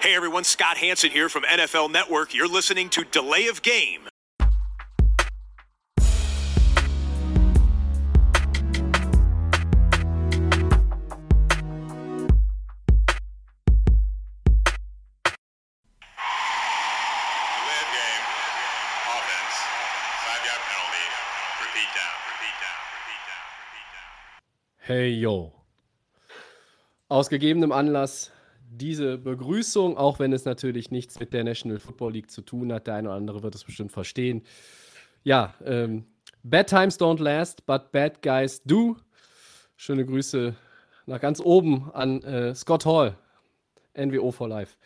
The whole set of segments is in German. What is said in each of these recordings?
Hey everyone, Scott Hanson here from NFL Network. You're listening to Delay of Game. Delay of game. Offense. Five yard penalty. Repeat down. Repeat down. Repeat down. Repeat down. Hey yo. Aus gegebenem Anlass diese Begrüßung, auch wenn es natürlich nichts mit der National Football League zu tun hat. Der eine oder andere wird es bestimmt verstehen. Ja, ähm, Bad Times don't last, but bad guys do. Schöne Grüße nach ganz oben an äh, Scott Hall, NWO for Life.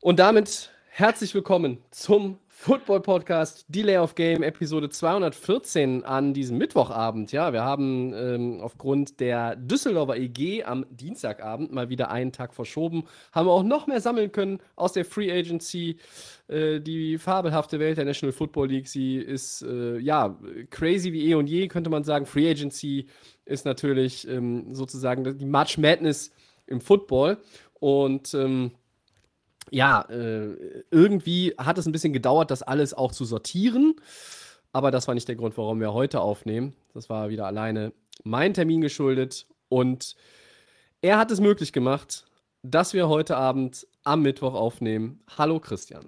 Und damit herzlich willkommen zum Football Podcast Delay of Game Episode 214 an diesem Mittwochabend. Ja, wir haben ähm, aufgrund der Düsseldorfer EG am Dienstagabend mal wieder einen Tag verschoben. Haben wir auch noch mehr sammeln können aus der Free Agency. Äh, die fabelhafte Welt der National Football League. Sie ist äh, ja crazy wie eh und je, könnte man sagen. Free Agency ist natürlich ähm, sozusagen die March Madness im Football. Und ähm, ja, äh, irgendwie hat es ein bisschen gedauert, das alles auch zu sortieren. Aber das war nicht der Grund, warum wir heute aufnehmen. Das war wieder alleine mein Termin geschuldet. Und er hat es möglich gemacht, dass wir heute Abend am Mittwoch aufnehmen. Hallo Christian.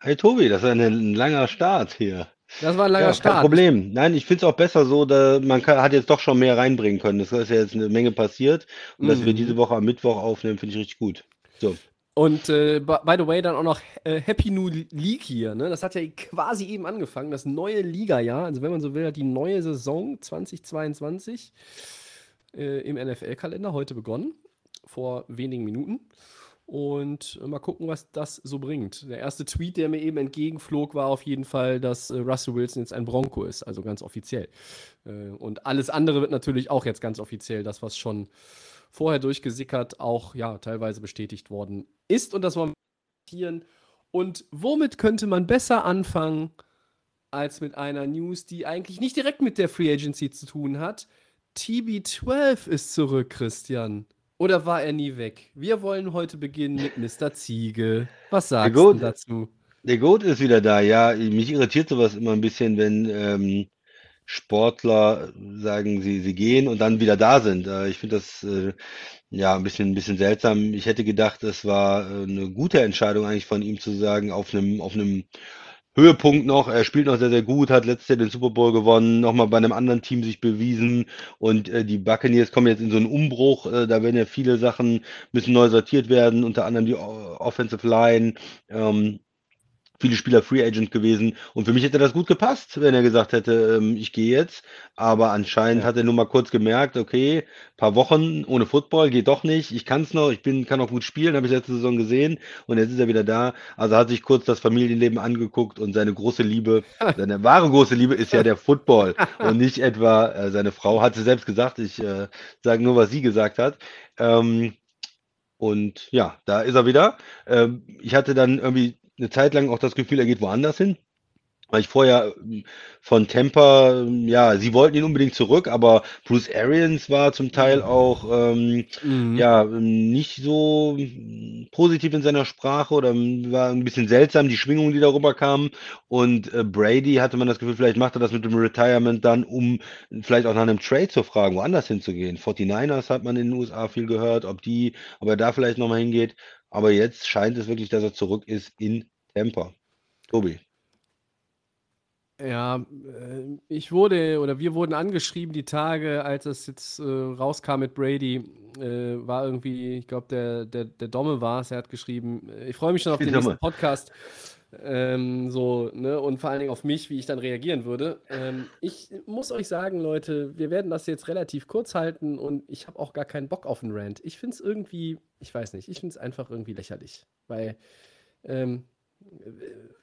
Hey Tobi, das ist ein, ein langer Start hier. Das war ein langer Ja, kein Start. Problem. Nein, ich finde es auch besser so, da man kann, hat jetzt doch schon mehr reinbringen können. Es ist ja jetzt eine Menge passiert. Und dass wir Mhm. diese Woche am Mittwoch aufnehmen, finde ich richtig gut. So. Und äh, by the way, dann auch noch äh, Happy New League hier. Ne? Das hat ja quasi eben angefangen, das neue Liga-Jahr. Also, wenn man so will, hat die neue Saison 2022 äh, im NFL-Kalender heute begonnen, vor wenigen Minuten. Und äh, mal gucken, was das so bringt. Der erste Tweet, der mir eben entgegenflog, war auf jeden Fall, dass äh, Russell Wilson jetzt ein Bronco ist, also ganz offiziell. Und alles andere wird natürlich auch jetzt ganz offiziell, das, was schon vorher durchgesickert, auch ja teilweise bestätigt worden ist. Und das wollen wir diskutieren. Und womit könnte man besser anfangen als mit einer News, die eigentlich nicht direkt mit der Free Agency zu tun hat? TB12 ist zurück, Christian. Oder war er nie weg? Wir wollen heute beginnen mit Mr. Ziege. Was sagst du dazu? Der Goat ist wieder da. Ja, mich irritiert sowas immer ein bisschen, wenn ähm, Sportler sagen, sie, sie gehen und dann wieder da sind. Äh, ich finde das äh, ja ein bisschen, ein bisschen seltsam. Ich hätte gedacht, es war äh, eine gute Entscheidung eigentlich von ihm zu sagen, auf einem, auf einem Höhepunkt noch. Er spielt noch sehr, sehr gut, hat letztes Jahr den Super Bowl gewonnen, nochmal bei einem anderen Team sich bewiesen und äh, die Buccaneers kommen jetzt in so einen Umbruch. Äh, da werden ja viele Sachen müssen neu sortiert werden, unter anderem die Offensive Line. Ähm, viele Spieler Free Agent gewesen. Und für mich hätte das gut gepasst, wenn er gesagt hätte, ähm, ich gehe jetzt. Aber anscheinend Ja. hat er nur mal kurz gemerkt, okay, paar Wochen ohne Football geht doch nicht. Ich kann es noch, ich bin, kann auch gut spielen, habe ich letzte Saison gesehen. Und jetzt ist er wieder da. Also hat sich kurz das Familienleben angeguckt und seine große Liebe, seine wahre große Liebe ist ja der Football und nicht etwa äh, seine Frau. Hat sie selbst gesagt. Ich äh, sage nur, was sie gesagt hat. Ähm, und ja, da ist er wieder. Ähm, ich hatte dann irgendwie eine Zeit lang auch das Gefühl, er geht woanders hin. Weil ich vorher ähm, von Tampa, ähm, ja, sie wollten ihn unbedingt zurück, aber Bruce Arians war zum Teil auch ähm, Mhm. ja nicht so ähm, positiv in seiner Sprache oder war ein bisschen seltsam, die Schwingungen, die darüber kamen. Und äh, Brady hatte man das Gefühl, vielleicht macht er das mit dem Retirement dann, um vielleicht auch nach einem Trade zu fragen, woanders hinzugehen. 49ers hat man in den USA viel gehört, ob die, ob er da vielleicht nochmal hingeht. Aber jetzt scheint es wirklich, dass er zurück ist in Tampa. Tobi. Ja, äh, ich wurde oder wir wurden angeschrieben die Tage, als es jetzt äh, rauskam mit Brady, äh, war irgendwie, ich glaube, der, der, der Domme war es, er hat geschrieben, äh, ich freue mich schon auf den nächsten. Podcast. Ähm, so, ne, und vor allen Dingen auf mich, wie ich dann reagieren würde. Ähm, ich muss euch sagen, Leute, wir werden das jetzt relativ kurz halten und ich habe auch gar keinen Bock auf einen Rant. Ich finde es irgendwie, ich weiß nicht, ich finde es einfach irgendwie lächerlich. Weil, ähm, äh,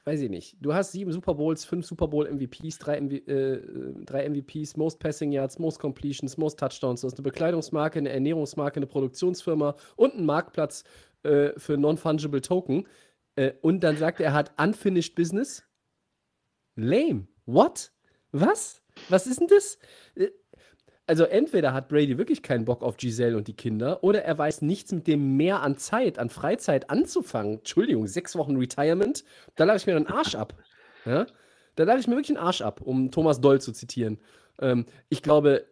weiß ich nicht. Du hast sieben Super Bowls, fünf Super Bowl MVPs, drei, MV, äh, drei MVPs, Most Passing Yards, Most Completions, Most Touchdowns. Du hast eine Bekleidungsmarke, eine Ernährungsmarke, eine Produktionsfirma und einen Marktplatz äh, für Non-Fungible Token. Äh, und dann sagt er, er hat Unfinished Business. Lame. What? Was? Was ist denn das? Äh, also entweder hat Brady wirklich keinen Bock auf Giselle und die Kinder oder er weiß nichts mit dem mehr an Zeit, an Freizeit anzufangen. Entschuldigung, sechs Wochen Retirement, da lache ich mir einen Arsch ab. Ja? Da lache ich mir wirklich einen Arsch ab, um Thomas Doll zu zitieren. Ähm, ich glaube,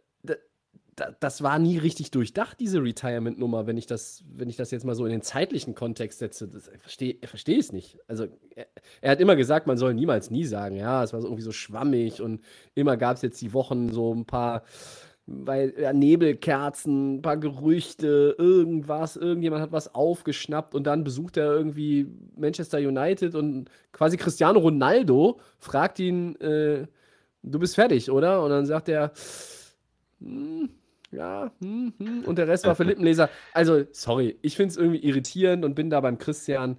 das war nie richtig durchdacht, diese Retirement-Nummer, wenn ich das, wenn ich das jetzt mal so in den zeitlichen Kontext setze. Ich verstehe versteh es nicht. Also, er, er, hat immer gesagt, man soll niemals nie sagen. Ja, es war so irgendwie so schwammig und immer gab es jetzt die Wochen so ein paar weil ja, Nebelkerzen, ein paar Gerüchte, irgendwas, irgendjemand hat was aufgeschnappt und dann besucht er irgendwie Manchester United und quasi Cristiano Ronaldo fragt ihn, äh, du bist fertig, oder? Und dann sagt er, hm, ja, hm, hm. und der Rest war für Lippenleser. Also, sorry, ich finde es irgendwie irritierend und bin da beim Christian.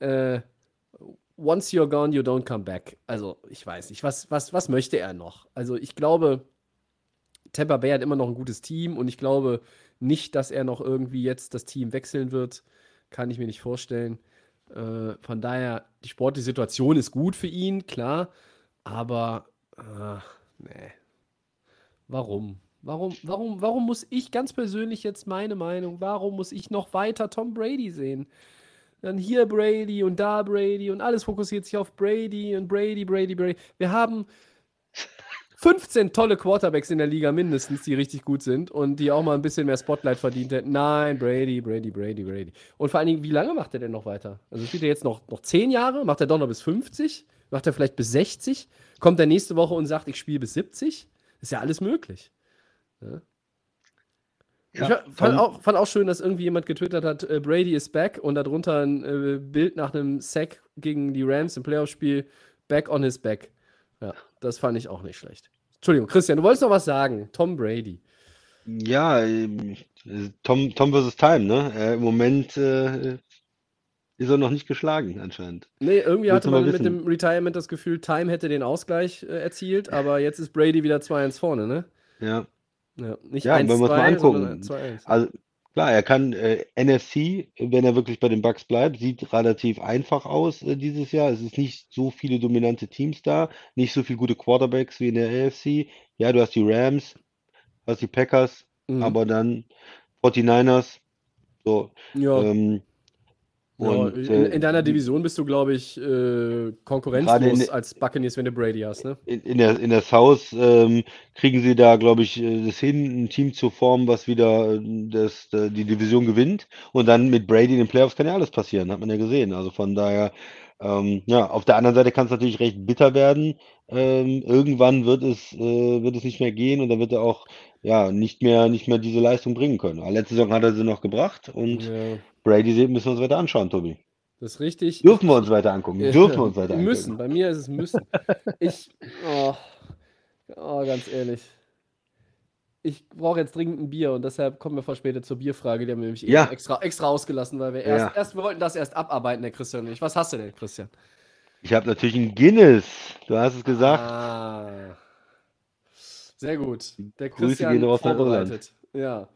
Äh, once you're gone, you don't come back. Also, ich weiß nicht, was, was, was möchte er noch? Also, ich glaube, Tampa Bay hat immer noch ein gutes Team und ich glaube nicht, dass er noch irgendwie jetzt das Team wechseln wird. Kann ich mir nicht vorstellen. Äh, von daher, die sportliche Situation ist gut für ihn, klar. Aber, äh, nee. Warum? Warum, warum, warum muss ich ganz persönlich jetzt meine Meinung, warum muss ich noch weiter Tom Brady sehen? Dann hier Brady und da Brady und alles fokussiert sich auf Brady und Brady, Brady, Brady. Wir haben 15 tolle Quarterbacks in der Liga mindestens, die richtig gut sind und die auch mal ein bisschen mehr Spotlight verdient hätten. Nein, Brady, Brady, Brady, Brady. Und vor allen Dingen, wie lange macht er denn noch weiter? Also spielt er jetzt noch, noch 10 Jahre? Macht er doch noch bis 50? Macht er vielleicht bis 60? Kommt er nächste Woche und sagt, ich spiele bis 70? Ist ja alles möglich. Ja. Ja, ich fand auch, fand auch, schön, dass irgendwie jemand getwittert hat, äh, Brady is back und darunter ein äh, Bild nach einem Sack gegen die Rams im Playoff-Spiel, back on his back. Ja, das fand ich auch nicht schlecht. Entschuldigung, Christian, du wolltest noch was sagen. Tom Brady. Ja, ähm, Tom, Tom versus Time, ne? Äh, Im Moment äh, ist er noch nicht geschlagen, anscheinend. Nee, irgendwie Willst hatte man mit dem Retirement das Gefühl, Time hätte den Ausgleich äh, erzielt, aber jetzt ist Brady wieder 2-1 vorne, ne? Ja. Ja, nicht ja 1, wenn wir uns mal angucken. 2, also klar, er kann äh, NFC, wenn er wirklich bei den Bucks bleibt, sieht relativ einfach aus äh, dieses Jahr. Es ist nicht so viele dominante Teams da, nicht so viele gute Quarterbacks wie in der AFC. Ja, du hast die Rams, hast die Packers, mhm. aber dann 49ers. So, ja. Ähm, und, ja, in, äh, in, deiner Division bist du, glaube ich, äh, konkurrenzlos in, als Buccaneers, wenn du Brady hast, ne? In, in der, in der South ähm, kriegen sie da, glaube ich, äh, das hin, ein Team zu formen, was wieder äh, das, die Division gewinnt. Und dann mit Brady in den Playoffs kann ja alles passieren, hat man ja gesehen. Also von daher, ähm, ja, auf der anderen Seite kann es natürlich recht bitter werden. Ähm, irgendwann wird es, äh, wird es nicht mehr gehen und dann wird er auch ja, nicht mehr, nicht mehr diese Leistung bringen können. Aber letzte Saison hat er sie noch gebracht und ja. Brady müssen wir uns weiter anschauen, Tobi. Das ist richtig. Dürfen wir uns weiter angucken. Ja. Dürfen wir uns weiter angucken. Müssen. Bei mir ist es müssen. ich, oh, oh, ganz ehrlich. Ich brauche jetzt dringend ein Bier und deshalb kommen wir verspätet zur Bierfrage. Die haben wir nämlich ja. extra, extra ausgelassen, weil wir erst, ja. erst, wir wollten das erst abarbeiten, der Christian und ich. Was hast du denn, Christian? Ich habe natürlich ein Guinness. Du hast es gesagt. Ah. Sehr gut. Der Grüße Christian gehen vorbereitet. Ja.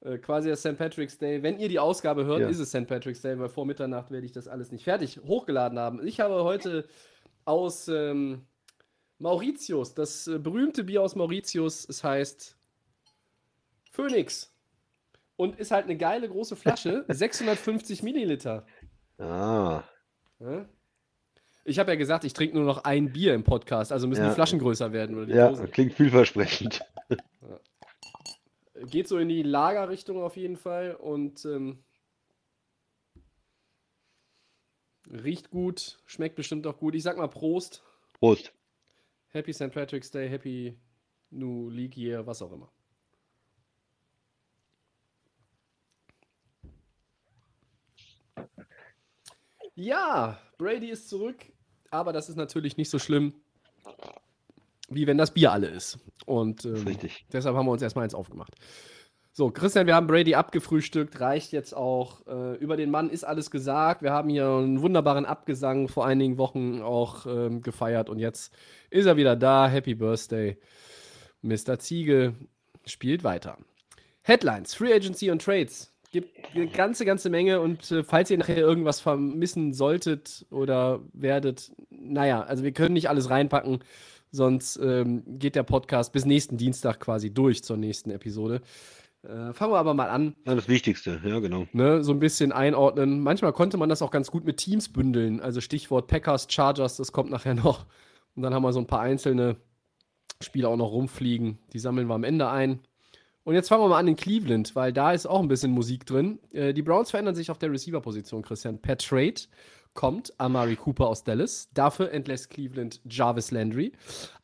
Äh, quasi das St. Patrick's Day. Wenn ihr die Ausgabe hört, ja. ist es St. Patrick's Day, weil vor Mitternacht werde ich das alles nicht fertig hochgeladen haben. Ich habe heute aus ähm, Mauritius, das äh, berühmte Bier aus Mauritius, es heißt Phoenix. Und ist halt eine geile große Flasche, 650 Milliliter. Ah. Ja? Ich habe ja gesagt, ich trinke nur noch ein Bier im Podcast, also müssen ja. die Flaschen größer werden. Oder ja, Dosen. klingt vielversprechend. Geht so in die Lagerrichtung auf jeden Fall und ähm, riecht gut, schmeckt bestimmt auch gut. Ich sag mal Prost. Prost. Happy St. Patrick's Day, Happy New League Year, was auch immer. Ja, Brady ist zurück aber das ist natürlich nicht so schlimm, wie wenn das Bier alle ist. Und ähm, Richtig. deshalb haben wir uns erstmal eins aufgemacht. So, Christian, wir haben Brady abgefrühstückt, reicht jetzt auch. Äh, über den Mann ist alles gesagt. Wir haben hier einen wunderbaren Abgesang vor einigen Wochen auch ähm, gefeiert und jetzt ist er wieder da. Happy Birthday. Mr. Ziege spielt weiter. Headlines, Free Agency und Trades gibt eine ganze, ganze Menge und äh, falls ihr nachher irgendwas vermissen solltet oder werdet, naja, also wir können nicht alles reinpacken, sonst ähm, geht der Podcast bis nächsten Dienstag quasi durch zur nächsten Episode. Äh, fangen wir aber mal an. Ja, das Wichtigste, ja, genau. Ne, so ein bisschen einordnen. Manchmal konnte man das auch ganz gut mit Teams bündeln. Also Stichwort Packers, Chargers, das kommt nachher noch. Und dann haben wir so ein paar einzelne Spiele auch noch rumfliegen. Die sammeln wir am Ende ein. Und jetzt fangen wir mal an in Cleveland, weil da ist auch ein bisschen Musik drin. Äh, die Browns verändern sich auf der Receiver-Position, Christian. Per Trade kommt Amari Cooper aus Dallas. Dafür entlässt Cleveland Jarvis Landry.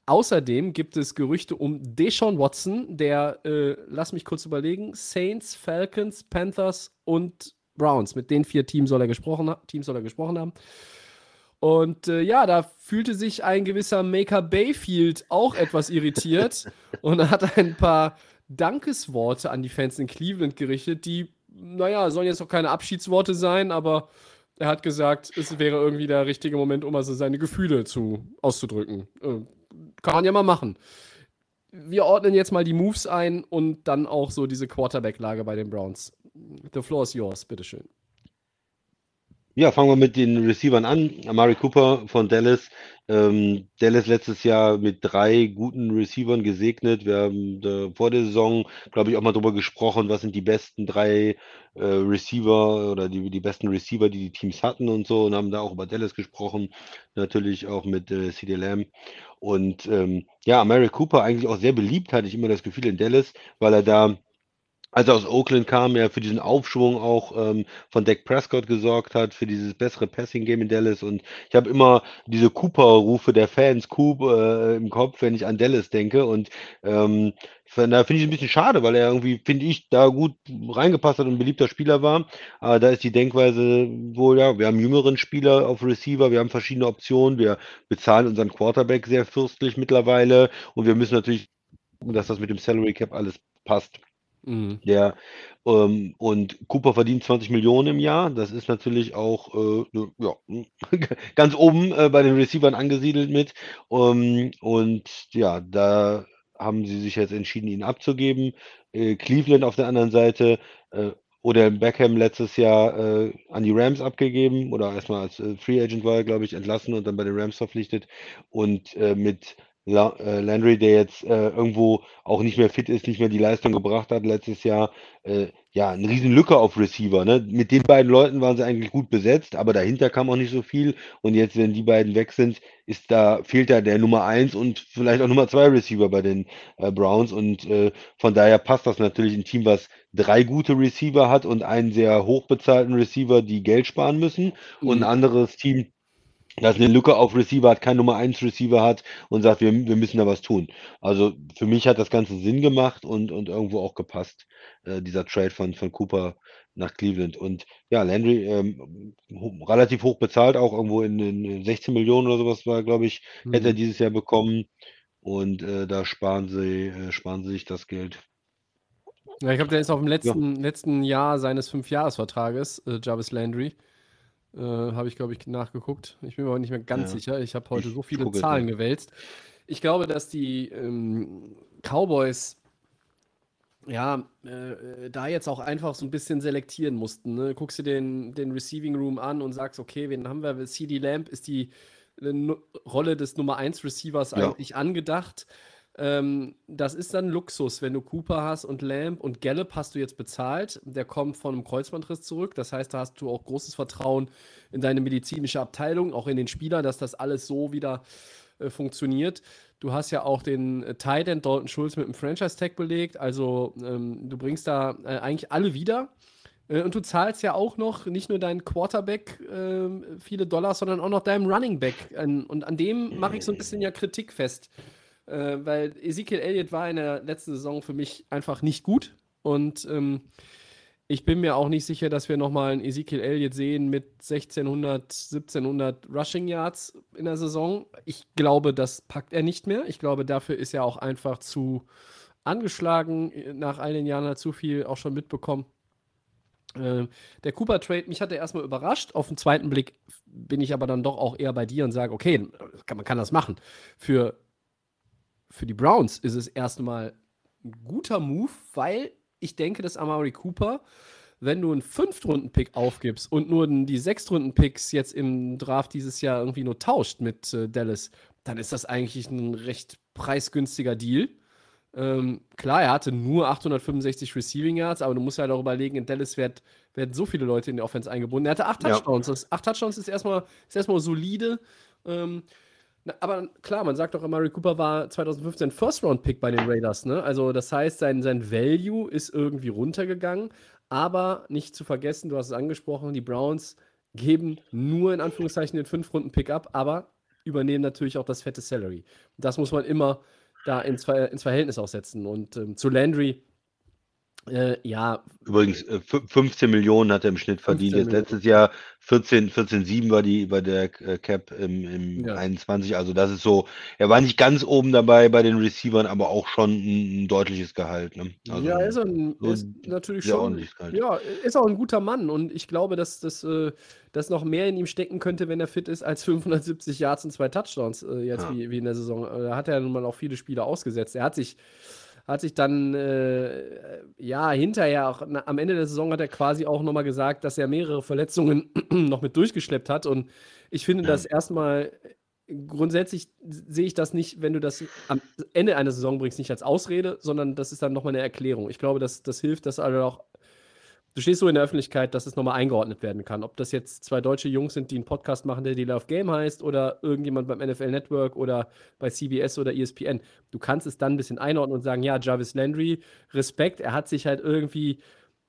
Außerdem gibt es Gerüchte um Deshaun Watson, der, äh, lass mich kurz überlegen, Saints, Falcons, Panthers und Browns. Mit den vier Teams soll er gesprochen, Teams soll er gesprochen haben. Und äh, ja, da fühlte sich ein gewisser Maker Bayfield auch etwas irritiert und hat ein paar Dankesworte an die Fans in Cleveland gerichtet, die, naja, sollen jetzt auch keine Abschiedsworte sein, aber er hat gesagt, es wäre irgendwie der richtige Moment, um also seine Gefühle zu, auszudrücken. Äh, kann man ja mal machen. Wir ordnen jetzt mal die Moves ein und dann auch so diese Quarterback-Lage bei den Browns. The floor is yours, bitteschön. Ja, fangen wir mit den Receivern an. Amari Cooper von Dallas. Ähm, Dallas letztes Jahr mit drei guten Receivern gesegnet. Wir haben da vor der Saison, glaube ich, auch mal drüber gesprochen, was sind die besten drei äh, Receiver oder die, die besten Receiver, die die Teams hatten und so und haben da auch über Dallas gesprochen. Natürlich auch mit äh, CD Lamb. Und ähm, ja, Amari Cooper eigentlich auch sehr beliebt, hatte ich immer das Gefühl in Dallas, weil er da als er aus Oakland kam, ja für diesen Aufschwung auch ähm, von Dak Prescott gesorgt hat, für dieses bessere Passing-Game in Dallas. Und ich habe immer diese Cooper-Rufe der Fans, Coop, äh, im Kopf, wenn ich an Dallas denke. Und ähm, da finde ich ein bisschen schade, weil er irgendwie, finde ich, da gut reingepasst hat und ein beliebter Spieler war. Aber da ist die Denkweise wohl, ja, wir haben jüngeren Spieler auf Receiver, wir haben verschiedene Optionen, wir bezahlen unseren Quarterback sehr fürstlich mittlerweile und wir müssen natürlich dass das mit dem Salary Cap alles passt. Mhm. Der, ähm, und Cooper verdient 20 Millionen im Jahr. Das ist natürlich auch äh, ne, ja, ganz oben äh, bei den Receivern angesiedelt mit. Ähm, und ja, da haben sie sich jetzt entschieden, ihn abzugeben. Äh, Cleveland auf der anderen Seite äh, oder Beckham letztes Jahr äh, an die Rams abgegeben oder erstmal als äh, Free Agent war, glaube ich, entlassen und dann bei den Rams verpflichtet. Und äh, mit Landry, der jetzt äh, irgendwo auch nicht mehr fit ist, nicht mehr die Leistung gebracht hat letztes Jahr, äh, ja, eine riesen Lücke auf Receiver. Ne? Mit den beiden Leuten waren sie eigentlich gut besetzt, aber dahinter kam auch nicht so viel. Und jetzt, wenn die beiden weg sind, ist da, fehlt da der Nummer 1 und vielleicht auch Nummer 2 Receiver bei den äh, Browns. Und äh, von daher passt das natürlich ein Team, was drei gute Receiver hat und einen sehr hochbezahlten Receiver, die Geld sparen müssen. Mhm. Und ein anderes Team, dass eine Lücke auf Receiver hat, kein Nummer 1 Receiver hat und sagt, wir, wir müssen da was tun. Also für mich hat das Ganze Sinn gemacht und, und irgendwo auch gepasst, äh, dieser Trade von, von Cooper nach Cleveland. Und ja, Landry ähm, relativ hoch bezahlt, auch irgendwo in, in 16 Millionen oder sowas war, glaube ich, mhm. hätte er mhm. dieses Jahr bekommen. Und äh, da sparen sie, äh, sparen sie sich das Geld. Ja, ich glaube, der ist auch im letzten, ja. letzten Jahr seines Fünfjahresvertrages, äh, Jarvis Landry. Äh, Habe ich, glaube ich, nachgeguckt. Ich bin mir aber nicht mehr ganz ja. sicher. Ich habe heute so viele Zahlen gewälzt. Ich glaube, dass die ähm, Cowboys ja, äh, da jetzt auch einfach so ein bisschen selektieren mussten. Ne? Guckst du den, den Receiving Room an und sagst, okay, wen haben wir? CD Lamp ist die äh, Rolle des Nummer 1 Receivers ja. eigentlich angedacht. Ähm, das ist dann Luxus, wenn du Cooper hast und Lamb und Gallup hast du jetzt bezahlt. Der kommt von einem Kreuzbandriss zurück. Das heißt, da hast du auch großes Vertrauen in deine medizinische Abteilung, auch in den Spieler, dass das alles so wieder äh, funktioniert. Du hast ja auch den äh, Tight End Dalton Schulz mit dem Franchise-Tag belegt. Also ähm, du bringst da äh, eigentlich alle wieder. Äh, und du zahlst ja auch noch nicht nur deinen Quarterback äh, viele Dollars, sondern auch noch deinem Running Back. und an dem mache ich so ein bisschen ja Kritik fest. Äh, weil Ezekiel Elliott war in der letzten Saison für mich einfach nicht gut. Und ähm, ich bin mir auch nicht sicher, dass wir nochmal einen Ezekiel Elliott sehen mit 1600, 1700 Rushing Yards in der Saison. Ich glaube, das packt er nicht mehr. Ich glaube, dafür ist er auch einfach zu angeschlagen. Nach all den Jahren hat zu viel auch schon mitbekommen. Äh, der Cooper Trade, mich hat er erstmal überrascht. Auf den zweiten Blick bin ich aber dann doch auch eher bei dir und sage, okay, man kann das machen. Für für die Browns ist es erstmal ein guter Move, weil ich denke, dass Amari Cooper, wenn du einen Fünftrunden-Pick aufgibst und nur die Sechstrunden-Picks jetzt im Draft dieses Jahr irgendwie nur tauscht mit äh, Dallas, dann ist das eigentlich ein recht preisgünstiger Deal. Ähm, klar, er hatte nur 865 Receiving Yards, aber du musst halt auch überlegen, in Dallas werd, werden so viele Leute in die Offense eingebunden. Er hatte acht Ja. Touchdowns. Das, acht Touchdowns ist erstmal, ist erstmal solide. Ähm, na, aber klar, man sagt auch, Amari Cooper war 2015 First-Round-Pick bei den Raiders. Ne? Also das heißt, sein, sein Value ist irgendwie runtergegangen. Aber nicht zu vergessen, du hast es angesprochen, die Browns geben nur in Anführungszeichen den 5-Runden-Pick ab, aber übernehmen natürlich auch das fette Salary. Das muss man immer da ins, ins Verhältnis auch setzen. Und ähm, zu Landry, äh, ja, Übrigens, äh, fü- 15 Millionen hat er im Schnitt verdient. 15 Jetzt letztes Jahr 14, 14,7 war die bei der äh, Cap im, im Ja. 21. Also das ist so, er war nicht ganz oben dabei bei den Receivern, aber auch schon ein, ein deutliches Gehalt. Ne? Also ja, ist, er ein, so ist natürlich schon. Ja, ist auch ein guter Mann und ich glaube, dass, dass, äh, dass noch mehr in ihm stecken könnte, wenn er fit ist, als 570 Yards und zwei Touchdowns äh, jetzt Ja. wie, wie in der Saison. Äh, Da hat er nun mal auch viele Spiele ausgesetzt. Er hat sich, hat sich dann, äh, ja, hinterher auch, na, am Ende der Saison hat er quasi auch nochmal gesagt, dass er mehrere Verletzungen noch mit durchgeschleppt hat und ich finde Ja. das erstmal grundsätzlich sehe ich das nicht, wenn du das am Ende einer Saison bringst, nicht als Ausrede, sondern das ist dann nochmal eine Erklärung. Ich glaube, das, das hilft, dass alle auch. Du stehst so in der Öffentlichkeit, dass es nochmal eingeordnet werden kann. Ob das jetzt zwei deutsche Jungs sind, die einen Podcast machen, der Deal of Game heißt, oder irgendjemand beim NFL Network oder bei CBS oder ESPN. Du kannst es dann ein bisschen einordnen und sagen: Ja, Jarvis Landry, Respekt, er hat sich halt irgendwie,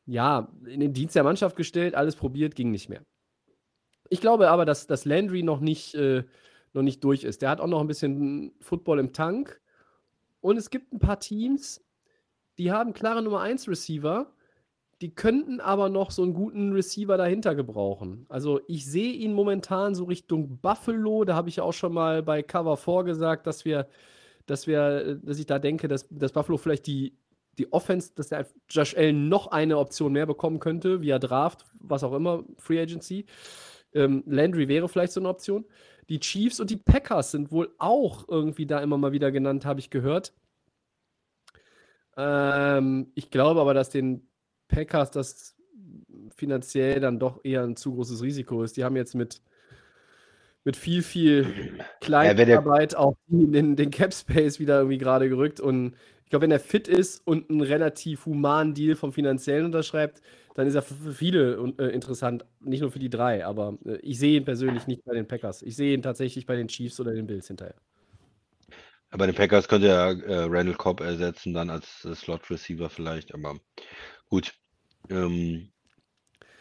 ja, in den Dienst der Mannschaft gestellt, alles probiert, ging nicht mehr. Ich glaube aber, dass, dass Landry noch nicht, äh, noch nicht durch ist. Der hat auch noch ein bisschen Football im Tank. Und es gibt ein paar Teams, die haben klare Nummer 1 Receiver, die könnten aber noch so einen guten Receiver dahinter gebrauchen. Also ich sehe ihn momentan so Richtung Buffalo. Da habe ich ja auch schon mal bei Cover 4 gesagt, dass wir, dass wir, dass ich da denke, dass, dass Buffalo vielleicht die, die Offense, dass der Josh Allen noch eine Option mehr bekommen könnte, via Draft, was auch immer, Free Agency. Ähm, Landry wäre vielleicht so eine Option. Die Chiefs und die Packers sind wohl auch irgendwie da immer mal wieder genannt, habe ich gehört. Ähm, ich glaube aber, dass den Packers das finanziell dann doch eher ein zu großes Risiko ist. Die haben jetzt mit, mit viel, viel Kleinarbeit auch den, den Cap Space wieder irgendwie gerade gerückt. Und ich glaube, wenn er fit ist und einen relativ humanen Deal vom Finanziellen unterschreibt, dann ist er für viele äh, interessant, nicht nur für die drei, aber äh, ich sehe ihn persönlich nicht bei den Packers. Ich sehe ihn tatsächlich bei den Chiefs oder den Bills hinterher. Bei den Packers könnte er äh, Randall Cobb ersetzen, dann als äh, Slot-Receiver vielleicht, aber gut. Ähm,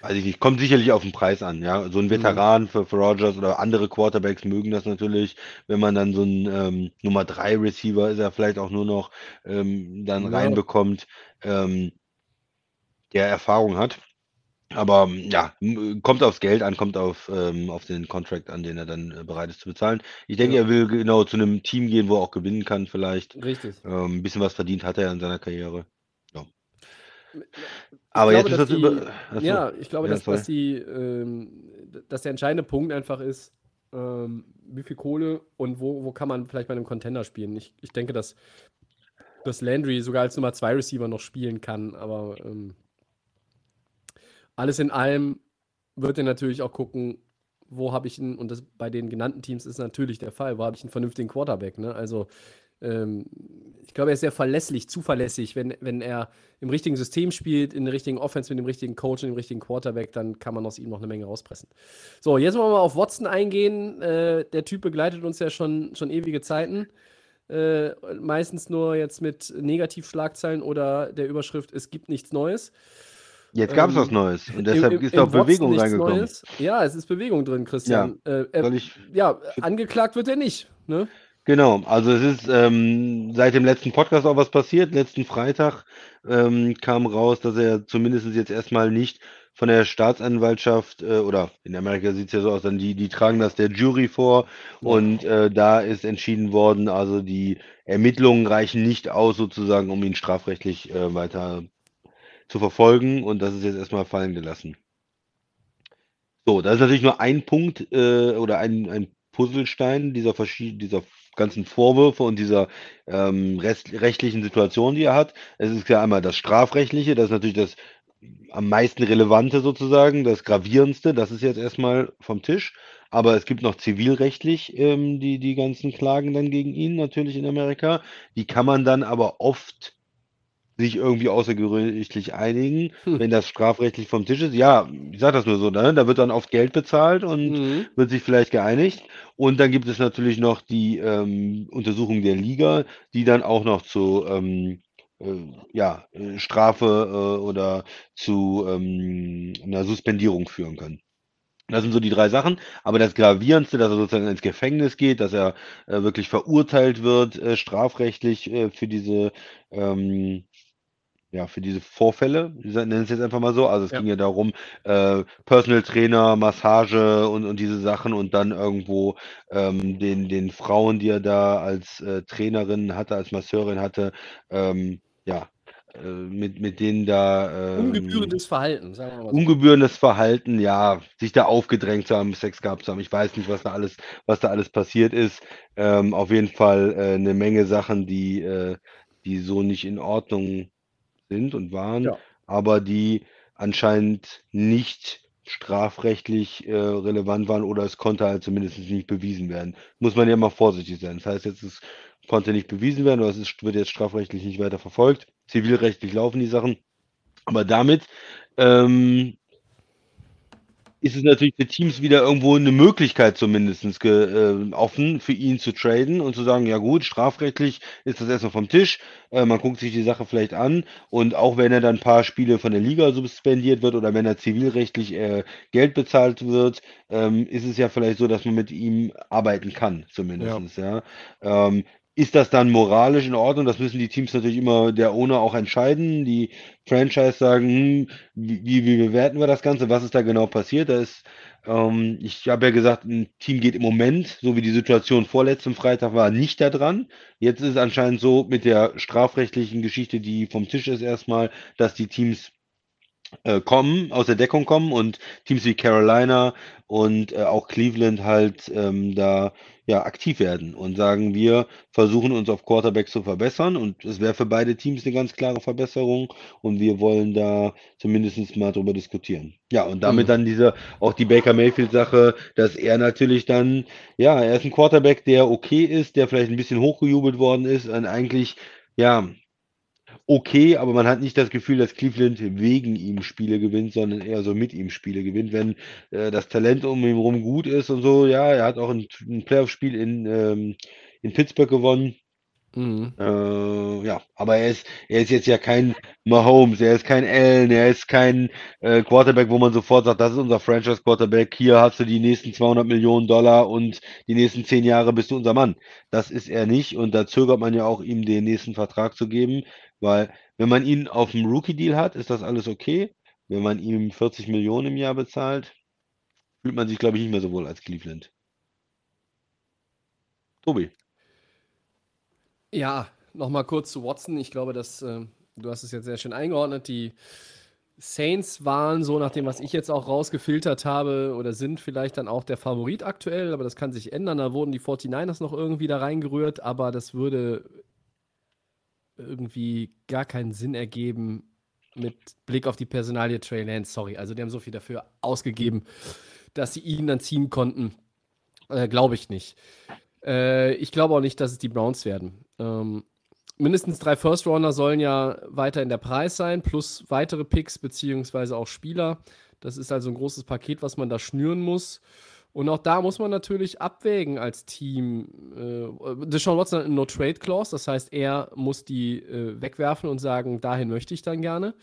weiß ich nicht, kommt sicherlich auf den Preis an, ja. So ein Veteran für, für Rogers oder andere Quarterbacks mögen das natürlich, wenn man dann so ein ähm, Nummer 3 Receiver ist er vielleicht auch nur noch ähm, dann Ja. reinbekommt, ähm, der Erfahrung hat. Aber ja, m- kommt aufs Geld an, kommt auf, ähm, auf den Contract an, den er dann äh, bereit ist zu bezahlen. Ich denke, Ja. er will genau zu einem Team gehen, wo er auch gewinnen kann, vielleicht. Richtig. Ähm, ein bisschen was verdient hat er in seiner Karriere. Aber glaube, jetzt ist das die- über. Achso. Ja, ich glaube, Ja, dass, dass, die, ähm, dass der entscheidende Punkt einfach ist, ähm, wie viel Kohle und wo, wo kann man vielleicht bei einem Contender spielen. Ich, ich denke, dass, dass Landry sogar als Nummer 2 Receiver noch spielen kann, aber ähm, alles in allem wird er natürlich auch gucken, wo habe ich einen, und das bei den genannten Teams ist natürlich der Fall, wo habe ich einen vernünftigen Quarterback, ne? Also ähm, ich glaube, er ist sehr verlässlich, zuverlässig. Wenn, wenn er im richtigen System spielt, in der richtigen Offense mit dem richtigen Coach und dem richtigen Quarterback, dann kann man aus ihm noch eine Menge rauspressen. So, jetzt wollen wir mal auf Watson eingehen. Äh, der Typ begleitet uns ja schon, schon ewige Zeiten. Äh, meistens nur jetzt mit Negativschlagzeilen oder der Überschrift, es gibt nichts Neues. Jetzt gab es ähm, was Neues und deshalb Im- im- ist auch Bewegung reingekommen. Neues. Ja, es ist Bewegung drin, Christian. Äh, er, ja, angeklagt wird er nicht. Ne? Genau, also es ist ähm, seit dem letzten Podcast auch was passiert. Letzten Freitag ähm, kam raus, dass er zumindest jetzt erstmal nicht von der Staatsanwaltschaft äh, oder in Amerika sieht es ja so aus, dann die, die tragen das der Jury vor und äh, da ist entschieden worden, also die Ermittlungen reichen nicht aus sozusagen, um ihn strafrechtlich äh, weiter zu verfolgen und das ist jetzt erstmal fallen gelassen. So, das ist natürlich nur ein Punkt äh, oder ein, ein Puzzlestein dieser verschiedenen, dieser ganzen Vorwürfe und dieser ähm, rechtlichen Situation, die er hat. Es ist ja einmal das Strafrechtliche, das ist natürlich das am meisten relevante sozusagen, das gravierendste, das ist jetzt erstmal vom Tisch. Aber es gibt noch zivilrechtlich ähm, die, die ganzen Klagen dann gegen ihn natürlich in Amerika. Die kann man dann aber oft sich irgendwie außergerichtlich einigen, Hm. wenn das strafrechtlich vom Tisch ist. Ja, ich sage das nur so, ne? Da wird dann oft Geld bezahlt und Mhm. wird sich vielleicht geeinigt. Und dann gibt es natürlich noch die ähm, Untersuchung der Liga, die dann auch noch zu ähm, äh, ja, äh, Strafe äh, oder zu ähm, einer Suspendierung führen können. Das sind so die drei Sachen. Aber das Gravierendste, dass er sozusagen ins Gefängnis geht, dass er äh, wirklich verurteilt wird, äh, strafrechtlich äh, für diese ähm, ja, für diese Vorfälle, ich nenne es jetzt einfach mal so. Also es Ja. ging ja darum, äh, Personal Trainer, Massage und, und diese Sachen und dann irgendwo ähm, den, den Frauen, die er da als äh, Trainerin hatte, als Masseurin hatte, ähm, ja, äh, mit, mit denen da ähm, Ungebührendes Verhalten, sagen wir mal so. ungebührendes Verhalten, ja, sich da aufgedrängt zu haben, Sex gehabt zu haben. Ich weiß nicht, was da alles, was da alles passiert ist. Ähm, auf jeden Fall äh, eine Menge Sachen, die, äh, die so nicht in Ordnung sind und waren, Ja. aber die anscheinend nicht strafrechtlich äh, relevant waren oder es konnte halt zumindest nicht bewiesen werden. Muss man ja mal vorsichtig sein. Das heißt, jetzt es konnte nicht bewiesen werden oder es ist, wird jetzt strafrechtlich nicht weiter verfolgt. Zivilrechtlich laufen die Sachen. Aber damit ähm, ist es natürlich für Teams wieder irgendwo eine Möglichkeit zumindest äh, offen für ihn zu traden und zu sagen, ja gut, strafrechtlich ist das erstmal vom Tisch, äh, man guckt sich die Sache vielleicht an und auch wenn er dann ein paar Spiele von der Liga suspendiert wird oder wenn er zivilrechtlich äh, Geld bezahlt wird, ähm, ist es ja vielleicht so, dass man mit ihm arbeiten kann, zumindest, ja. Ähm, ist das dann moralisch in Ordnung? Das müssen die Teams natürlich immer der Owner auch entscheiden. Die Franchise sagen, hm, wie, wie bewerten wir das Ganze? Was ist da genau passiert? Da ist, ähm, ich habe ja gesagt, ein Team geht im Moment, so wie die Situation vorletzten Freitag war, nicht da dran. Jetzt ist es anscheinend so mit der strafrechtlichen Geschichte, die vom Tisch ist erstmal, dass die Teams äh, kommen, aus der Deckung kommen und Teams wie Carolina und äh, auch Cleveland halt ähm, da ja aktiv werden und sagen, wir versuchen uns auf Quarterback zu verbessern und es wäre für beide Teams eine ganz klare Verbesserung und wir wollen da zumindest mal drüber diskutieren. Ja, und damit Mhm. dann diese, auch die Baker Mayfield Sache, dass er natürlich dann, ja, er ist ein Quarterback, der okay ist, der vielleicht ein bisschen hochgejubelt worden ist und eigentlich, ja, okay, aber man hat nicht das Gefühl, dass Cleveland wegen ihm Spiele gewinnt, sondern eher so mit ihm Spiele gewinnt. Wenn äh, das Talent um ihn herum gut ist und so, ja, er hat auch ein, ein Playoff-Spiel in, ähm, in Pittsburgh gewonnen. Mhm. Äh, ja, aber er ist, er ist jetzt ja kein Mahomes, er ist kein Allen, er ist kein äh, Quarterback, wo man sofort sagt, das ist unser Franchise-Quarterback, hier hast du die nächsten 200 Millionen Dollar und die nächsten zehn Jahre bist du unser Mann. Das ist er nicht und da zögert man ja auch, ihm den nächsten Vertrag zu geben, weil wenn man ihn auf dem Rookie-Deal hat, ist das alles okay. Wenn man ihm 40 Millionen im Jahr bezahlt, fühlt man sich, glaube ich, nicht mehr so wohl als Cleveland. Tobi. Ja, nochmal kurz zu Watson. Ich glaube, dass äh, du hast es jetzt sehr schön eingeordnet. Die Saints waren so, nach dem, was ich jetzt auch rausgefiltert habe, oder sind vielleicht dann auch der Favorit aktuell, aber das kann sich ändern. Da wurden die 49ers noch irgendwie da reingerührt, aber das würde irgendwie gar keinen Sinn ergeben mit Blick auf die Personalie Trey Lance. Sorry, also die haben so viel dafür ausgegeben, dass sie ihn dann ziehen konnten. Äh, glaube ich nicht. Äh, ich glaube auch nicht, dass es die Browns werden. Ähm, mindestens drei First Rounder sollen ja weiter in der Preis sein, plus weitere Picks beziehungsweise auch Spieler. Das ist also ein großes Paket, was man da schnüren muss. Und auch da muss man natürlich abwägen als Team. Äh, Deshaun Watson hat eine No-Trade-Clause, das heißt, er muss die äh, wegwerfen und sagen, dahin möchte ich dann gerne.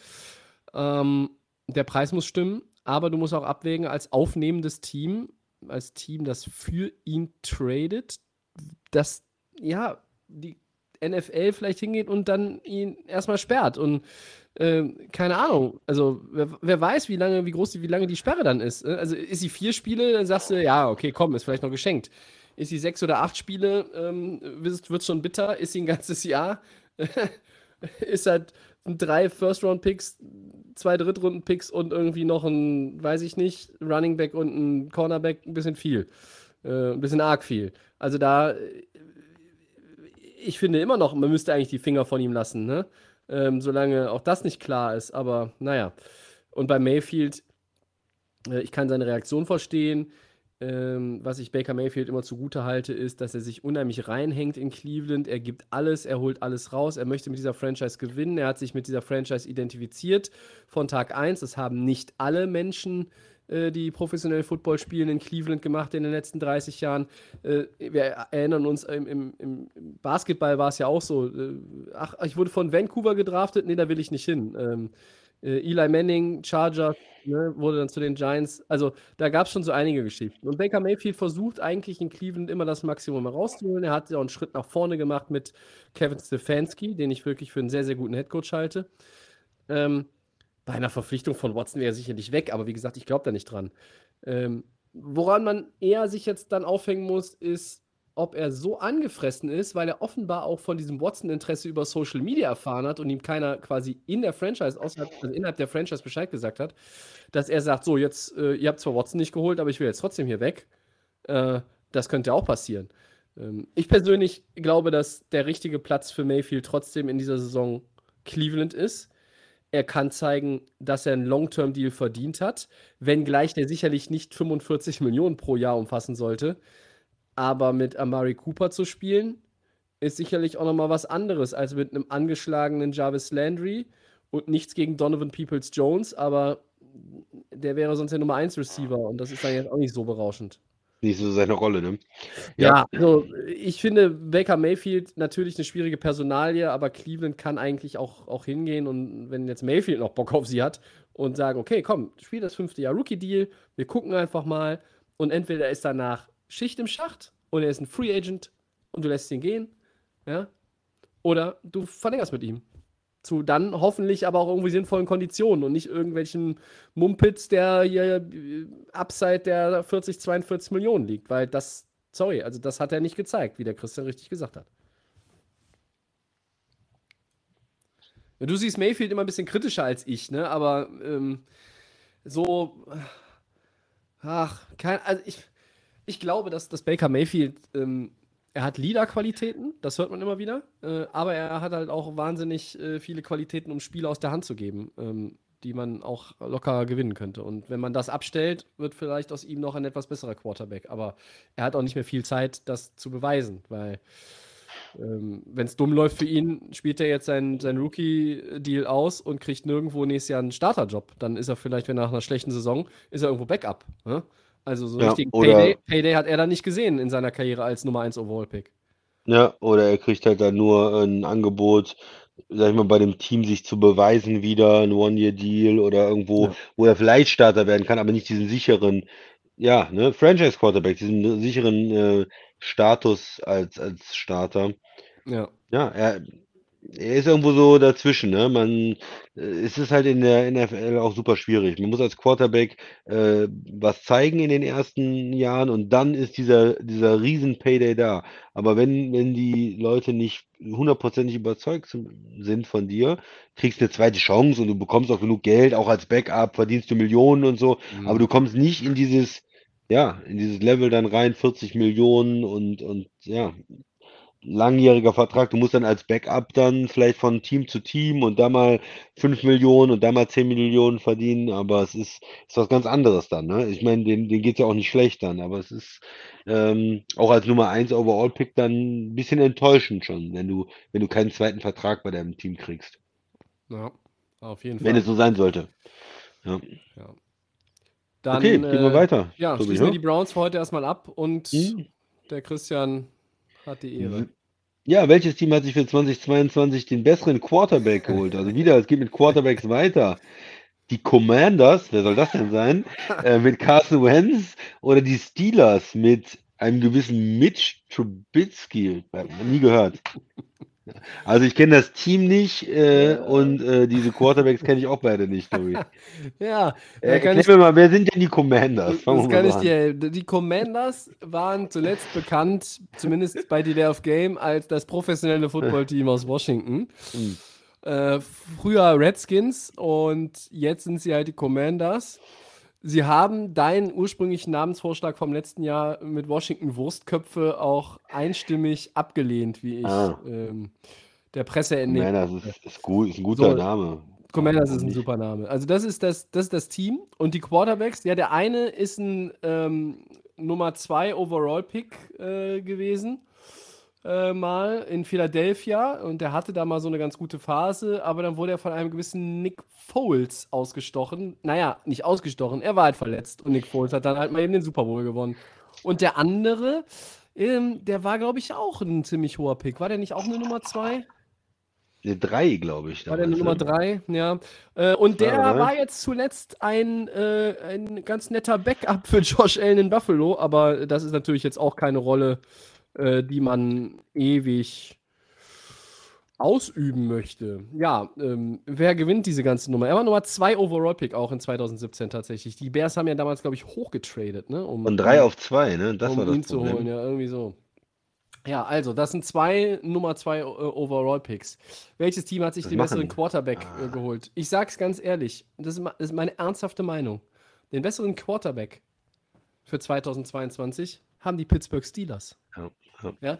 Ähm, der Preis muss stimmen, aber du musst auch abwägen als aufnehmendes Team, als Team, das für ihn tradet, dass ja die NFL vielleicht hingeht und dann ihn erstmal sperrt und äh, keine Ahnung, also wer, wer, weiß, wie lange, wie groß, wie lange die Sperre dann ist. ne? Also ist sie vier Spiele, dann sagst du, ja, okay, komm, ist vielleicht noch geschenkt. Ist sie sechs oder acht Spiele, ähm, wird schon bitter. Ist sie ein ganzes Jahr, ist halt drei First-Round-Picks, zwei Drittrunden-Picks und irgendwie noch ein, weiß ich nicht, Running Back und ein Cornerback ein bisschen viel. Äh, ein bisschen arg viel. Also da, ich finde immer noch, man müsste eigentlich die Finger von ihm lassen, ne? Ähm, solange auch das nicht klar ist. Aber naja, Und bei Mayfield, äh, ich kann seine Reaktion verstehen. Ähm, was ich Baker Mayfield immer zugute halte, ist, dass er sich unheimlich reinhängt in Cleveland. Er gibt alles, er holt alles raus. Er möchte mit dieser Franchise gewinnen. Er hat sich mit dieser Franchise identifiziert von Tag 1. Das haben nicht alle Menschen äh, die professionell Football spielen in Cleveland gemacht in den letzten 30 Jahren. Äh, wir erinnern uns, im, im, Basketball war es ja auch so. Äh, ach, ich wurde von Vancouver gedraftet, nee, da will ich nicht hin. Ähm, äh, Eli Manning, Charger, ne, wurde dann zu den Giants. Also da gab es schon so einige Geschichten. Und Baker Mayfield versucht eigentlich in Cleveland immer das Maximum herauszuholen. Er hat ja auch einen Schritt nach vorne gemacht mit Kevin Stefanski, den ich wirklich für einen sehr, sehr guten Headcoach halte. Ähm, bei einer Verpflichtung von Watson wäre er sicherlich weg, aber wie gesagt, ich glaube da nicht dran. Ähm, woran man eher sich jetzt dann aufhängen muss, ist, ob er so angefressen ist, weil er offenbar auch von diesem Watson-Interesse über Social Media erfahren hat und ihm keiner quasi in der Franchise, außerhalb, also innerhalb der Franchise Bescheid gesagt hat, dass er sagt: So, jetzt, äh, ihr habt zwar Watson nicht geholt, aber ich will jetzt trotzdem hier weg. Äh, das könnte auch passieren. Ähm, ich persönlich glaube, dass der richtige Platz für Mayfield trotzdem in dieser Saison Cleveland ist. Er kann zeigen, dass er einen Long-Term-Deal verdient hat, wenngleich der sicherlich nicht 45 Millionen pro Jahr umfassen sollte. Aber mit Amari Cooper zu spielen, ist sicherlich auch nochmal was anderes als mit einem angeschlagenen Jarvis Landry und nichts gegen Donovan Peoples Jones, aber der wäre sonst der Nummer 1 Receiver und das ist dann jetzt auch nicht so berauschend nicht so seine Rolle, ne? Ja, ja also ich finde Baker Mayfield natürlich eine schwierige Personalie, aber Cleveland kann eigentlich auch, auch hingehen und wenn jetzt Mayfield noch Bock auf sie hat und sagen, okay, komm, spiel das fünfte Jahr Rookie-Deal, wir gucken einfach mal und entweder ist danach Schicht im Schacht und er ist ein Free Agent und du lässt ihn gehen, ja, oder du verlängerst mit ihm zu dann hoffentlich aber auch irgendwie sinnvollen Konditionen und nicht irgendwelchen Mumpitz, der hier äh, abseit der 40, 42 Millionen liegt, weil das, sorry, also das hat er nicht gezeigt, wie der Christian richtig gesagt hat. Du siehst Mayfield immer ein bisschen kritischer als ich, ne? Aber ähm, so, ach, kein, also ich, ich glaube, dass, dass Baker Mayfield ähm, er hat Leader-Qualitäten, das hört man immer wieder, äh, aber er hat halt auch wahnsinnig äh, viele Qualitäten, um Spiele aus der Hand zu geben, ähm, die man auch locker gewinnen könnte. Und wenn man das abstellt, wird vielleicht aus ihm noch ein etwas besserer Quarterback. Aber er hat auch nicht mehr viel Zeit, das zu beweisen, weil ähm, wenn es dumm läuft für ihn, spielt er jetzt seinen, seinen Rookie-Deal aus und kriegt nirgendwo nächstes Jahr einen Starterjob. Dann ist er vielleicht, wenn nach einer schlechten Saison, ist er irgendwo Backup. Ne? Also so ja, richtigen Payday, Payday, hat er dann nicht gesehen in seiner Karriere als Nummer 1 Overall-Pick. Ja, oder er kriegt halt dann nur ein Angebot, sag ich mal, bei dem Team sich zu beweisen wieder, ein One-Year-Deal oder irgendwo, ja. wo er vielleicht Starter werden kann, aber nicht diesen sicheren, ja, ne, Franchise-Quarterback, diesen sicheren äh, Status als, als Starter. Ja. Ja, er, er ist irgendwo so dazwischen, ne? Man, äh, es ist halt in der NFL auch super schwierig. Man muss als Quarterback äh, was zeigen in den ersten Jahren und dann ist dieser, dieser riesen Payday da. Aber wenn, wenn die Leute nicht hundertprozentig überzeugt sind von dir, kriegst du eine zweite Chance und du bekommst auch genug Geld, auch als Backup, verdienst du Millionen und so, mhm. aber du kommst nicht in dieses, ja, in dieses Level dann rein, 40 Millionen und, und ja, langjähriger Vertrag. Du musst dann als Backup dann vielleicht von Team zu Team und da mal 5 Millionen und da mal 10 Millionen verdienen, aber es ist, ist was ganz anderes dann. Ne? Ich meine, denen, denen geht es ja auch nicht schlecht dann, aber es ist ähm, auch als Nummer 1 Overall-Pick dann ein bisschen enttäuschend schon, wenn du, wenn du keinen zweiten Vertrag bei deinem Team kriegst. Ja, auf jeden Fall. Wenn es so sein sollte. Ja. ja. Dann, okay, gehen wir äh, weiter. Ja, Tobi, schließen wir die Browns für heute erstmal ab und hm? der Christian hat die Ehre. Ja, welches Team hat sich für 2022 den besseren Quarterback geholt? Also wieder, es geht mit Quarterbacks weiter. Die Commanders, wer soll das denn sein? Äh, mit Carson Wentz oder die Steelers mit einem gewissen Mitch Trubisky? Nie gehört. Also ich kenne das Team nicht äh, und äh, diese Quarterbacks kenne ich auch beide nicht, Tobi. ja, äh, kann ich, mir mal, wer sind denn die Commanders? Fangen das kann ich dir. Die Commanders waren zuletzt bekannt, zumindest bei Delay of Game, als das professionelle Footballteam aus Washington. Hm. Äh, früher Redskins und jetzt sind sie halt die Commanders. Sie haben deinen ursprünglichen Namensvorschlag vom letzten Jahr mit Washington Wurstköpfe auch einstimmig abgelehnt, wie ich ah. ähm, der Presse entnehme. Nein, das ist, ist, gut, ist ein guter so, Name. Commanders ist ein super Name. Also das ist das, das ist das Team und die Quarterbacks. Ja, der eine ist ein ähm, Nummer 2 Overall-Pick äh, gewesen. Äh, mal in Philadelphia und der hatte da mal so eine ganz gute Phase, aber dann wurde er von einem gewissen Nick Foles ausgestochen. Naja, nicht ausgestochen, er war halt verletzt und Nick Foles hat dann halt mal eben den Super Bowl gewonnen. Und der andere, ähm, der war, glaube ich, auch ein ziemlich hoher Pick. War der nicht auch eine Nummer 2? Eine 3, glaube ich. War der damals, Nummer ne? 3, ja. Äh, und der Ja, war jetzt zuletzt ein, äh, ein ganz netter Backup für Josh Allen in Buffalo, aber das ist natürlich jetzt auch keine Rolle, äh, die man ewig ausüben möchte. Ja, ähm, wer gewinnt diese ganze Nummer? Er war Nummer 2 Overall-Pick auch in 2017 tatsächlich. Die Bears haben ja damals, glaube ich, hochgetradet, ne? Um, Von 3 auf 2, ne? Das um war das ihn zu Problem. holen, ja, irgendwie so. Ja, also, das sind zwei Nummer zwei äh, Overall-Picks. Welches Team hat sich Was den besseren? Quarterback Ah. äh, geholt? Ich sag's ganz ehrlich, das ist, das ist meine ernsthafte Meinung. Den besseren Quarterback für 2022 haben die Pittsburgh Steelers. Ja, ja.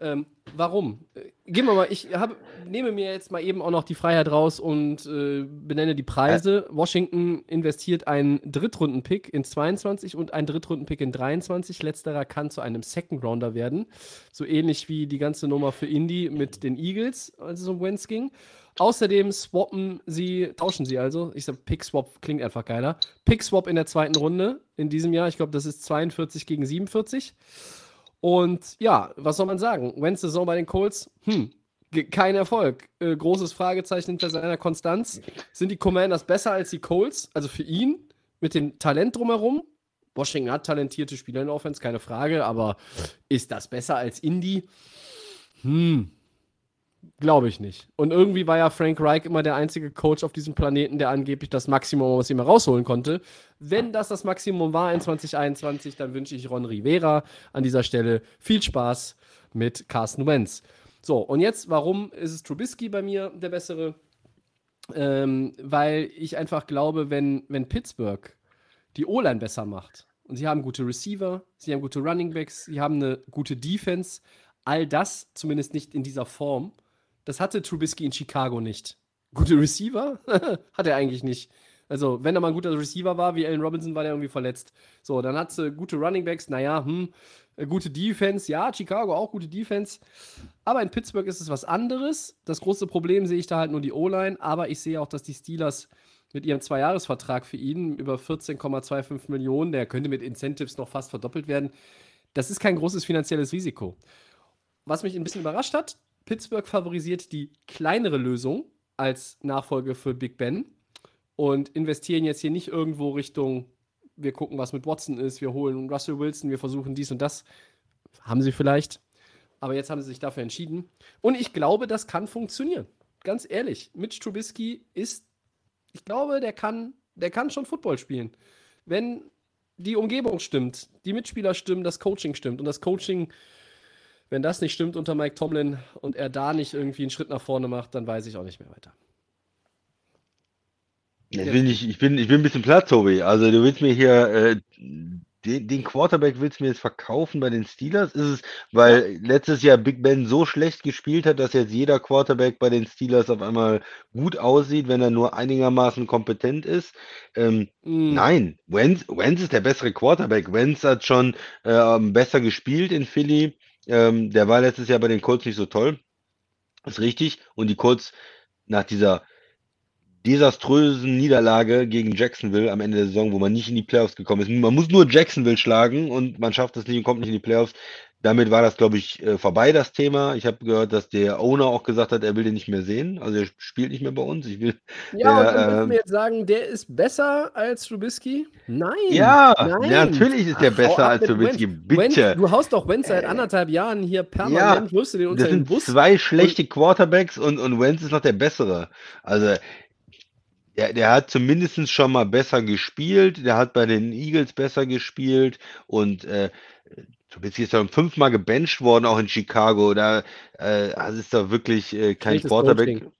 Ähm, warum? Äh, Gehen wir mal, ich hab, nehme mir jetzt mal eben auch noch die Freiheit raus und äh, benenne die Preise. Washington investiert einen Drittrunden-Pick in 22 und einen Drittrunden-Pick in 23. Letzterer kann zu einem Second-Rounder werden. So ähnlich wie die ganze Nummer für Indy mit den Eagles, als es um Wentz ging. Außerdem swappen sie, tauschen sie also. Ich sag, Pick-Swap klingt einfach geiler. Pick-Swap in der zweiten Runde in diesem Jahr. Ich glaube, das ist 42 gegen 47. Und ja, was soll man sagen? Wentz Saison bei den Colts, hm, kein Erfolg. Äh, großes Fragezeichen hinter seiner Konstanz. Sind die Commanders besser als die Colts? Also für ihn, mit dem Talent drumherum? Washington hat talentierte Spieler in der Offense, keine Frage, aber ist das besser als Indy? Hm, glaube ich nicht. Und irgendwie war ja Frank Reich immer der einzige Coach auf diesem Planeten, der angeblich das Maximum aus ihm herausholen konnte. Wenn das das Maximum war in 2021, dann wünsche ich Ron Rivera an dieser Stelle viel Spaß mit Carsten Wentz. So, und jetzt, warum ist es Trubisky bei mir der bessere? Ähm, weil ich einfach glaube, wenn, wenn Pittsburgh die O-Line besser macht und sie haben gute Receiver, sie haben gute Running Backs, sie haben eine gute Defense, all das zumindest nicht in dieser Form, das hatte Trubisky in Chicago nicht. Gute Receiver? hat er eigentlich nicht. Also, wenn er mal ein guter Receiver war, wie Allen Robinson, war der irgendwie verletzt. So, dann hat sie gute Running Backs, naja, hm, äh, gute Defense. Ja, Chicago auch gute Defense. Aber in Pittsburgh ist es was anderes. Das große Problem sehe ich da halt nur die O-Line, aber ich sehe auch, dass die Steelers mit ihrem Zweijahresvertrag für ihn über 14,25 Millionen, der könnte mit Incentives noch fast verdoppelt werden. Das ist kein großes finanzielles Risiko. Was mich ein bisschen überrascht hat, Pittsburgh favorisiert die kleinere Lösung als Nachfolge für Big Ben und investieren jetzt hier nicht irgendwo Richtung, wir gucken, was mit Watson ist, wir holen Russell Wilson, wir versuchen dies und das. Haben sie vielleicht. Aber jetzt haben sie sich dafür entschieden. Und ich glaube, das kann funktionieren. Ganz ehrlich, Mitch Trubisky ist, ich glaube, der kann, der kann schon Football spielen. Wenn die Umgebung stimmt, die Mitspieler stimmen, das Coaching stimmt. Und das Coaching, wenn das nicht stimmt unter Mike Tomlin und er da nicht irgendwie einen Schritt nach vorne macht, dann weiß ich auch nicht mehr weiter. Ich bin, nicht, ich, bin, ich bin ein bisschen platt, Tobi. Also du willst mir hier äh, den, den Quarterback willst du mir jetzt verkaufen bei den Steelers? Ist es, weil letztes Jahr Big Ben so schlecht gespielt hat, dass jetzt jeder Quarterback bei den Steelers auf einmal gut aussieht, wenn er nur einigermaßen kompetent ist? Ähm, Mm, Nein, Wentz, Wentz ist der bessere Quarterback. Wentz hat schon ähm, besser gespielt in Philly. Ähm, der war letztes Jahr bei den Colts nicht so toll. Ist richtig. Und die Colts nach dieser desaströsen Niederlage gegen Jacksonville am Ende der Saison, wo man nicht in die Playoffs gekommen ist. Man muss nur Jacksonville schlagen und man schafft es nicht und kommt nicht in die Playoffs. Damit war das, glaube ich, äh, vorbei, das Thema. Ich habe gehört, dass der Owner auch gesagt hat, er will den nicht mehr sehen. Also er spielt nicht mehr bei uns. Ich will. Ja, und der, dann willst du ähm, mir jetzt sagen, der ist besser als Trubisky? Nein. Ja, nein. natürlich ist der Ach, besser als Trubisky. Wentz. Bitte. Wentz, du haust doch Wentz seit anderthalb Jahren hier permanent, wirfst du den unter Das sind Bus. zwei schlechte Quarterbacks und, und Wentz ist noch der bessere. Also, der, der hat zumindest schon mal besser gespielt. Der hat bei den Eagles besser gespielt und äh, Trubisky ist ja fünfmal gebencht worden, auch in Chicago. Da äh, also ist da wirklich äh, kein Schlechtes Quarterback. Coaching.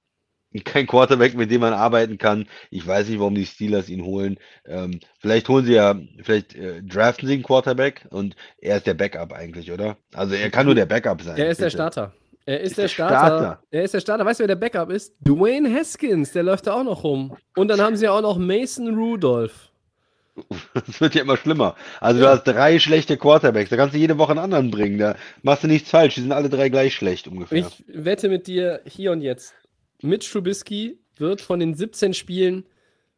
Kein Quarterback, mit dem man arbeiten kann. Ich weiß nicht, warum die Steelers ihn holen. Ähm, vielleicht holen sie ja, vielleicht äh, draften sie einen Quarterback und er ist der Backup eigentlich, oder? Also er kann nur der Backup sein. Er ist der bitte. Starter. Er ist, ist der, Starter. Starter. Er ist der Starter. Weißt du, wer der Backup ist? Dwayne Haskins, der läuft da auch noch rum. Und dann haben sie ja auch noch Mason Rudolph. Das wird ja immer schlimmer. Also ja. du hast drei schlechte Quarterbacks, da kannst du jede Woche einen anderen bringen. Da machst du nichts falsch. Die sind alle drei gleich schlecht ungefähr. Ich wette mit dir hier und jetzt. Mitch Trubisky wird von den 17 Spielen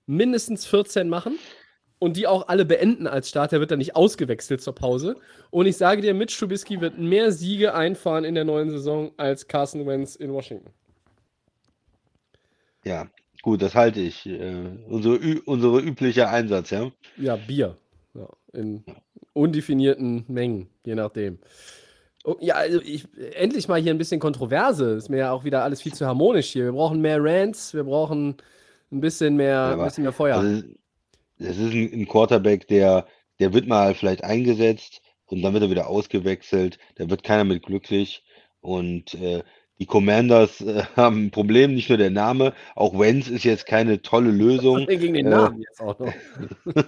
mindestens 14 machen und die auch alle beenden als Starter. wird dann nicht ausgewechselt zur Pause. Und ich sage dir, Mitch Trubisky wird mehr Siege einfahren in der neuen Saison als Carson Wentz in Washington. Ja, gut, das halte ich. Äh, unsere, unsere übliche Einsatz, ja. Ja, Bier. Ja, in undefinierten Mengen, je nachdem. Oh, ja, also ich, endlich mal hier ein bisschen Kontroverse. Ist mir ja auch wieder alles viel zu harmonisch hier. Wir brauchen mehr Rants, wir brauchen ein bisschen mehr, ja, ein bisschen mehr Feuer. Also, es ist ein, ein Quarterback, der, der wird mal vielleicht eingesetzt und dann wird er wieder ausgewechselt. Da wird keiner mit glücklich. Und äh, die Commanders äh, haben ein Problem, nicht nur der Name, auch Wenz ist jetzt keine tolle Lösung. Gegen den Namen äh, jetzt auch noch.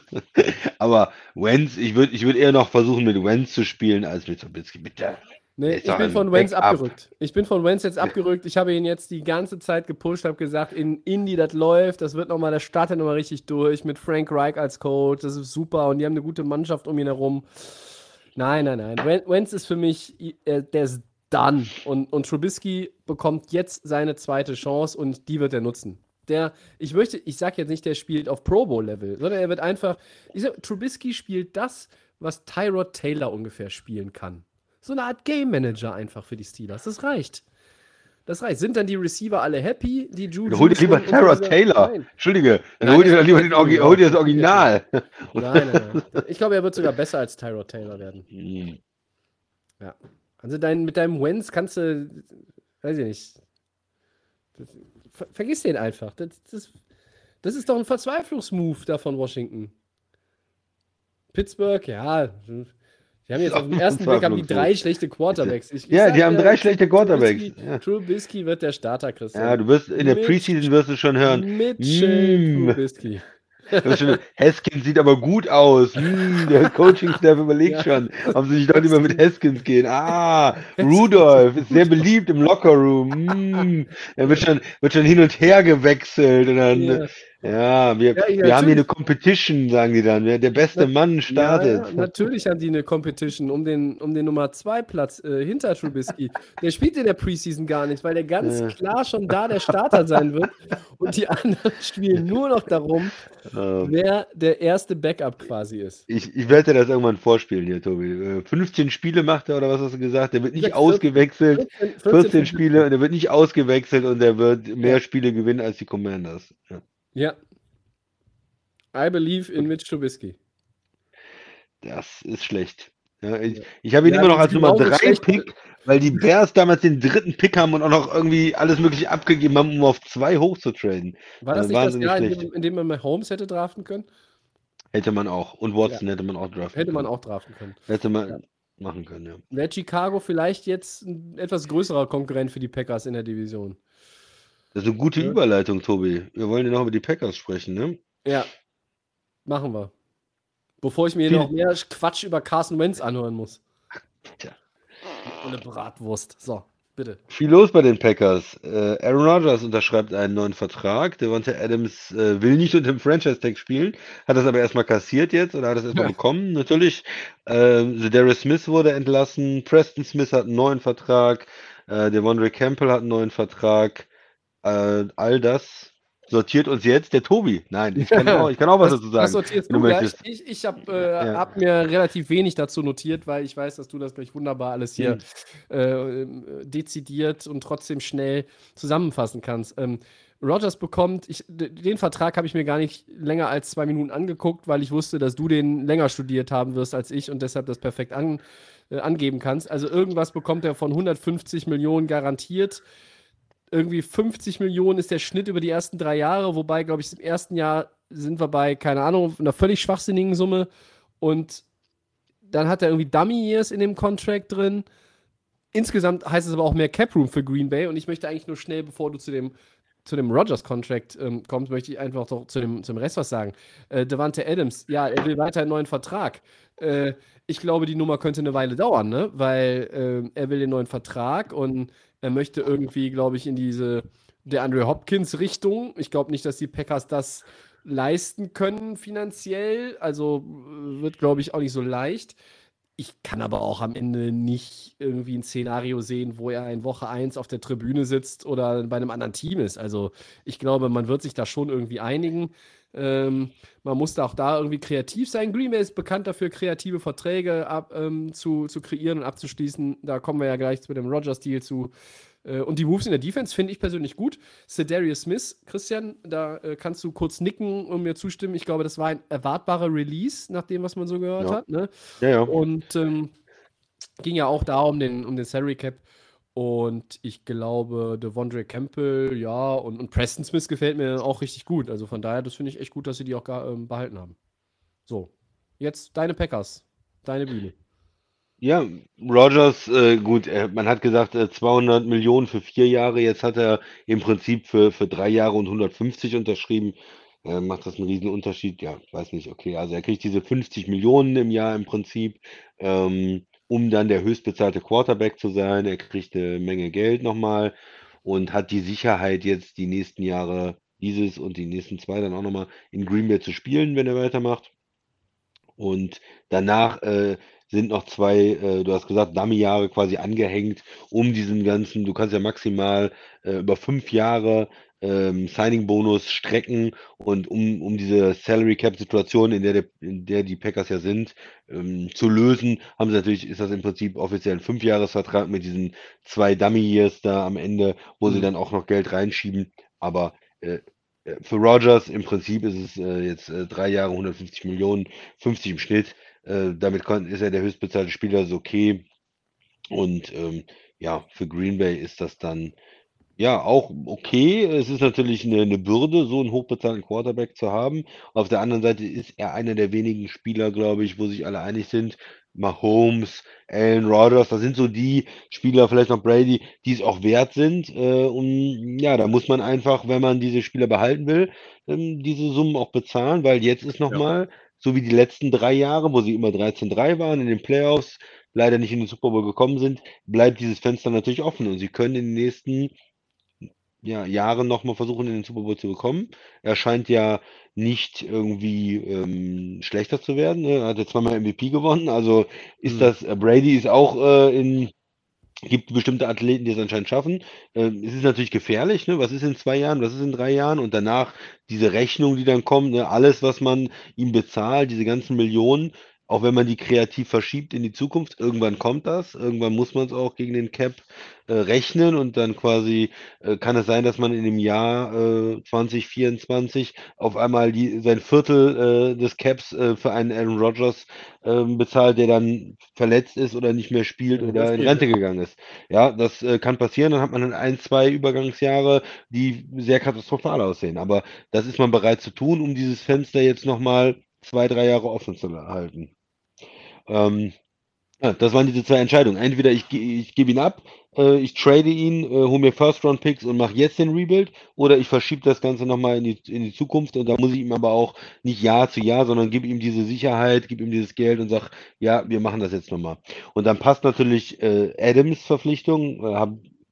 aber Wenz, ich würde ich würd eher noch versuchen, mit Wenz zu spielen, als mit Trubisky. Mit der, Nee, ich bin von Wenz abgerückt. Ich bin von Wenz jetzt abgerückt. Ich habe ihn jetzt die ganze Zeit gepusht, habe gesagt, in Indy, das läuft, das wird nochmal, der startet nochmal richtig durch mit Frank Reich als Coach, das ist super und die haben eine gute Mannschaft um ihn herum. Nein, nein, nein. Wenz ist für mich, äh, der ist done. Und, und Trubisky bekommt jetzt seine zweite Chance und die wird er nutzen. Der, ich möchte, ich sage jetzt nicht, der spielt auf Pro Bowl-Level, sondern er wird einfach, ich sag, Trubisky spielt das, was Tyrod Taylor ungefähr spielen kann. So eine Art Game Manager einfach für die Steelers. Das reicht. Das reicht. Sind dann die Receiver alle happy? Die Juju hol dir lieber Tara Taylor. Nein. Entschuldige, dann hol dir lieber den Orgi hol dir das Original. Nein, nein, nein. Ich glaube, er wird sogar besser als Tyrod Taylor werden. Hm. Ja. Also dein, mit deinem Wentz kannst du, weiß ich nicht. Das, ver, vergiss den einfach. Das, das, das ist doch ein Verzweiflungsmove da von Washington. Pittsburgh, ja, die haben jetzt auf den ersten Blick haben die drei schlechte Quarterbacks. Ich, ich ja, die haben drei schlechte Quarterbacks. Trubisky, ja. Trubisky wird der Starter, Christian. Ja, du wirst in der Preseason wirst du schon hören. Mitchell mm. Trubisky. Haskins sieht aber gut aus. Hm, der Coaching-Staff überlegt ja. schon, ob sie nicht doch lieber mit Haskins gehen. Ah, Rudolph ist sehr beliebt im Lockerroom. Hm, er wird schon, wird schon hin und her gewechselt. Und dann, ja. Ja, wir, ja, wir haben hier eine Competition, sagen die dann. Wer der beste Mann startet. Ja, natürlich haben die eine Competition um den, um den Nummer 2 Platz äh, hinter Trubisky. der spielt in der Preseason gar nicht, weil der ganz klar schon da der Starter sein wird. Und die anderen spielen nur noch darum, ähm, wer der erste Backup quasi ist. Ich, ich werde dir das irgendwann vorspielen hier, Tobi. 15 äh, Spiele macht er oder was hast du gesagt? Der wird nicht 14, ausgewechselt. 14, 14, 14 Spiele und der wird nicht ausgewechselt und der wird mehr Spiele gewinnen als die Commanders. Ja. Ja. I believe in Mitch Trubisky. Das ist schlecht. Ja, ich, ich habe ihn ja, immer noch als Nummer 3 Pick, weil die Bears damals den dritten Pick haben und auch noch irgendwie alles mögliche abgegeben haben, um auf 2 hochzutraden. War das, das nicht das Jahr, dem, in dem man mal Holmes hätte draften können? Hätte man auch. Und Watson ja. hätte man auch draften Hätte man auch draften können. Hätte man machen können, ja. Wäre Chicago vielleicht jetzt ein etwas größerer Konkurrent für die Packers in der Division? Das ist eine gute ja. Überleitung, Tobi. Wir wollen ja noch über die Packers sprechen, ne? Ja. Machen wir. Bevor ich mir noch mehr Quatsch über Carson Wentz anhören muss. Tja. Eine Bratwurst. So, bitte. Viel los bei den Packers. Äh, Aaron Rodgers unterschreibt einen neuen Vertrag. Devonta Adams äh, will nicht unter dem Franchise-Tag spielen, hat das aber erstmal kassiert jetzt oder hat das erstmal ja. bekommen. Natürlich, äh, Darius Smith wurde entlassen, Preston Smith hat einen neuen Vertrag, äh, Devondre Campbell hat einen neuen Vertrag. Äh, all das sortiert uns jetzt der Tobi. Nein, ich kann auch, ich kann auch was dazu sagen. Das sortierst du, ja, ich, ich habe äh, ja. hab mir relativ wenig dazu notiert, weil ich weiß, dass du das gleich wunderbar alles hier mhm. äh, dezidiert und trotzdem schnell zusammenfassen kannst. Ähm, Rogers bekommt, ich, den Vertrag habe ich mir gar nicht länger als zwei Minuten angeguckt, weil ich wusste, dass du den länger studiert haben wirst als ich und deshalb das perfekt an, äh, angeben kannst. Also irgendwas bekommt er von 150 Millionen garantiert irgendwie 50 Millionen ist der Schnitt über die ersten drei Jahre, wobei, glaube ich, im ersten Jahr sind wir bei, keine Ahnung, einer völlig schwachsinnigen Summe. Und dann hat er irgendwie Dummy Years in dem Contract drin. Insgesamt heißt es aber auch mehr Cap Room für Green Bay. Und ich möchte eigentlich nur schnell, bevor du zu dem zu dem Rogers-Contract ähm, kommt, möchte ich einfach doch zu dem, zum Rest was sagen. Äh, Devante Adams, ja, er will weiter einen neuen Vertrag. Äh, ich glaube, die Nummer könnte eine Weile dauern, ne? Weil äh, er will den neuen Vertrag und er möchte irgendwie, glaube ich, in diese der Andre Hopkins-Richtung. Ich glaube nicht, dass die Packers das leisten können finanziell. Also äh, wird, glaube ich, auch nicht so leicht. Ich kann aber auch am Ende nicht irgendwie ein Szenario sehen, wo er in Woche 1 auf der Tribüne sitzt oder bei einem anderen Team ist. Also ich glaube, man wird sich da schon irgendwie einigen. Ähm, man muss da auch da irgendwie kreativ sein. Green Bay ist bekannt dafür, kreative Verträge ab, ähm, zu, zu kreieren und abzuschließen. Da kommen wir ja gleich mit dem Rogers-Deal zu. Äh, und die Moves in der Defense finde ich persönlich gut. Cedarius Smith, Christian, da äh, kannst du kurz nicken und mir zustimmen. Ich glaube, das war ein erwartbarer Release, nach dem, was man so gehört Ja. hat. Ne? Ja, ja. Und ähm, ging ja auch da um den, um den Salary Cap. Und ich glaube, Devondre Campbell, ja, und, und Preston Smith gefällt mir auch richtig gut. Also von daher, das finde ich echt gut, dass sie die auch gar, ähm, behalten haben. So, jetzt deine Packers, deine Bühne. Ja, Rogers, äh, gut, äh, man hat gesagt, äh, 200 Millionen für vier Jahre. Jetzt hat er im Prinzip für, für drei Jahre und 150 unterschrieben. Äh, macht das einen riesen Unterschied? Ja, weiß nicht. Okay, also er kriegt diese 50 Millionen im Jahr im Prinzip, ähm, um dann der höchstbezahlte Quarterback zu sein. Er kriegt eine Menge Geld nochmal und hat die Sicherheit, jetzt die nächsten Jahre, dieses und die nächsten zwei dann auch nochmal in Green Bay zu spielen, wenn er weitermacht. Und danach äh, sind noch zwei, äh, du hast gesagt, Dummy-Jahre quasi angehängt, um diesen ganzen, du kannst ja maximal äh, über fünf Jahre ähm, Signing-Bonus strecken und um, um diese Salary-Cap-Situation, in der, der, in der die Packers ja sind, ähm, zu lösen, haben sie natürlich, ist das im Prinzip offiziell ein Fünfjahresvertrag mit diesen zwei Dummy-Years da am Ende, wo sie Mhm. dann auch noch Geld reinschieben. Aber äh, äh, für Rogers im Prinzip ist es äh, jetzt äh, drei Jahre 150 Millionen, 50 im Schnitt. Äh, damit kon- ist er der höchstbezahlte Spieler, ist okay. Und ähm, ja, für Green Bay ist das dann ja auch okay. Es ist natürlich eine, eine Bürde, so einen hochbezahlten Quarterback zu haben. Auf der anderen Seite ist er einer der wenigen Spieler, glaube ich, wo sich alle einig sind. Mahomes, Allen Rodgers, das sind so die Spieler, vielleicht noch Brady, die es auch wert sind. Äh, und ja, da muss man einfach, wenn man diese Spieler behalten will, ähm, diese Summen auch bezahlen, weil jetzt ist nochmal, so wie die letzten drei Jahre, wo sie immer 13-3 waren in den Playoffs, leider nicht in den Super Bowl gekommen sind, bleibt dieses Fenster natürlich offen und sie können in den nächsten ja, Jahren nochmal versuchen, in den Super Bowl zu bekommen. Er scheint ja nicht irgendwie ähm, schlechter zu werden. Ne? Er hat jetzt zweimal MVP gewonnen. Also ist Mhm. das, äh, Brady ist auch äh, in, gibt bestimmte Athleten, die es anscheinend schaffen. Ähm, es ist natürlich gefährlich, ne? Was ist in zwei Jahren, was ist in drei Jahren? Und danach diese Rechnung, die dann kommt, ne? Alles, was man ihm bezahlt, diese ganzen Millionen, auch wenn man die kreativ verschiebt in die Zukunft, irgendwann kommt das. Irgendwann muss man es auch gegen den Cap äh, rechnen und dann quasi äh, kann es sein, dass man in dem Jahr äh, 2024 auf einmal die, sein Viertel äh, des Caps äh, für einen Aaron Rodgers ähm, bezahlt, der dann verletzt ist oder nicht mehr spielt Ja, oder in Rente ja. gegangen ist. Ja, das äh, kann passieren. Dann hat man dann ein, zwei Übergangsjahre, die sehr katastrophal aussehen. Aber das ist man bereit zu tun, um dieses Fenster jetzt nochmal zwei, drei Jahre offen zu halten. Ähm, ja, das waren diese zwei Entscheidungen. Entweder ich, ich gebe ihn ab, äh, ich trade ihn, äh, hole mir First-Round-Picks und mache jetzt den Rebuild, oder ich verschiebe das Ganze nochmal in die, in die Zukunft und da muss ich ihm aber auch nicht Jahr zu Jahr, sondern gebe ihm diese Sicherheit, gebe ihm dieses Geld und sage, ja, wir machen das jetzt nochmal. Und dann passt natürlich äh, Adams Verpflichtung, äh,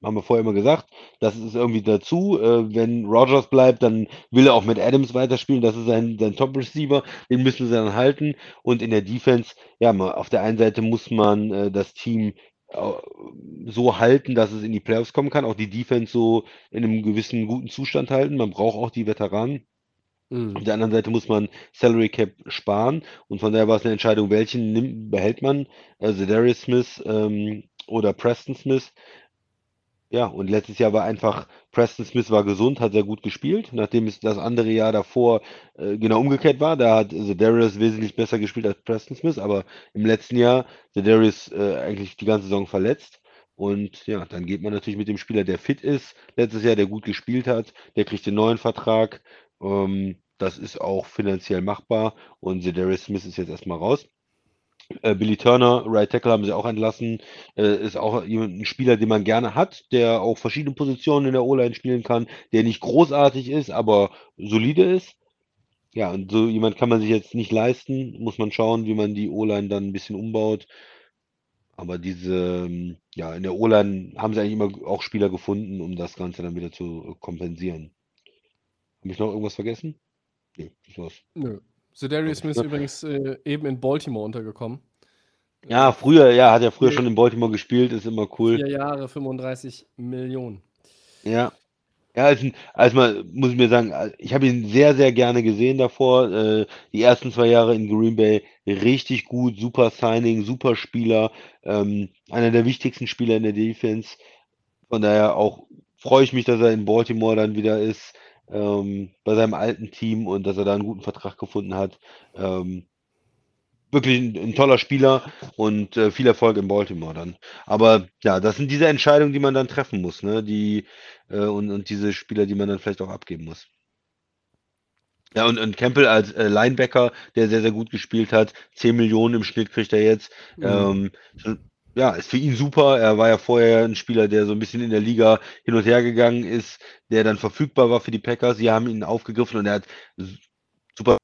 haben wir vorher immer gesagt, das ist irgendwie dazu. Äh, wenn Rogers bleibt, dann will er auch mit Adams weiterspielen, das ist sein, sein Top-Receiver, den müssen sie dann halten. Und in der Defense, ja, mal, auf der einen Seite muss man äh, das Team au- so halten, dass es in die Playoffs kommen kann, auch die Defense so in einem gewissen guten Zustand halten. Man braucht auch die Veteranen. Auf Mhm. der anderen Seite muss man Salary Cap sparen und von daher war es eine Entscheidung, welchen nimmt, behält man, also Darius Smith ähm, oder Preston Smith. Ja, und letztes Jahr war einfach, Preston Smith war gesund, hat sehr gut gespielt, nachdem es das andere Jahr davor äh, genau umgekehrt war. Da hat Darius wesentlich besser gespielt als Preston Smith, aber im letzten Jahr Darius äh, eigentlich die ganze Saison verletzt. Und ja, dann geht man natürlich mit dem Spieler, der fit ist, letztes Jahr, der gut gespielt hat, der kriegt den neuen Vertrag. Ähm, das ist auch finanziell machbar und Darius Smith ist jetzt erstmal raus. Äh, Billy Turner, Right Tackle haben sie auch entlassen. Äh, ist auch ein Spieler, den man gerne hat, der auch verschiedene Positionen in der O-Line spielen kann, der nicht großartig ist, aber solide ist. Ja, und so jemand kann man sich jetzt nicht leisten. Muss man schauen, wie man die O-Line dann ein bisschen umbaut. Aber diese, ähm, ja, in der O-Line haben sie eigentlich immer auch Spieler gefunden, um das Ganze dann wieder zu kompensieren. Habe ich noch irgendwas vergessen? Nee, das war's. Nö. So Darius Smith ist übrigens äh, eben in Baltimore untergekommen. Ja, früher, ja, hat er früher schon in Baltimore gespielt, ist immer cool. Vier Jahre, 35 Millionen. Ja. Ja, also, also mal, muss ich mir sagen, ich habe ihn sehr, sehr gerne gesehen davor. Äh, die ersten zwei Jahre in Green Bay richtig gut, super Signing, super Spieler, ähm, einer der wichtigsten Spieler in der Defense. Von daher auch freue ich mich, dass er in Baltimore dann wieder ist ähm, bei seinem alten Team und dass er da einen guten Vertrag gefunden hat. Ähm, wirklich ein, ein, toller Spieler und äh, viel Erfolg in Baltimore dann. Aber ja, das sind diese Entscheidungen, die man dann treffen muss, ne? Die äh, und, und diese Spieler, die man dann vielleicht auch abgeben muss. Ja, und, und Campbell als äh, Linebacker, der sehr, sehr gut gespielt hat, 10 Millionen im Schnitt kriegt er jetzt. Mhm. Ähm, ja, ist für ihn super. Er war ja vorher ein Spieler, der so ein bisschen in der Liga hin und her gegangen ist, der dann verfügbar war für die Packers. Sie haben ihn aufgegriffen und er hat super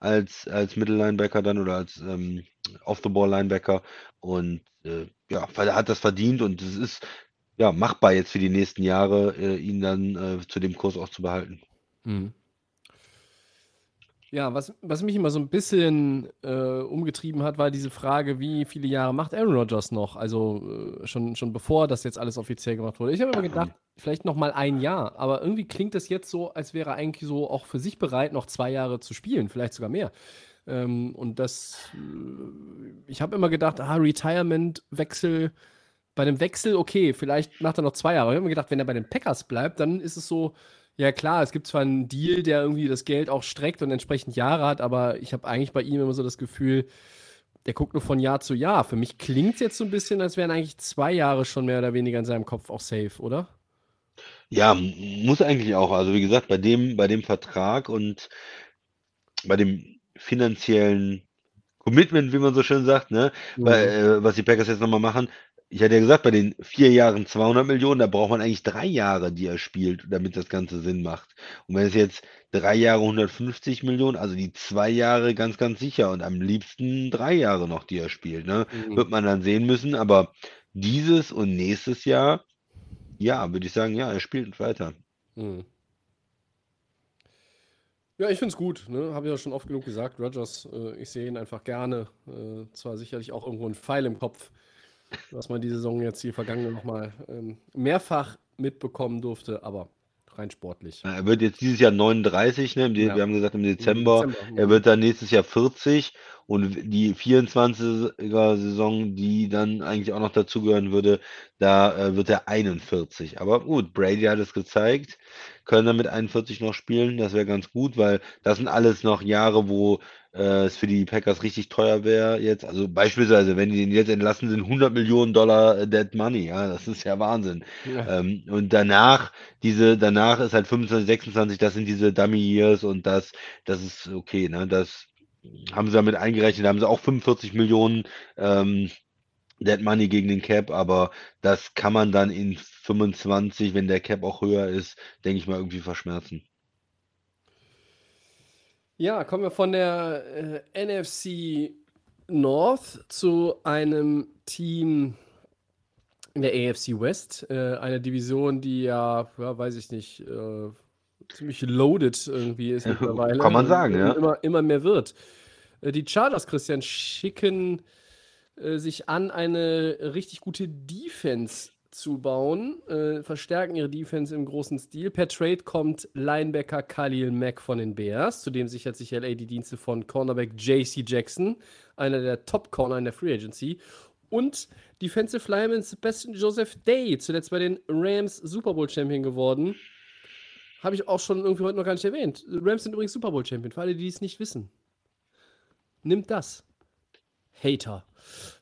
als, als Mittellinebacker dann oder als ähm, Off-the-Ball-Linebacker und äh, ja, er hat das verdient und es ist ja machbar jetzt für die nächsten Jahre, äh, ihn dann äh, zu dem Kurs auch zu behalten. Mhm. Ja, was, was mich immer so ein bisschen äh, umgetrieben hat, war diese Frage, wie viele Jahre macht Aaron Rodgers noch? Also äh, schon, schon bevor das jetzt alles offiziell gemacht wurde. Ich habe immer gedacht, vielleicht noch mal ein Jahr, aber irgendwie klingt das jetzt so, als wäre er eigentlich so auch für sich bereit, noch zwei Jahre zu spielen, vielleicht sogar mehr. Ähm, und das, äh, ich habe immer gedacht, ah, Retirement-Wechsel, bei dem Wechsel, okay, vielleicht macht er noch zwei Jahre. Ich habe immer gedacht, wenn er bei den Packers bleibt, dann ist es so, ja, klar, es gibt zwar einen Deal, der irgendwie das Geld auch streckt und entsprechend Jahre hat, aber ich habe eigentlich bei ihm immer so das Gefühl, der guckt nur von Jahr zu Jahr. Für mich klingt es jetzt so ein bisschen, als wären eigentlich zwei Jahre schon mehr oder weniger in seinem Kopf auch safe, oder? Ja, muss eigentlich auch. Also wie gesagt, bei dem, bei dem Vertrag und bei dem finanziellen Commitment, wie man so schön sagt, ne, mhm. bei, äh, was die Packers jetzt nochmal machen, ich hatte ja gesagt, bei den vier Jahren 200 Millionen, da braucht man eigentlich drei Jahre, die er spielt, damit das Ganze Sinn macht. Und wenn es jetzt drei Jahre 150 Millionen, also die zwei Jahre ganz, ganz sicher und am liebsten drei Jahre noch, die er spielt, ne? Mhm. Wird man dann sehen müssen. Aber dieses und nächstes Jahr, ja, würde ich sagen, ja, er spielt weiter. Mhm. Ja, ich finde es gut. Ne? Habe ich ja schon oft genug gesagt. Rogers, äh, ich sehe ihn einfach gerne. Äh, zwar sicherlich auch irgendwo ein Pfeil im Kopf was man die Saison jetzt die vergangene nochmal ähm, mehrfach mitbekommen durfte, aber rein sportlich. Er wird jetzt dieses Jahr 39, ne? Wir ja. haben gesagt im Dezember. Im Dezember. Er wird dann nächstes Jahr 40 und die 24er Saison, die dann eigentlich auch noch dazugehören würde, da äh, wird er 41. Aber gut, Brady hat es gezeigt, können er mit 41 noch spielen, das wäre ganz gut, weil das sind alles noch Jahre, wo äh, es für die Packers richtig teuer wäre jetzt. Also beispielsweise, wenn die den jetzt entlassen sind, 100 Millionen Dollar äh, Dead Money, ja, das ist ja Wahnsinn. Ja. Ähm, und danach, diese, danach ist halt 25, 26, das sind diese Dummy Years und das, das ist okay, ne, das haben sie damit eingerechnet, da haben sie auch 45 Millionen ähm, Dead Money gegen den Cap, aber das kann man dann in 25, wenn der Cap auch höher ist, denke ich mal, irgendwie verschmerzen. Ja, kommen wir von der äh, NFC North zu einem Team in der AFC West, äh, eine Division, die ja, ja, weiß ich nicht, äh, ziemlich loaded irgendwie ist mittlerweile. Kann man sagen, ja. Immer, immer mehr wird. Äh, die Chargers, Christian, schicken äh, sich an, eine richtig gute Defense zu bauen, äh, verstärken ihre Defense im großen Stil. Per Trade kommt Linebacker Khalil Mack von den Bears, zudem sichert sich LA die Dienste von Cornerback JC Jackson, einer der Top-Corner in der Free Agency. Und Defensive Lineman Sebastian Joseph Day, zuletzt bei den Rams Super Bowl Champion geworden. Habe ich auch schon irgendwie heute noch gar nicht erwähnt. Rams sind übrigens Super Bowl Champion, für alle, die es nicht wissen. Nimmt das. Hater.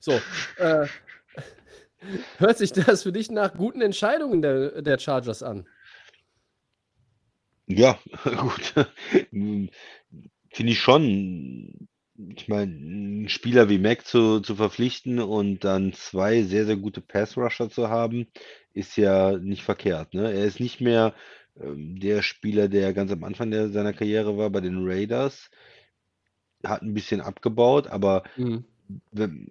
So, äh, Hört sich das für dich nach guten Entscheidungen der, der Chargers an? Ja, gut. Finde ich schon. ich meine, einen Spieler wie Mac zu, zu verpflichten und dann zwei sehr, sehr gute Pass-Rusher zu haben, ist ja nicht verkehrt. Ne? Er ist nicht mehr ähm, der Spieler, der ganz am Anfang der, seiner Karriere war bei den Raiders. Hat ein bisschen abgebaut, aber Mhm.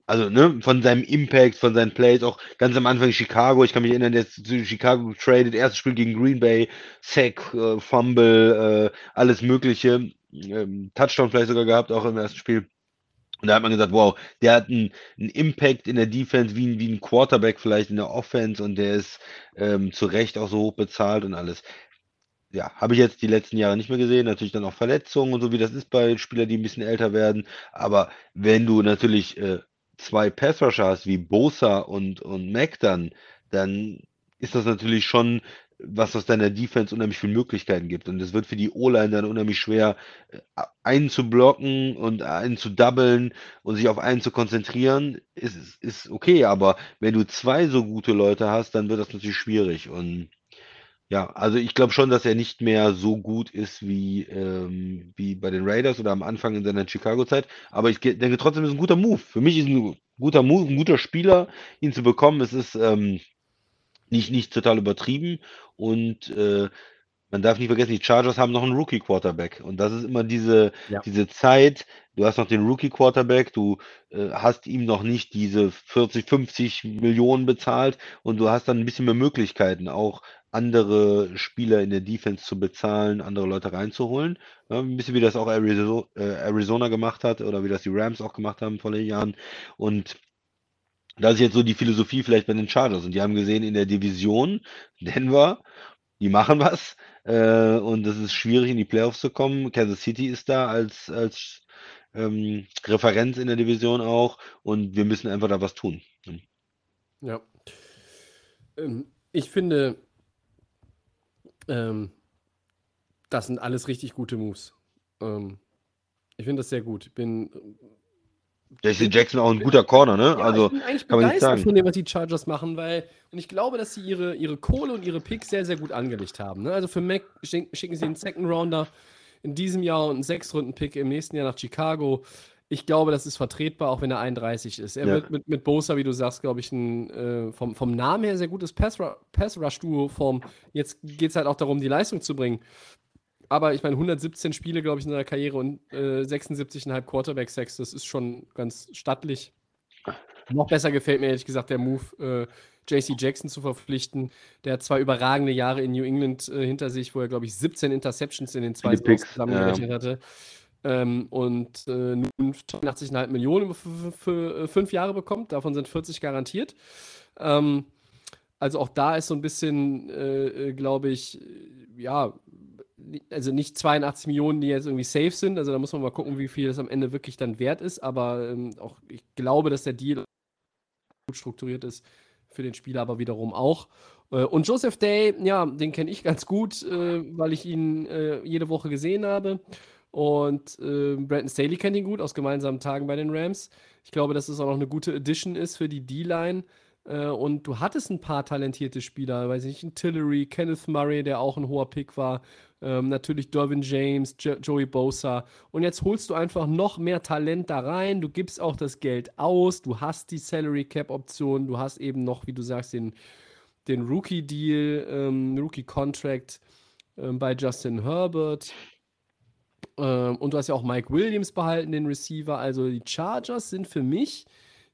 Also ne, von seinem Impact, von seinen Plays, auch ganz am Anfang Chicago, ich kann mich erinnern, der ist zu Chicago getradet, erstes Spiel gegen Green Bay, Sack, äh, Fumble, äh, alles Mögliche, ähm, Touchdown vielleicht sogar gehabt, auch im ersten Spiel. Und da hat man gesagt, wow, der hat einen, einen Impact in der Defense wie, ein- wie ein Quarterback vielleicht in der Offense und der ist ähm, zu Recht auch so hoch bezahlt und alles. Ja, habe ich jetzt die letzten Jahre nicht mehr gesehen. Natürlich dann auch Verletzungen und so, wie das ist bei Spielern, die ein bisschen älter werden. Aber wenn du natürlich äh, zwei Pass-Rusher hast, wie Bosa und, und Mac dann, dann ist das natürlich schon was, was deiner Defense unheimlich viele Möglichkeiten gibt. Und es wird für die O-Line dann unheimlich schwer, äh, einen zu blocken und einen zu doublen und sich auf einen zu konzentrieren, ist ist okay. Aber wenn du zwei so gute Leute hast, dann wird das natürlich schwierig. Und ja, also ich glaube schon, dass er nicht mehr so gut ist wie, ähm, wie bei den Raiders oder am Anfang in seiner Chicago-Zeit. Aber ich denke trotzdem, es ist ein guter Move. Für mich ist ein guter Move, ein guter Spieler, ihn zu bekommen. Es ist ähm, nicht, nicht total übertrieben. Und äh, man darf nicht vergessen, die Chargers haben noch einen Rookie-Quarterback. Und das ist immer diese, Ja. diese Zeit. Du hast noch den Rookie-Quarterback, du äh, hast ihm noch nicht diese 40, 50 Millionen bezahlt und du hast dann ein bisschen mehr Möglichkeiten, auch andere Spieler in der Defense zu bezahlen, andere Leute reinzuholen. Ja, ein bisschen wie das auch Arizo- äh, Arizona gemacht hat oder wie das die Rams auch gemacht haben vor den Jahren. Und das ist jetzt so die Philosophie vielleicht bei den Chargers. Und die haben gesehen in der Division, Denver, die machen was. Äh, und es ist schwierig, in die Playoffs zu kommen. Kansas City ist da als, als ähm, Referenz in der Division auch. Und wir müssen einfach da was tun. Ja. Ähm, ich finde, ähm, das sind alles richtig gute Moves. Ähm, ich finde das sehr gut. Bin, JC Jackson auch ein guter Corner, ne? ja, Also ich bin eigentlich kann man nicht begeistert sagen. von dem, was die Chargers machen, weil und ich glaube, dass sie ihre, ihre Kohle und ihre Picks sehr, sehr gut angelegt haben. Ne? Also für Mac schick, schicken sie einen Second Rounder in diesem Jahr und einen Sechstrunden-Pick im nächsten Jahr nach Chicago. Ich glaube, das ist vertretbar, auch wenn er 31 ist. Er Ja. wird mit, mit Bosa, wie du sagst, glaube ich, ein äh, vom, vom Namen her sehr gutes Pass-Ru- Pass-Rush-Duo. Vom, jetzt geht es halt auch darum, die Leistung zu bringen. Aber ich meine, 117 Spiele, glaube ich, in seiner Karriere und äh, 76,5 Quarterback-Sacks, das ist schon ganz stattlich. Noch besser gefällt mir ehrlich gesagt der Move, äh, JC Jackson zu verpflichten. Der hat zwei überragende Jahre in New England äh, hinter sich, wo er, glaube ich, 17 Interceptions in den zwei Picks, zusammengerechnet hatte. Ähm, und äh, nun 82,5 Millionen für, für äh, fünf Jahre bekommt. Davon sind 40 garantiert. Ähm, also auch da ist so ein bisschen, äh, äh, glaube ich, äh, ja, also nicht 82 Millionen, die jetzt irgendwie safe sind. Also da muss man mal gucken, wie viel das am Ende wirklich dann wert ist. Aber ähm, auch ich glaube, dass der Deal gut strukturiert ist für den Spieler, aber wiederum auch. Äh, und Joseph Day, ja, den kenne ich ganz gut, äh, weil ich ihn äh, jede Woche gesehen habe. Und äh, Brandon Staley kennt ihn gut aus gemeinsamen Tagen bei den Rams. Ich glaube, dass es auch noch eine gute Addition ist für die D-Line. Äh, und du hattest ein paar talentierte Spieler, weiß ich nicht, Tillery, Kenneth Murray, der auch ein hoher Pick war, ähm, natürlich Dervin James, jo Joey Bosa. Und jetzt holst du einfach noch mehr Talent da rein. Du gibst auch das Geld aus. Du hast die Salary Cap Option. Du hast eben noch, wie du sagst, den, den Rookie Deal, ähm, Rookie Contract ähm, bei Justin Herbert. Ähm, und du hast ja auch Mike Williams behalten, den Receiver. Also die Chargers sind für mich,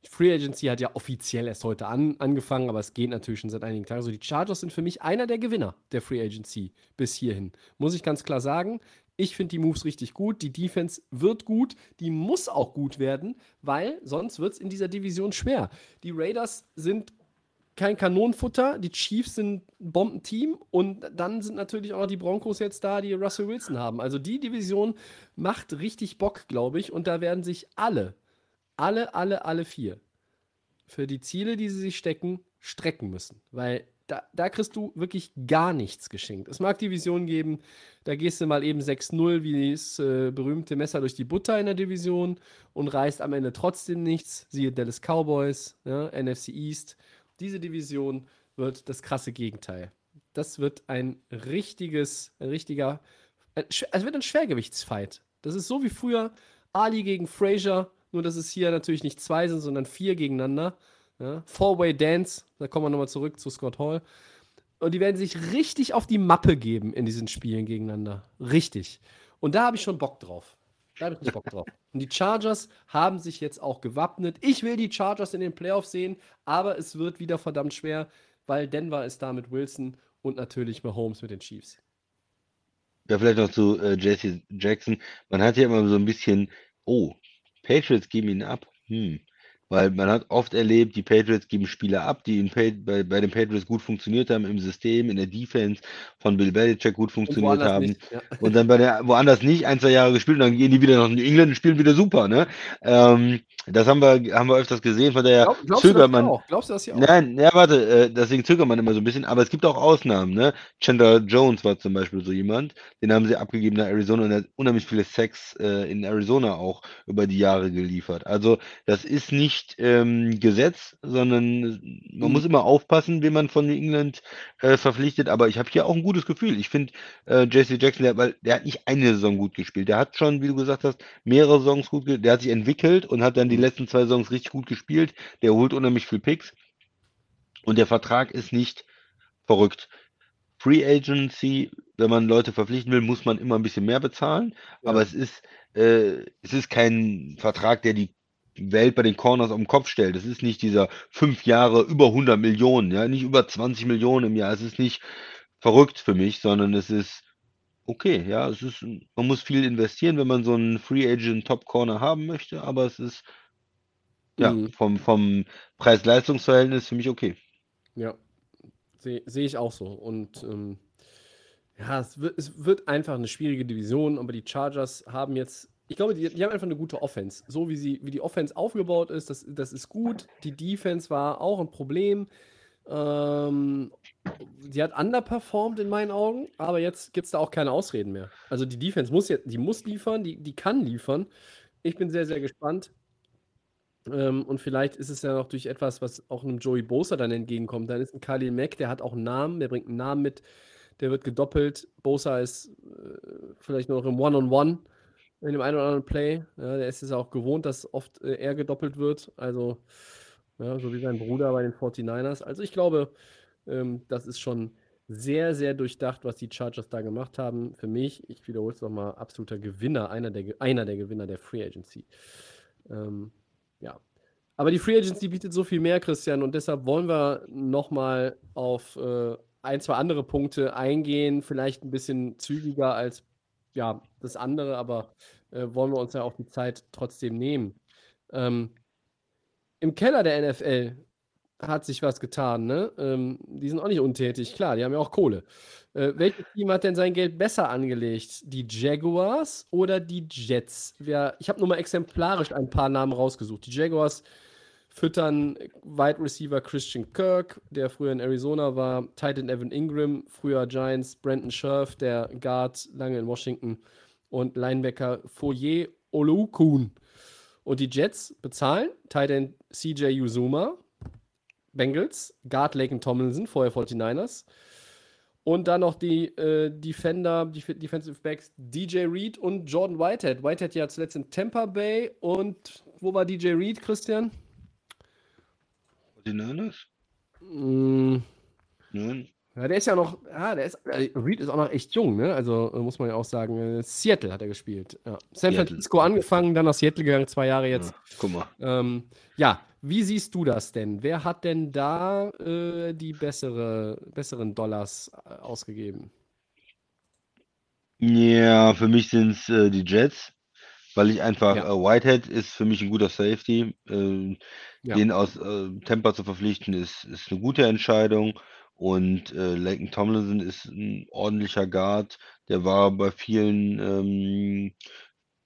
Free Agency hat ja offiziell erst heute an, angefangen, aber es geht natürlich schon seit einigen Tagen. Also die Chargers sind für mich einer der Gewinner der Free Agency bis hierhin. Muss ich ganz klar sagen. Ich finde die Moves richtig gut. Die Defense wird gut. Die muss auch gut werden, weil sonst wird es in dieser Division schwer. Die Raiders sind kein Kanonenfutter. Die Chiefs sind ein Bombenteam. Und dann sind natürlich auch noch die Broncos jetzt da, die Russell Wilson haben. Also die Division macht richtig Bock, glaube ich. Und da werden sich alle, alle, alle, alle vier für die Ziele, die sie sich stecken, strecken müssen. Weil da, da kriegst du wirklich gar nichts geschenkt. Es mag Divisionen geben, da gehst du mal eben 6-0 wie das äh, berühmte Messer durch die Butter in der Division und reißt am Ende trotzdem nichts. Siehe Dallas Cowboys, ja, NFC East. Diese Division wird das krasse Gegenteil. Das wird ein richtiges, ein richtiger, es wird ein Schwergewichtsfight. Das ist so wie früher, Ali gegen Frazier, nur dass es hier natürlich nicht zwei sind, sondern vier gegeneinander. Ja? Four-Way Dance, da kommen wir nochmal zurück zu Scott Hall. Und die werden sich richtig auf die Mappe geben in diesen Spielen gegeneinander. Richtig. Und da habe ich schon Bock drauf. Da habe ich nicht Bock drauf. Und die Chargers haben sich jetzt auch gewappnet. Ich will die Chargers in den Playoffs sehen, aber es wird wieder verdammt schwer, weil Denver ist da mit Wilson und natürlich Mahomes mit den Chiefs. Ja, vielleicht noch zu äh, JC Jackson. Man hat ja immer so ein bisschen, oh, Patriots geben ihn ab. Hm. Weil man hat oft erlebt, die Patriots geben Spieler ab, die in Pa- bei, bei den Patriots gut funktioniert haben, im System, in der Defense von Bill Belichick gut funktioniert haben. nicht, ja. Und dann bei der woanders nicht, ein, zwei Jahre gespielt und dann gehen die wieder nach New England und spielen wieder super, ne? Ähm, das haben wir, haben wir öfters gesehen, von daher Glaub, glaubst, du zögert das man. auch? glaubst du das hier auch? Nein, ja, warte, äh, deswegen zögert man immer so ein bisschen, aber es gibt auch Ausnahmen, ne? Chandler Jones war zum Beispiel so jemand, den haben sie abgegeben nach Arizona und er hat unheimlich viele Sex äh, in Arizona auch über die Jahre geliefert. Also das ist nicht ähm, Gesetz, sondern man Mhm. muss immer aufpassen, wen man von New England äh, verpflichtet, aber ich habe hier auch ein gutes Gefühl. Ich finde äh, JC Jackson, der, weil der hat nicht eine Saison gut gespielt, der hat schon, wie du gesagt hast, mehrere Saisons gut gespielt, der hat sich entwickelt und hat dann die Mhm. letzten zwei Saisons richtig gut gespielt, der holt unheimlich viel Picks. Und der Vertrag ist nicht verrückt. Free Agency, wenn man Leute verpflichten will, muss man immer ein bisschen mehr bezahlen. Ja. Aber es ist, äh, es ist kein Vertrag, der die Welt bei den Corners auf den Kopf stellt. Es ist nicht dieser fünf Jahre über 100 Millionen, ja, nicht über 20 Millionen im Jahr. Es ist nicht verrückt für mich, sondern es ist okay, ja. Es ist, man muss viel investieren, wenn man so einen Free Agent Top Corner haben möchte, aber es ist ja Mhm. vom, vom Preis-Leistungs-Verhältnis für mich okay. Ja, sehe seh ich auch so. Und ähm, ja, es wird, es wird einfach eine schwierige Division, aber die Chargers haben jetzt, ich glaube, die, die haben einfach eine gute Offense. So wie, sie, wie die Offense aufgebaut ist, das, das ist gut. Die Defense war auch ein Problem. Ähm, die hat underperformed in meinen Augen, aber jetzt gibt es da auch keine Ausreden mehr. Also die Defense muss jetzt, die muss liefern, die, die kann liefern. Ich bin sehr, sehr gespannt. Ähm, und vielleicht ist es ja noch durch etwas, was auch einem Joey Bosa dann entgegenkommt. Dann ist ein Khalil Mack, der hat auch einen Namen, der bringt einen Namen mit, der wird gedoppelt. Bosa ist äh, vielleicht nur noch im One-on-One in dem einen oder anderen Play. Ja, der ist es auch gewohnt, dass oft äh, er gedoppelt wird. Also, ja, so wie sein Bruder bei den 49ers. Also, ich glaube, ähm, das ist schon sehr, sehr durchdacht, was die Chargers da gemacht haben. Für mich, ich wiederhole es nochmal, absoluter Gewinner, einer der, einer der Gewinner der Free Agency. Ähm, ja. Aber die Free Agency bietet so viel mehr, Christian, und deshalb wollen wir nochmal auf äh, ein, zwei andere Punkte eingehen. Vielleicht ein bisschen zügiger als ja, das andere, aber äh, wollen wir uns ja auch die Zeit trotzdem nehmen. Ähm, Im Keller der NFL hat sich was getan, ne? Ähm, die sind auch nicht untätig, klar, die haben ja auch Kohle. Äh, welches Team hat denn sein Geld besser angelegt? Die Jaguars oder die Jets? Wer, ich habe nur mal exemplarisch ein paar Namen rausgesucht. Die Jaguars füttern Wide Receiver Christian Kirk, der früher in Arizona war, Titan Evan Ingram, früher Giants Brandon Scherf, der Guard lange in Washington und Linebacker Foyer Olukun. Und die Jets bezahlen Titan CJ Uzuma, Bengals, Guard Laken Tomlinson, vorher 49ers. Und dann noch die äh, Defender, die Defensive Backs DJ Reed und Jordan Whitehead. Whitehead ja zuletzt in Tampa Bay. Und wo war DJ Reed, Christian? Die Niners? Mm, Nein. ja, der ist ja noch, ja, der ist, äh, Reed ist auch noch echt jung, ne? Also äh, muss man ja auch sagen, äh, Seattle hat er gespielt. Ja. San Seattle. Francisco angefangen, dann nach Seattle gegangen, zwei Jahre jetzt. Ja, guck mal. Ähm, ja, wie siehst du das denn? Wer hat denn da äh, die bessere, besseren Dollars äh, ausgegeben? Ja, für mich sind es äh, die Jets, weil ich einfach, Ja. äh, Whitehead ist für mich ein guter Safety. Äh, Ja. Den aus äh, Tampa zu verpflichten, ist, ist eine gute Entscheidung. Und äh, Laken Tomlinson ist ein ordentlicher Guard. Der war bei vielen, ähm,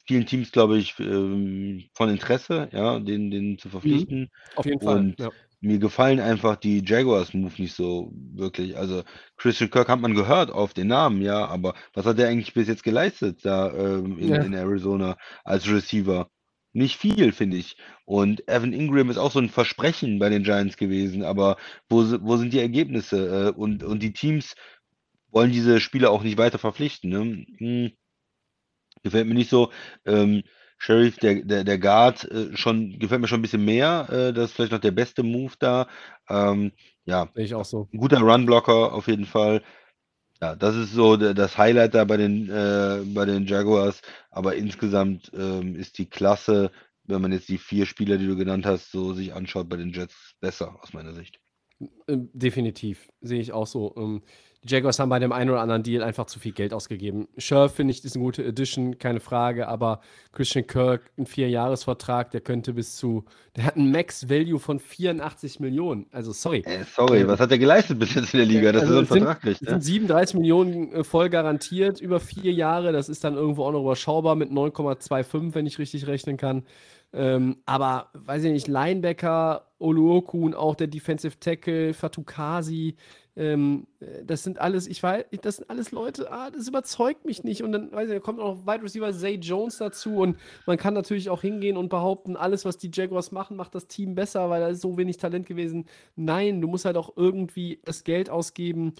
vielen Teams, glaube ich, ähm, von Interesse, ja, den, den zu verpflichten. Auf jeden Fall. Und ja. mir gefallen einfach die Jaguars-Move nicht so wirklich. Also Christian Kirk hat man gehört auf den Namen, ja, aber was hat er eigentlich bis jetzt geleistet da ähm, in, Ja. in Arizona als Receiver? Nicht viel, finde ich. Und Evan Ingram ist auch so ein Versprechen bei den Giants gewesen, aber wo, wo sind die Ergebnisse? Äh, und, und die Teams wollen diese Spieler auch nicht weiter verpflichten. Ne? Gefällt mir nicht so. Ähm, Sheriff, der, der, der Guard, äh, schon, gefällt mir schon ein bisschen mehr. Äh, das ist vielleicht noch der beste Move da. Ähm, ja, Sehe ich auch so. ein guter Run-Blocker auf jeden Fall. Ja, das ist so das Highlight da bei den, äh, bei den Jaguars. Aber insgesamt ähm, ist die Klasse, wenn man jetzt die vier Spieler, die du genannt hast, so sich anschaut, bei den Jets besser aus meiner Sicht. Ähm, definitiv, sehe ich auch so. Ähm, die Jaguars haben bei dem einen oder anderen Deal einfach zu viel Geld ausgegeben. Scherf, finde ich, ist eine gute Edition, keine Frage, aber Christian Kirk, ein Vierjahresvertrag, der könnte bis zu, der hat einen Max-Value von 84 Millionen. Also, sorry. Äh, sorry, Ähm, was hat er geleistet bis jetzt in der Liga, dass also er so einen Vertrag kriegt? Ne? sind 37 Millionen äh, voll garantiert über vier Jahre. Das ist dann irgendwo auch noch überschaubar mit 9,25, wenn ich richtig rechnen kann. Ähm, aber weiß ich nicht, Linebacker, Oluoku und auch der Defensive Tackle, Fatukasi, ähm, äh, das sind alles, ich weiß, das sind alles Leute, ah, das überzeugt mich nicht. Und dann, weiß ich, da kommt auch Wide Receiver Zay Jones dazu und man kann natürlich auch hingehen und behaupten, alles, was die Jaguars machen, macht das Team besser, weil da ist so wenig Talent gewesen. Nein, du musst halt auch irgendwie das Geld ausgeben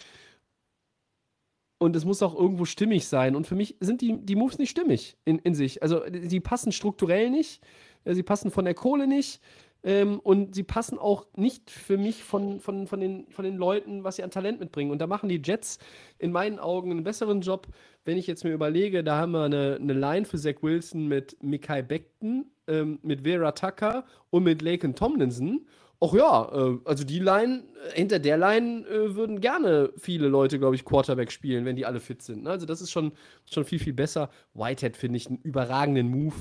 und es muss auch irgendwo stimmig sein. Und für mich sind die, die Moves nicht stimmig in, in sich. Also sie passen strukturell nicht, sie passen von der Kohle nicht ähm, und sie passen auch nicht für mich von, von, von, den, von den Leuten, was sie an Talent mitbringen. Und da machen die Jets in meinen Augen einen besseren Job, wenn ich jetzt mir überlege, da haben wir eine, eine Line für Zach Wilson mit Mikai Beckton, ähm, mit Vera Tucker und mit Laken Tomlinson. Ach ja, äh, also die Line, äh, hinter der Line äh, würden gerne viele Leute, glaube ich, Quarterback spielen, wenn die alle fit sind. Also das ist schon, schon viel, viel besser. Whitehead finde ich einen überragenden Move.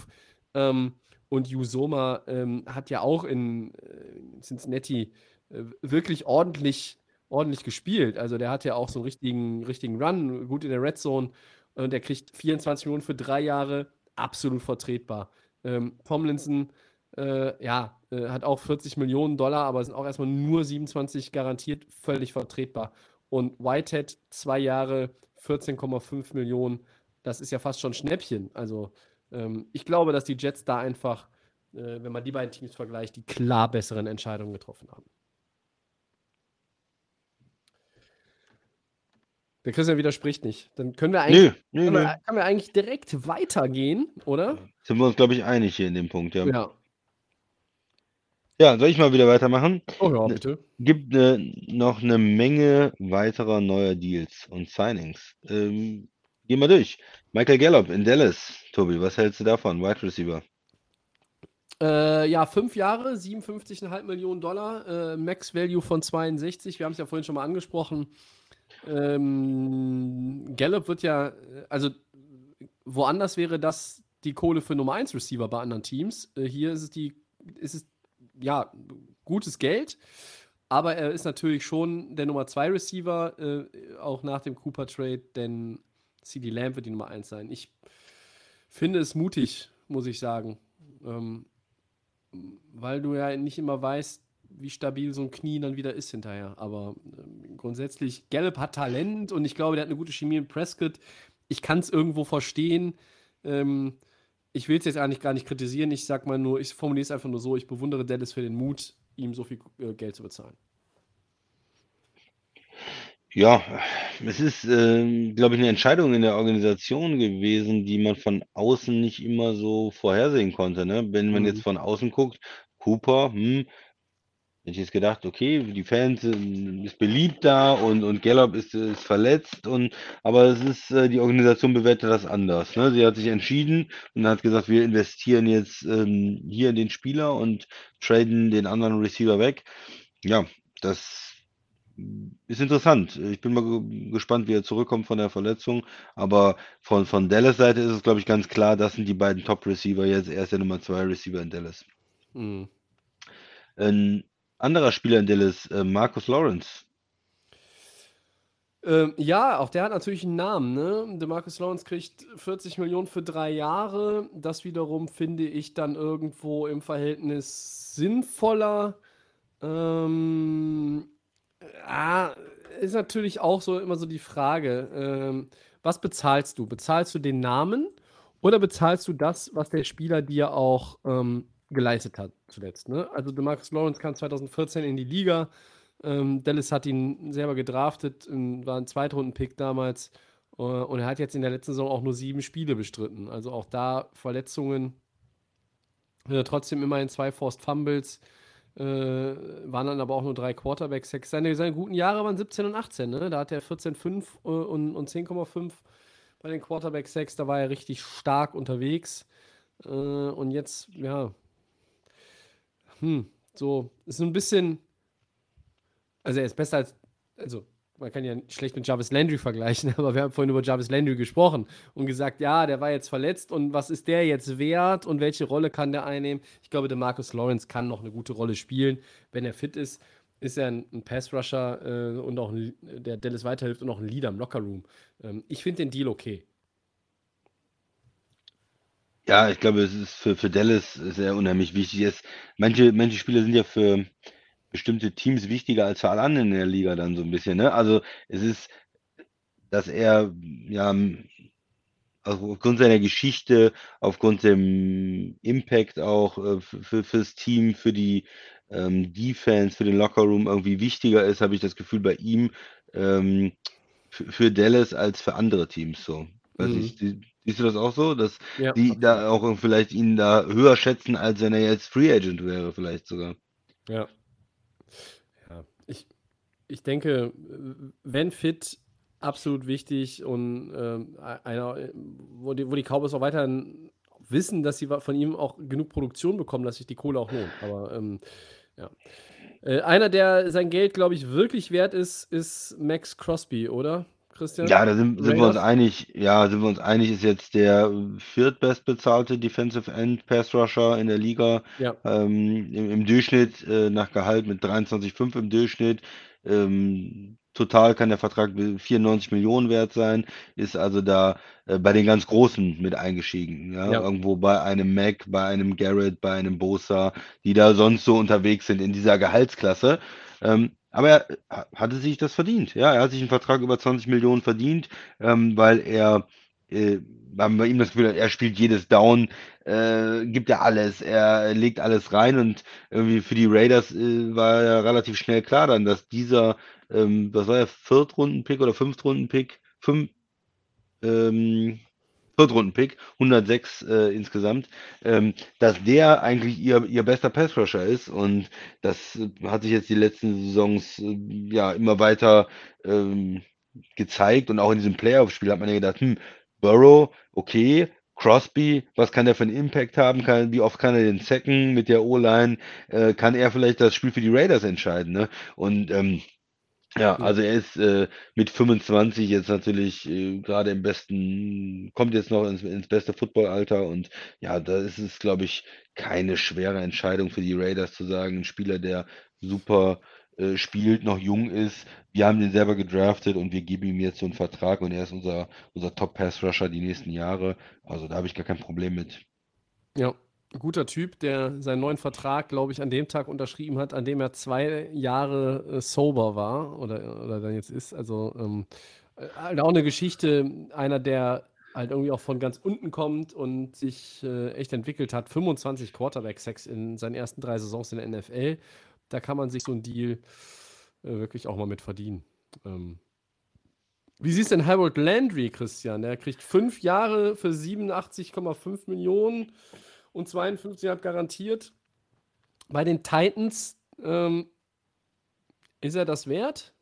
Ähm, und Usoma ähm, hat ja auch in äh, Cincinnati äh, wirklich ordentlich, ordentlich gespielt. Also der hat ja auch so einen richtigen, richtigen Run, gut in der Red Zone. Und der kriegt 24 Millionen für drei Jahre, absolut vertretbar. Ähm, Tomlinson, äh, ja, äh, hat auch 40 Millionen Dollar, aber sind auch erstmal nur 27 garantiert, völlig vertretbar. Und Whitehead, zwei Jahre, 14,5 Millionen, das ist ja fast schon Schnäppchen. Also ähm, ich glaube, dass die Jets da einfach, äh, wenn man die beiden Teams vergleicht, die klar besseren Entscheidungen getroffen haben. Der Christian widerspricht nicht. Dann können wir eigentlich, Nö, nö, können wir, können wir eigentlich direkt weitergehen, oder? Sind wir uns, glaube ich, einig hier in dem Punkt, ja. Ja. Ja, soll ich mal wieder weitermachen? Oh ja, Ne- bitte. Gibt ne, noch eine Menge weiterer neuer Deals und Signings. Ähm, gehen wir durch. Michael Gallup in Dallas. Tobi, was hältst du davon? Wide Receiver. Äh, ja, fünf Jahre, 57,5 Millionen Dollar, äh, Max Value von 62. Wir haben es ja vorhin schon mal angesprochen. Ähm, Gallup wird ja, also woanders wäre das die Kohle für Nummer 1 Receiver bei anderen Teams. Äh, hier ist es die, ist es ja gutes Geld, aber er ist natürlich schon der Nummer 2 Receiver, äh, auch nach dem Cooper Trade, denn CD Lamb wird die Nummer 1 sein. Ich finde es mutig, muss ich sagen. Ähm, weil du ja nicht immer weißt, wie stabil so ein Knie dann wieder ist hinterher. Aber ähm, grundsätzlich, Gallup hat Talent und ich glaube, der hat eine gute Chemie in Prescott. Ich kann es irgendwo verstehen. Ähm, ich will es jetzt eigentlich gar nicht kritisieren. Ich sag mal nur, ich formuliere es einfach nur so: Ich bewundere Dallas für den Mut, ihm so viel äh, Geld zu bezahlen. Ja, es ist, ähm, glaube ich, eine Entscheidung in der Organisation gewesen, die man von außen nicht immer so vorhersehen konnte. Ne? Wenn man Mhm. jetzt von außen guckt, Cooper, hm, hätte ich jetzt gedacht, okay, die Fans ähm, ist beliebt da und, und Gallup ist, ist verletzt und aber es ist, äh, die Organisation bewertet das anders. Ne? Sie hat sich entschieden und hat gesagt, wir investieren jetzt ähm, hier in den Spieler und traden den anderen Receiver weg. Ja, das ist interessant. Ich bin mal ge- gespannt, wie er zurückkommt von der Verletzung. Aber von, von Dallas Seite ist es, glaube ich, ganz klar, das sind die beiden Top-Receiver jetzt. Er ist der Nummer 2 Receiver in Dallas. Mhm. Ein anderer Spieler in Dallas, äh, Marcus Lawrence. Ähm, ja, auch der hat natürlich einen Namen, ne? DeMarcus Lawrence kriegt 40 Millionen für drei Jahre. Das wiederum finde ich dann irgendwo im Verhältnis sinnvoller. Ähm, ja, ist natürlich auch so immer so die Frage, ähm, was bezahlst du? Bezahlst du den Namen oder bezahlst du das, was der Spieler dir auch ähm, geleistet hat zuletzt? Ne? Also DeMarcus Lawrence kam 2014 in die Liga. Ähm, Dallas hat ihn selber gedraftet, ähm, war ein Zweitrunden-Pick damals. Äh, und er hat jetzt in der letzten Saison auch nur sieben Spiele bestritten. Also auch da Verletzungen Äh, trotzdem immerhin zwei Forced Fumbles, äh, waren dann aber auch nur drei Quarterback-Sacks. Seine, seine guten Jahre waren 17 und 18, ne? Da hat er 14,5 äh, und, und 10,5 bei den Quarterback-Sacks. Da war er richtig stark unterwegs. Äh, und jetzt, ja, hm, so, ist ein bisschen, also er ist besser als, also man kann ja schlecht mit Jarvis Landry vergleichen, aber wir haben vorhin über Jarvis Landry gesprochen und gesagt, ja, der war jetzt verletzt und was ist der jetzt wert und welche Rolle kann der einnehmen? Ich glaube, der Marcus Lawrence kann noch eine gute Rolle spielen, wenn er fit ist. Ist er ein, ein Pass-Rusher äh, und auch ein, der Dallas weiterhilft und auch ein Leader im Lockerroom. Ähm, ich finde den Deal okay. Ja, ich glaube, es ist für, für Dallas sehr unheimlich wichtig. Ist, manche, manche Spieler sind ja für, bestimmte Teams wichtiger als für alle anderen in der Liga dann so ein bisschen, ne? Also, es ist, dass er, ja, also aufgrund seiner Geschichte, aufgrund dem Impact auch äh, für, fürs Team, für die ähm, Defense, für den Lockerroom irgendwie wichtiger ist, habe ich das Gefühl bei ihm ähm, für, Dallas als für andere Teams so. Weiß Mhm. ich, sie- siehst du das auch so, dass Ja, die da auch vielleicht ihn da höher schätzen, als wenn er jetzt Free Agent wäre, vielleicht sogar? Ja. Ich denke, äh, wenn fit, absolut wichtig und ähm, einer, äh, wo die, wo die Cowboys auch weiterhin wissen, dass sie von ihm auch genug Produktion bekommen, dass sich die Kohle auch lohnt. Aber ähm, ja. Äh, einer, der sein Geld, glaube ich, wirklich wert ist, ist Max Crosby, oder? Christian? Ja, da sind, sind wir uns einig. Ja, sind wir uns einig, ist jetzt der viertbestbezahlte Defensive End Pass Rusher in der Liga. Ja. Ähm, im, Im Durchschnitt äh, nach Gehalt mit 23,5 im Durchschnitt. Ähm, total kann der Vertrag 94 Millionen wert sein, ist also da äh, bei den ganz Großen mit eingestiegen. Ja? Ja. Irgendwo bei einem Mac, bei einem Garrett, bei einem Bosa, die da sonst so unterwegs sind in dieser Gehaltsklasse. Ähm, aber er ha- hatte sich das verdient. Ja, er hat sich einen Vertrag über 20 Millionen verdient, ähm, weil er äh, haben wir ihm das Gefühl, er spielt jedes Down, äh, gibt er alles, er legt alles rein und irgendwie für die Raiders äh, war ja relativ schnell klar dann, dass dieser, ähm, was war der, Viertrunden-Pick oder Fünftrunden-Pick, fünf, ähm, Viertrunden-Pick, 106 äh, insgesamt, ähm, dass der eigentlich ihr, ihr bester Pass-Rusher ist und das hat sich jetzt die letzten Saisons äh, ja immer weiter ähm, gezeigt und auch in diesem Playoff-Spiel hat man ja gedacht, hm, Burrow, okay, Crosby, was kann der für einen Impact haben? Kann, wie oft kann er den sacken mit der O-Line? Äh, kann er vielleicht das Spiel für die Raiders entscheiden? Ne? Und ähm, ja, Ja. also er ist äh, mit 25 jetzt natürlich äh, gerade im besten, kommt jetzt noch ins, ins beste Footballalter und ja, da ist es, glaube ich, keine schwere Entscheidung für die Raiders zu sagen, ein Spieler, der super äh, spielt, noch jung ist, wir haben den selber gedraftet und wir geben ihm jetzt so einen Vertrag und er ist unser, unser Top-Pass-Rusher die nächsten Jahre. Also da habe ich gar kein Problem mit. Ja, guter Typ, der seinen neuen Vertrag, glaube ich, an dem Tag unterschrieben hat, an dem er zwei Jahre äh, sober war oder, oder dann jetzt ist. Also ähm, äh, halt auch eine Geschichte, einer, der halt irgendwie auch von ganz unten kommt und sich äh, echt entwickelt hat. 25 Quarterback-Sacks in seinen ersten drei Saisons in der NFL. Da kann man sich so einen Deal äh, wirklich auch mal mit verdienen. Ähm, wie siehst du denn Harold Landry, Christian? Der kriegt fünf Jahre für 87,5 Millionen und 52 hat garantiert. Bei den Titans ähm, ist er das wert?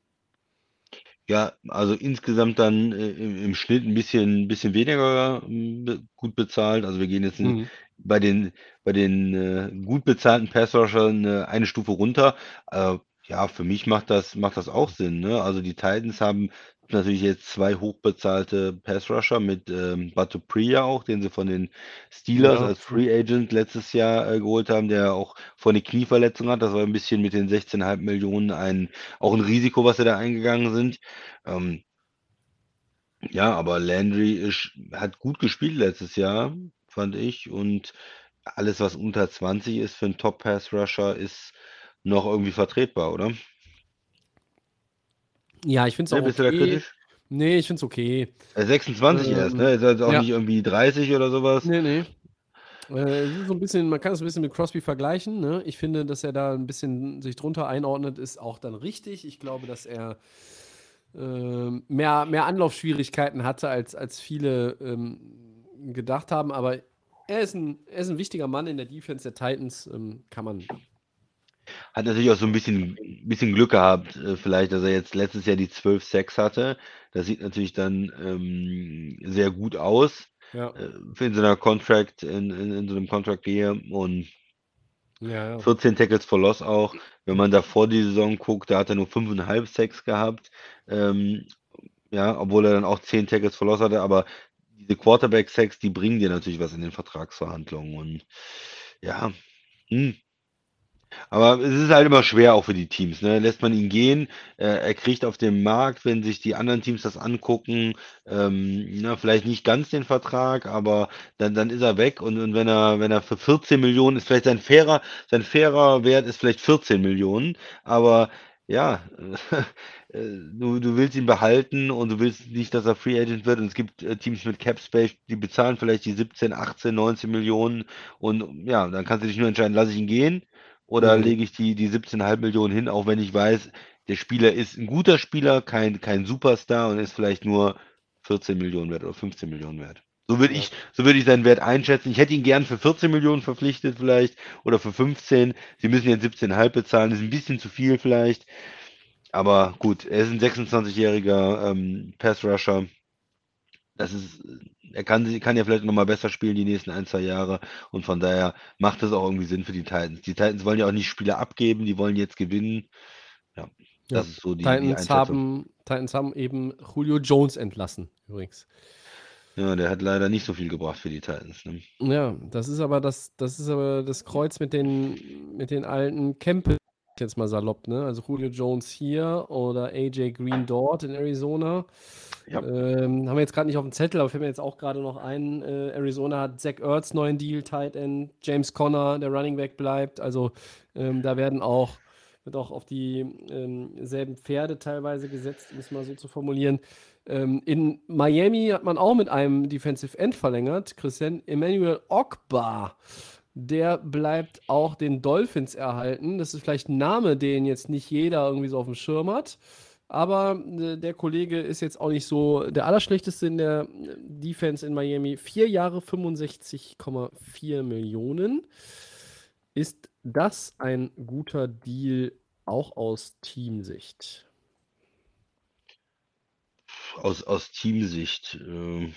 Ja, also insgesamt dann äh, im, im Schnitt ein bisschen, bisschen weniger ähm, be gut bezahlt. Also wir gehen jetzt in, Mhm. Bei den, bei den äh, gut bezahlten Passrushern äh, eine Stufe runter. Äh, ja, für mich macht das, macht das auch Sinn. Ne? Also die Titans haben natürlich jetzt zwei hochbezahlte Passrusher mit ähm, Batu Priya auch, den sie von den Steelers Ja, als. Free Agent letztes Jahr äh, geholt haben, der auch vor eine Knieverletzung hat. Das war ein bisschen mit den 16,5 Millionen ein, auch ein Risiko, was sie da eingegangen sind. Ähm, ja, aber Landry ist, hat gut gespielt letztes Jahr, fand ich. Und alles, was unter 20 ist für einen Top-Pass-Rusher, ist noch irgendwie vertretbar, oder? Ja, ich finde es Ne, auch bist du da okay. kritisch? Nee, ich finde es okay. Äh, 26 erst, Ähm, ne? Ist also auch ja. nicht irgendwie 30 oder sowas. Nee, nee. Äh, so ein bisschen, man kann es ein bisschen mit Crosby vergleichen. Ne? Ich finde, dass er da ein bisschen sich drunter einordnet, ist auch dann richtig. Ich glaube, dass er ähm, mehr, mehr Anlaufschwierigkeiten hatte, als, als viele ähm, gedacht haben. Aber er ist, ein, er ist ein wichtiger Mann in der Defense der Titans, ähm, kann man. Hat natürlich auch so ein bisschen, bisschen Glück gehabt, äh, vielleicht, dass er jetzt letztes Jahr die 12 Sacks hatte. Das sieht natürlich dann ähm, sehr gut aus Ja, äh, in so einer Contract, in, in, in so einem Contract Year und ja, ja. 14 Tackles for Loss auch. Wenn man da vor die Saison guckt, da hat er nur 5,5 Sacks gehabt. Ähm, ja, obwohl er dann auch 10 Tackles for Loss hatte, aber diese Quarterback-Sacks, die bringen dir natürlich was in den Vertragsverhandlungen und ja, hm. Aber es ist halt immer schwer auch für die Teams, ne? Lässt man ihn gehen, äh, er kriegt auf dem Markt, wenn sich die anderen Teams das angucken, ähm, na, vielleicht nicht ganz den Vertrag, aber dann, dann ist er weg und, und wenn er, wenn er für 14 Millionen ist, vielleicht sein fairer, sein fairer Wert ist vielleicht 14 Millionen, aber ja, äh, du, du willst ihn behalten und du willst nicht, dass er Free Agent wird. Und es gibt äh, Teams mit Cap Space, die bezahlen vielleicht die 17, 18, 19 Millionen. Und ja, dann kannst du dich nur entscheiden, lasse ich ihn gehen oder Mhm. lege ich die, die 17,5 Millionen hin, auch wenn ich weiß, der Spieler ist ein guter Spieler, kein, kein Superstar und ist vielleicht nur 14 Millionen wert oder 15 Millionen wert. So würde Ja. ich, so würde ich seinen Wert einschätzen. Ich hätte ihn gern für 14 Millionen verpflichtet vielleicht oder für 15. Sie müssen jetzt 17,5 bezahlen, ist ein bisschen zu viel vielleicht. Aber gut, er ist ein 26-jähriger ähm, Pass-Rusher. Das ist, er kann, kann ja vielleicht nochmal besser spielen die nächsten ein, zwei Jahre. Und von daher macht das auch irgendwie Sinn für die Titans. Die Titans wollen ja auch nicht Spieler abgeben, die wollen jetzt gewinnen. Ja, Ja. das ist so die, die Titans, Einschätzung. haben, Titans haben eben Julio Jones entlassen, übrigens. Ja, der hat leider nicht so viel gebracht für die Titans. Ne? Ja, das ist aber das, das ist aber das Kreuz mit den, mit den alten Campbell, jetzt mal salopp, ne? Also Julio Jones hier oder AJ Green dort in Arizona. Ja. Ähm, haben wir jetzt gerade nicht auf dem Zettel, aber fällt mir jetzt auch gerade noch ein. Äh, Arizona hat Zach Ertz neuen Deal, Tight End, James Conner, der Running Back bleibt. Also ähm, da werden auch, wird auch auf die ähm, selben Pferde teilweise gesetzt, um es mal so zu formulieren. Ähm, in Miami hat man auch mit einem Defensive End verlängert, Christian Emmanuel Ogba. Der bleibt auch den Dolphins erhalten. Das ist vielleicht ein Name, den jetzt nicht jeder irgendwie so auf dem Schirm hat. Aber äh, der Kollege ist jetzt auch nicht so der Allerschlechteste in der äh, Defense in Miami. Vier Jahre 65,4 Millionen. Ist das ein guter Deal auch aus Teamsicht? Aus, aus Teamsicht. Ähm,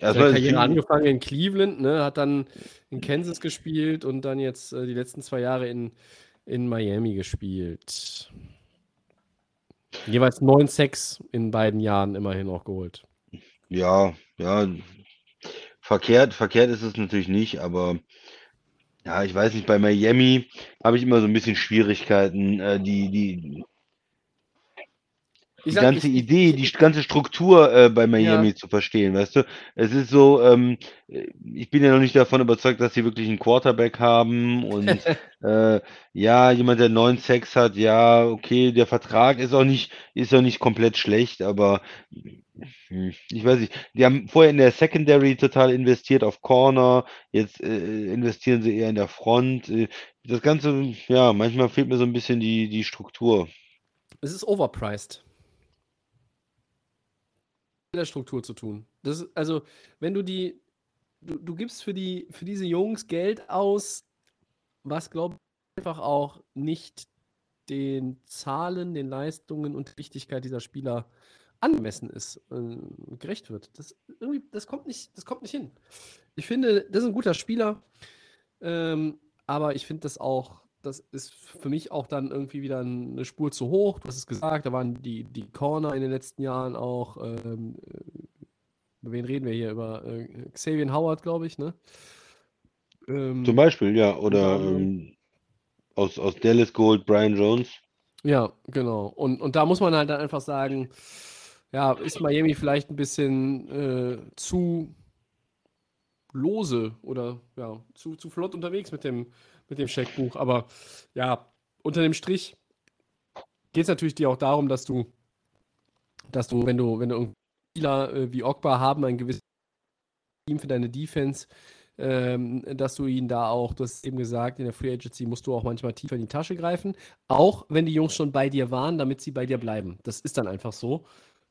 erstmal ist Karriere Team- angefangen in Cleveland, ne, hat dann in Kansas gespielt und dann jetzt äh, die letzten zwei Jahre in, in Miami gespielt. Jeweils neun Sacks in beiden Jahren immerhin auch geholt. Ja, ja. Verkehrt, verkehrt ist es natürlich nicht, aber ja, ich weiß nicht, bei Miami habe ich immer so ein bisschen Schwierigkeiten, äh, die, die, die sag- ganze ich- Idee, die ganze Struktur äh, bei Miami zu verstehen, weißt du? Es ist so, ähm, ich bin ja noch nicht davon überzeugt, dass sie wirklich einen Quarterback haben und äh, ja, jemand, der neun Sacks hat, ja, okay, der Vertrag ist auch nicht, ist auch nicht komplett schlecht, aber hm, ich weiß nicht, die haben vorher in der Secondary total investiert auf Corner, jetzt äh, investieren sie eher in der Front. Äh, Das Ganze, ja, manchmal fehlt mir so ein bisschen die, die Struktur. Es ist overpriced. Mit der Struktur zu tun. Das also, wenn du die, du, du gibst für die, für diese Jungs Geld aus, was glaube ich einfach auch nicht den Zahlen, den Leistungen und der Wichtigkeit dieser Spieler angemessen ist, äh, gerecht wird. Das irgendwie, das kommt nicht, das kommt nicht hin. Ich finde, das ist ein guter Spieler, ähm, aber ich finde das auch, das ist für mich auch dann irgendwie wieder eine Spur zu hoch. Du hast es gesagt, da waren die, die Corner in den letzten Jahren auch. Ähm, äh, über wen reden wir hier? Über äh, Xavier Howard, glaube ich, ne? Ähm, Zum Beispiel, ja, oder anderem. ähm, aus, aus Dallas Gold, Brian Jones. Ja, genau. Und, und da muss man halt dann einfach sagen, ja, ist Miami vielleicht ein bisschen äh, zu lose oder ja, zu, zu flott unterwegs mit dem, mit dem Scheckbuch. Aber ja, unter dem Strich geht es natürlich dir auch darum, dass du, dass du, wenn du, wenn du Spieler äh, wie Ogba haben, ein gewisses Team für deine Defense, ähm, dass du ihn da auch, du hast eben gesagt, in der Free Agency musst du auch manchmal tiefer in die Tasche greifen. Auch wenn die Jungs schon bei dir waren, damit sie bei dir bleiben. Das ist dann einfach so.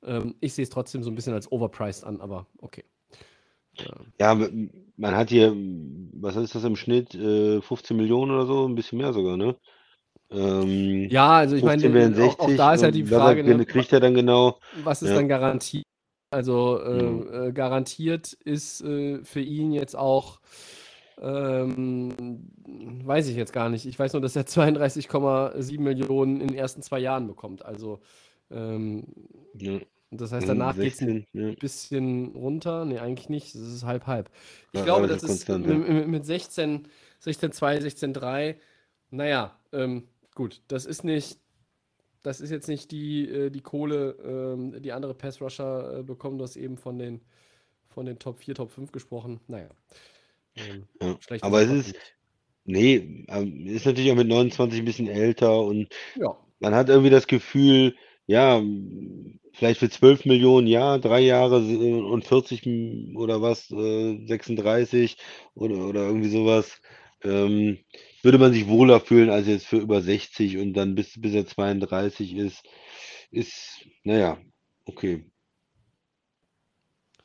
Ähm, ich sehe es trotzdem so ein bisschen als overpriced an, aber okay. Ja, man hat hier, was ist das im Schnitt? Äh, 15 Millionen oder so, ein bisschen mehr sogar, ne? Ähm, Ja, also ich 15 meine, äh, auch, auch 60 da ist ja die und was Frage, ne, kriegt er dann genau? was ist Ja. dann garantiert? Also äh, Ja. äh, garantiert ist äh, für ihn jetzt auch, ähm, weiß ich jetzt gar nicht. Ich weiß nur, dass er 32,7 Millionen in den ersten zwei Jahren bekommt. Also ähm, Ja. Das heißt, Also danach geht es ein 16, ja. bisschen runter. Nee, eigentlich nicht. Das ist halb halb. Ich Ja, glaube, das ist konstant, mit, mit- mit 16, 16,2, 16,3. Naja, ähm, gut, das ist nicht, das ist jetzt nicht die, äh, die Kohle, ähm, die andere Pass-Rusher äh, bekommen. Du hast eben von den, von den Top 4, Top 5 gesprochen. Naja. Ähm, Ja. Aber es ist, nee, ähm, ist natürlich auch mit 29 ein bisschen älter und Ja. man hat irgendwie das Gefühl, ja, vielleicht für 12 Millionen, ja, drei Jahre äh, und 40 m- oder was, äh, 36 oder, oder irgendwie sowas, ähm, würde man sich wohler fühlen als jetzt für über 60 und dann bis, bis er 32 ist, ist, naja, okay.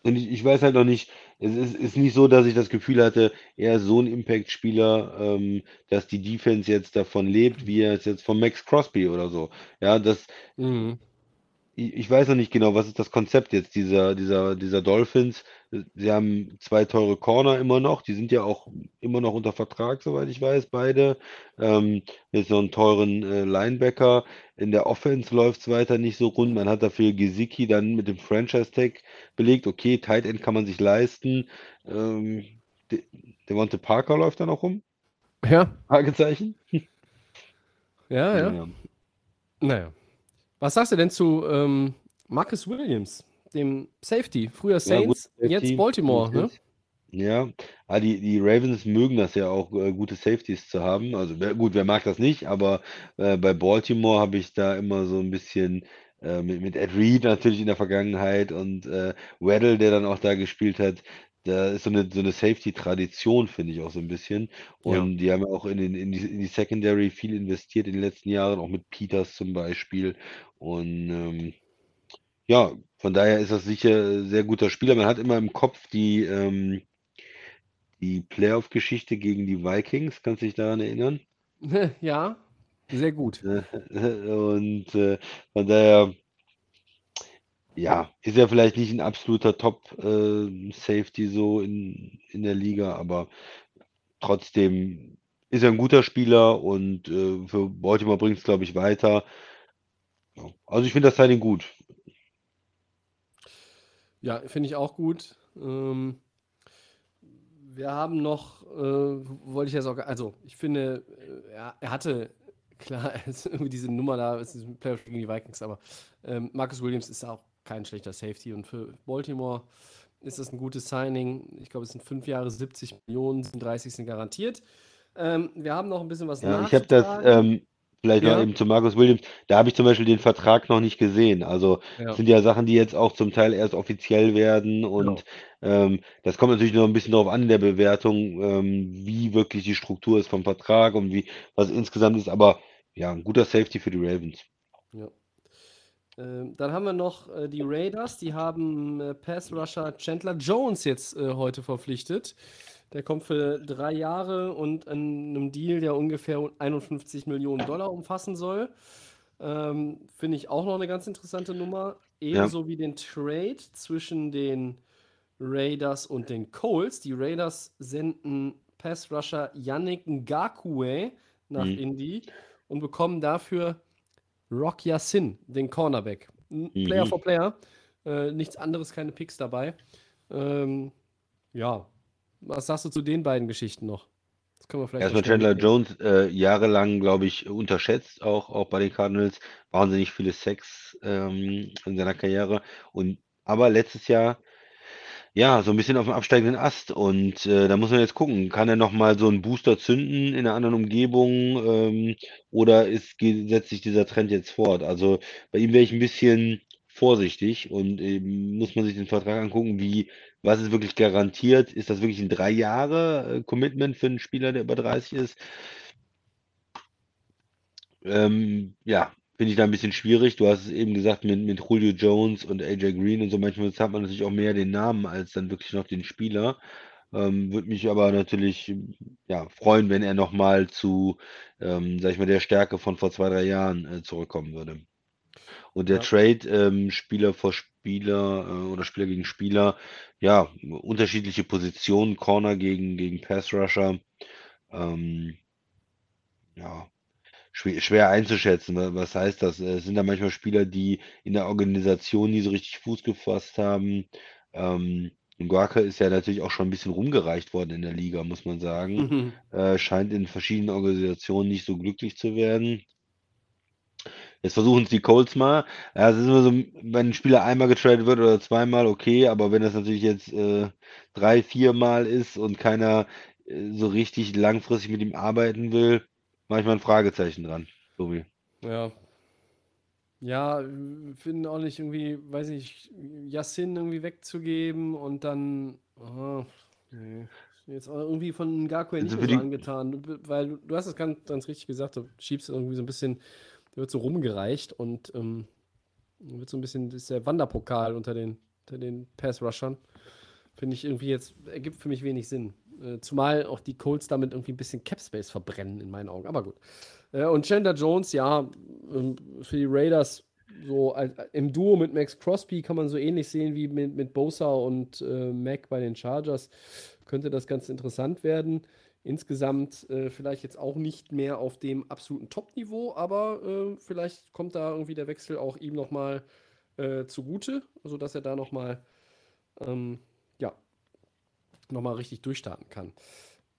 Und ich, ich weiß halt noch nicht, es ist, ist nicht so, dass ich das Gefühl hatte, er ist so ein Impact-Spieler, ähm, dass die Defense jetzt davon lebt, wie er es jetzt von Max Crosby oder so. Ja, das, Mhm. Ich, ich weiß noch nicht genau, was ist das Konzept jetzt dieser, dieser, dieser Dolphins. Sie haben zwei teure Corner immer noch, die sind ja auch immer noch unter Vertrag, soweit ich weiß, beide. Ähm, jetzt noch einen teuren äh, Linebacker. In der Offense läuft es weiter nicht so rund. Man hat dafür Gesicki dann mit dem Franchise-Tag belegt. Okay, Tight End kann man sich leisten. Ähm, De Devonte Parker läuft da noch rum? Ja, Fragezeichen? ja, ja. Ja. Naja. Was sagst du denn zu ähm, Marcus Williams, dem Safety? Früher Ja, Saints, jetzt Safety, Baltimore, ne? Ja, ah, die, die Ravens mögen das ja auch, äh, gute Safeties zu haben. Also wer, gut, wer mag das nicht, aber äh, bei Baltimore habe ich da immer so ein bisschen äh, mit, mit Ed Reed natürlich in der Vergangenheit und äh, Weddle, der dann auch da gespielt hat. Da ist so eine, so eine Safety-Tradition, finde ich auch so ein bisschen. Ja. Und die haben ja auch in, den, in, die, in die Secondary viel investiert in den letzten Jahren, auch mit Peters zum Beispiel. Und ähm, ja, von daher ist das sicher ein sehr guter Spieler. Man hat immer im Kopf die, ähm, die Playoff-Geschichte gegen die Vikings. Kannst du dich daran erinnern? Ja, sehr gut. Und äh, von daher, ja, ist er vielleicht nicht ein absoluter Top-Safety so in, in der Liga, aber trotzdem ist er ein guter Spieler und äh, für Baltimore bringt es, glaube ich, weiter. Ja, Also ich finde das Signing gut. Ja, finde ich auch gut. Ähm, wir haben noch, äh, wollte ich auch, gar- also ich finde, äh, er, er hatte, klar, irgendwie diese Nummer da, es ist ein Playoff gegen die Vikings, aber ähm, Marcus Williams ist auch kein schlechter Safety und für Baltimore ist das ein gutes Signing. Ich glaube, es sind fünf Jahre, 70 Millionen, 37 sind garantiert. Ähm, wir haben noch ein bisschen was Ja, ich habe das, ähm, vielleicht noch Ja. eben zu Marcus Williams, da habe ich zum Beispiel den Vertrag noch nicht gesehen. Also Ja. sind ja Sachen, die jetzt auch zum Teil erst offiziell werden und ähm, das kommt natürlich noch ein bisschen darauf an in der Bewertung, ähm, wie wirklich die Struktur ist vom Vertrag und wie was insgesamt ist. Aber ja, ein guter Safety für die Ravens. Ja. Ähm, dann haben wir noch äh, die Raiders, die haben äh, Pass-Rusher Chandler Jones jetzt äh, heute verpflichtet. Der kommt für drei Jahre und an einem Deal, der ungefähr 51 Millionen Dollar umfassen soll. Ähm, Finde ich auch noch eine ganz interessante Nummer. Ebenso wie den Trade zwischen den Raiders und den Colts. Die Raiders senden Pass-Rusher Yannick Ngakwe nach Mhm. Indy und bekommen dafür Rock Yassin, den Cornerback. N- Player Mhm. for Player. Äh, nichts anderes, keine Picks dabei. Ähm, ja, was sagst du zu den beiden Geschichten noch? Das können wir vielleicht Erstmal Chandler mitnehmen. Jones, äh, jahrelang, glaube ich, unterschätzt, auch, auch bei den Cardinals. Wahnsinnig viele Sacks ähm, in seiner Karriere. Und aber letztes Jahr, ja, so ein bisschen auf dem absteigenden Ast. Und äh, da muss man jetzt gucken, kann er nochmal so einen Booster zünden in einer anderen Umgebung ähm, oder ist, geht, setzt sich dieser Trend jetzt fort? Also bei ihm wäre ich ein bisschen vorsichtig und eben muss man sich den Vertrag angucken, wie, was ist wirklich garantiert? Ist das wirklich ein drei Jahre äh, Commitment für einen Spieler, der über 30 ist? Ähm, ja, finde ich da ein bisschen schwierig. Du hast es eben gesagt, mit, mit Julio Jones und AJ Green und so, manchmal hat man natürlich auch mehr den Namen als dann wirklich noch den Spieler. Ähm, würde mich aber natürlich ja, freuen, wenn er nochmal zu, ähm, sag ich mal, der Stärke von vor zwei, drei Jahren äh, zurückkommen würde. Und der Ja. Trade, ähm, Spieler vor Spieler äh, oder Spieler gegen Spieler, ja, unterschiedliche Positionen, Corner gegen, gegen Pass Rusher. Ähm, ja, schwer, schwer einzuschätzen. wa- Was heißt das? Äh, Es sind da manchmal Spieler, die in der Organisation nie so richtig Fuß gefasst haben. Ähm, Ngwaka ist ja natürlich auch schon ein bisschen rumgereicht worden in der Liga, muss man sagen. Äh, scheint in verschiedenen Organisationen nicht so glücklich zu werden. Jetzt versuchen es die Colts mal. Ja, es ist immer so, wenn ein Spieler einmal getradet wird oder zweimal, okay, aber wenn das natürlich jetzt äh, drei, viermal ist und keiner äh, so richtig langfristig mit ihm arbeiten will, manchmal ein Fragezeichen dran, Tobi. Ja. Ja, finde auch nicht irgendwie, weiß nicht, Yassin irgendwie wegzugeben und dann, ah, nee. Jetzt auch irgendwie von Ngakwe nicht Also mehr so angetan, weil du, du hast es ganz, ganz richtig gesagt, du schiebst irgendwie so ein bisschen, wird so rumgereicht und ähm, wird so ein bisschen, das ist der Wanderpokal unter den, unter den Pass-Rushern. Finde ich irgendwie jetzt, ergibt für mich wenig Sinn. Äh, zumal auch die Colts damit irgendwie ein bisschen Capspace verbrennen, in meinen Augen. Aber gut. Äh, und Chandler Jones, ja, ähm, für die Raiders so im Duo mit Max Crosby kann man so ähnlich sehen wie mit, mit Bosa und äh, Mac bei den Chargers. Könnte das ganz interessant werden. Insgesamt äh, vielleicht jetzt auch nicht mehr auf dem absoluten Top-Niveau, aber äh, vielleicht kommt da irgendwie der Wechsel auch ihm nochmal äh, zugute, sodass er da nochmal ähm, nochmal richtig durchstarten kann.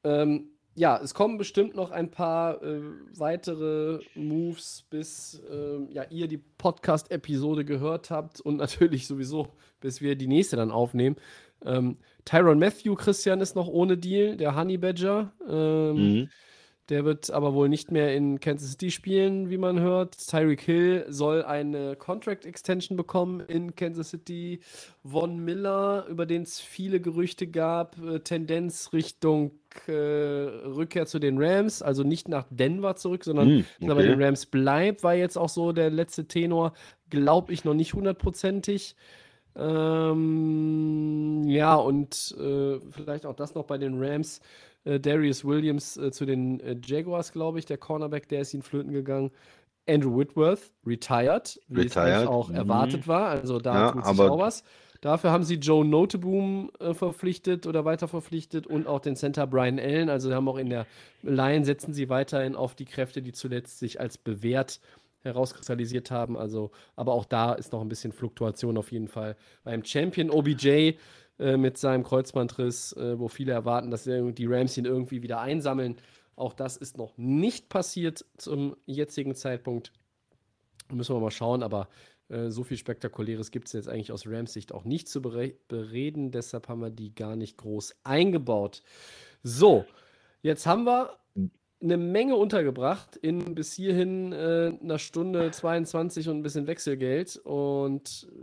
Ähm, ja, es kommen bestimmt noch ein paar äh, weitere Moves, bis ähm, ja, ihr die Podcast-Episode gehört habt und natürlich sowieso, bis wir die nächste dann aufnehmen. Ähm, Tyron Matthew, Christian, ist noch ohne Deal, der Honey Badger. Ähm, Mhm. Der wird aber wohl nicht mehr in Kansas City spielen, wie man hört. Tyreek Hill soll eine Contract Extension bekommen in Kansas City. Von Miller, über den es viele Gerüchte gab, äh, Tendenz Richtung äh, Rückkehr zu den Rams, also nicht nach Denver zurück, sondern dass er bei den okay. Rams bleibt, war jetzt auch so der letzte Tenor, glaube ich, noch nicht hundertprozentig. Ähm, ja, und äh, vielleicht auch das noch bei den Rams. Äh, Darius Williams äh, zu den äh, Jaguars, glaube ich, der Cornerback, der ist ihnen flöten gegangen. Andrew Whitworth, retired, wie es Retired, auch mhm. erwartet war. Also da Ja, tut sich auch was. Dafür haben sie Joe Noteboom äh, verpflichtet oder weiter verpflichtet und auch den Center Brian Allen. Also haben auch in der Line setzen sie weiterhin auf die Kräfte, die zuletzt sich als bewährt herauskristallisiert haben. Also, aber auch da ist noch ein bisschen Fluktuation auf jeden Fall. Beim Champion OBJ äh, mit seinem Kreuzbandriss, äh, wo viele erwarten, dass die Rams ihn irgendwie wieder einsammeln. Auch das ist noch nicht passiert zum jetzigen Zeitpunkt. Müssen wir mal schauen, aber äh, so viel Spektakuläres gibt es jetzt eigentlich aus Rams Sicht auch nicht zu bere bereden. Deshalb haben wir die gar nicht groß eingebaut. So, jetzt haben wir eine Menge untergebracht in bis hierhin äh, einer Stunde 22 und ein bisschen Wechselgeld. Und äh,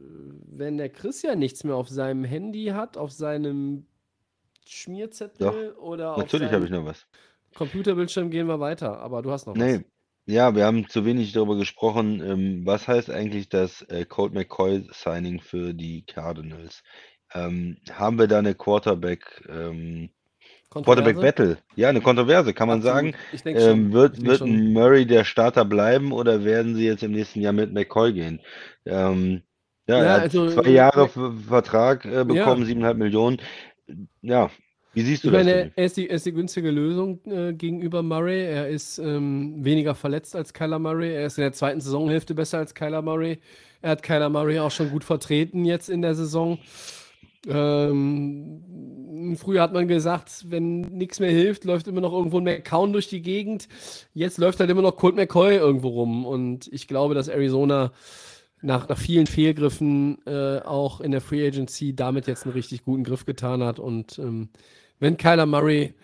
wenn der Christian nichts mehr auf seinem Handy hat, auf seinem Schmierzettel oder auf Natürlich habe ich noch was. Computerbildschirm, gehen wir weiter. Aber du hast noch Nee. was. Ja, wir haben zu wenig darüber gesprochen. Ähm, was heißt eigentlich das äh, Colt McCoy-Signing für die Cardinals? Ähm, haben wir da eine Quarterback, ähm, Kontroverse? Quarterback-Battle? Ja, eine Kontroverse, kann man Absolut. sagen. Ich denke. Ähm, wird Ich wird schon. Murray der Starter bleiben oder werden sie jetzt im nächsten Jahr mit McCoy gehen? Ähm, ja, Ja, er hat also, zwei äh, Jahre Ver- Vertrag äh, bekommen, siebeneinhalb Millionen. Ja, wie siehst du Ich das? meine, er ist die, er ist die günstige Lösung äh, gegenüber Murray. Er ist ähm, weniger verletzt als Kyler Murray. Er ist in der zweiten Saisonhälfte besser als Kyler Murray. Er hat Kyler Murray auch schon gut vertreten jetzt in der Saison. Ähm, früher hat man gesagt, wenn nichts mehr hilft, läuft immer noch irgendwo ein McCown durch die Gegend. Jetzt läuft halt immer noch Colt McCoy irgendwo rum. Und ich glaube, dass Arizona nach, nach vielen Fehlgriffen äh, auch in der Free Agency damit jetzt einen richtig guten Griff getan hat. Und ähm, wenn Kyler Murray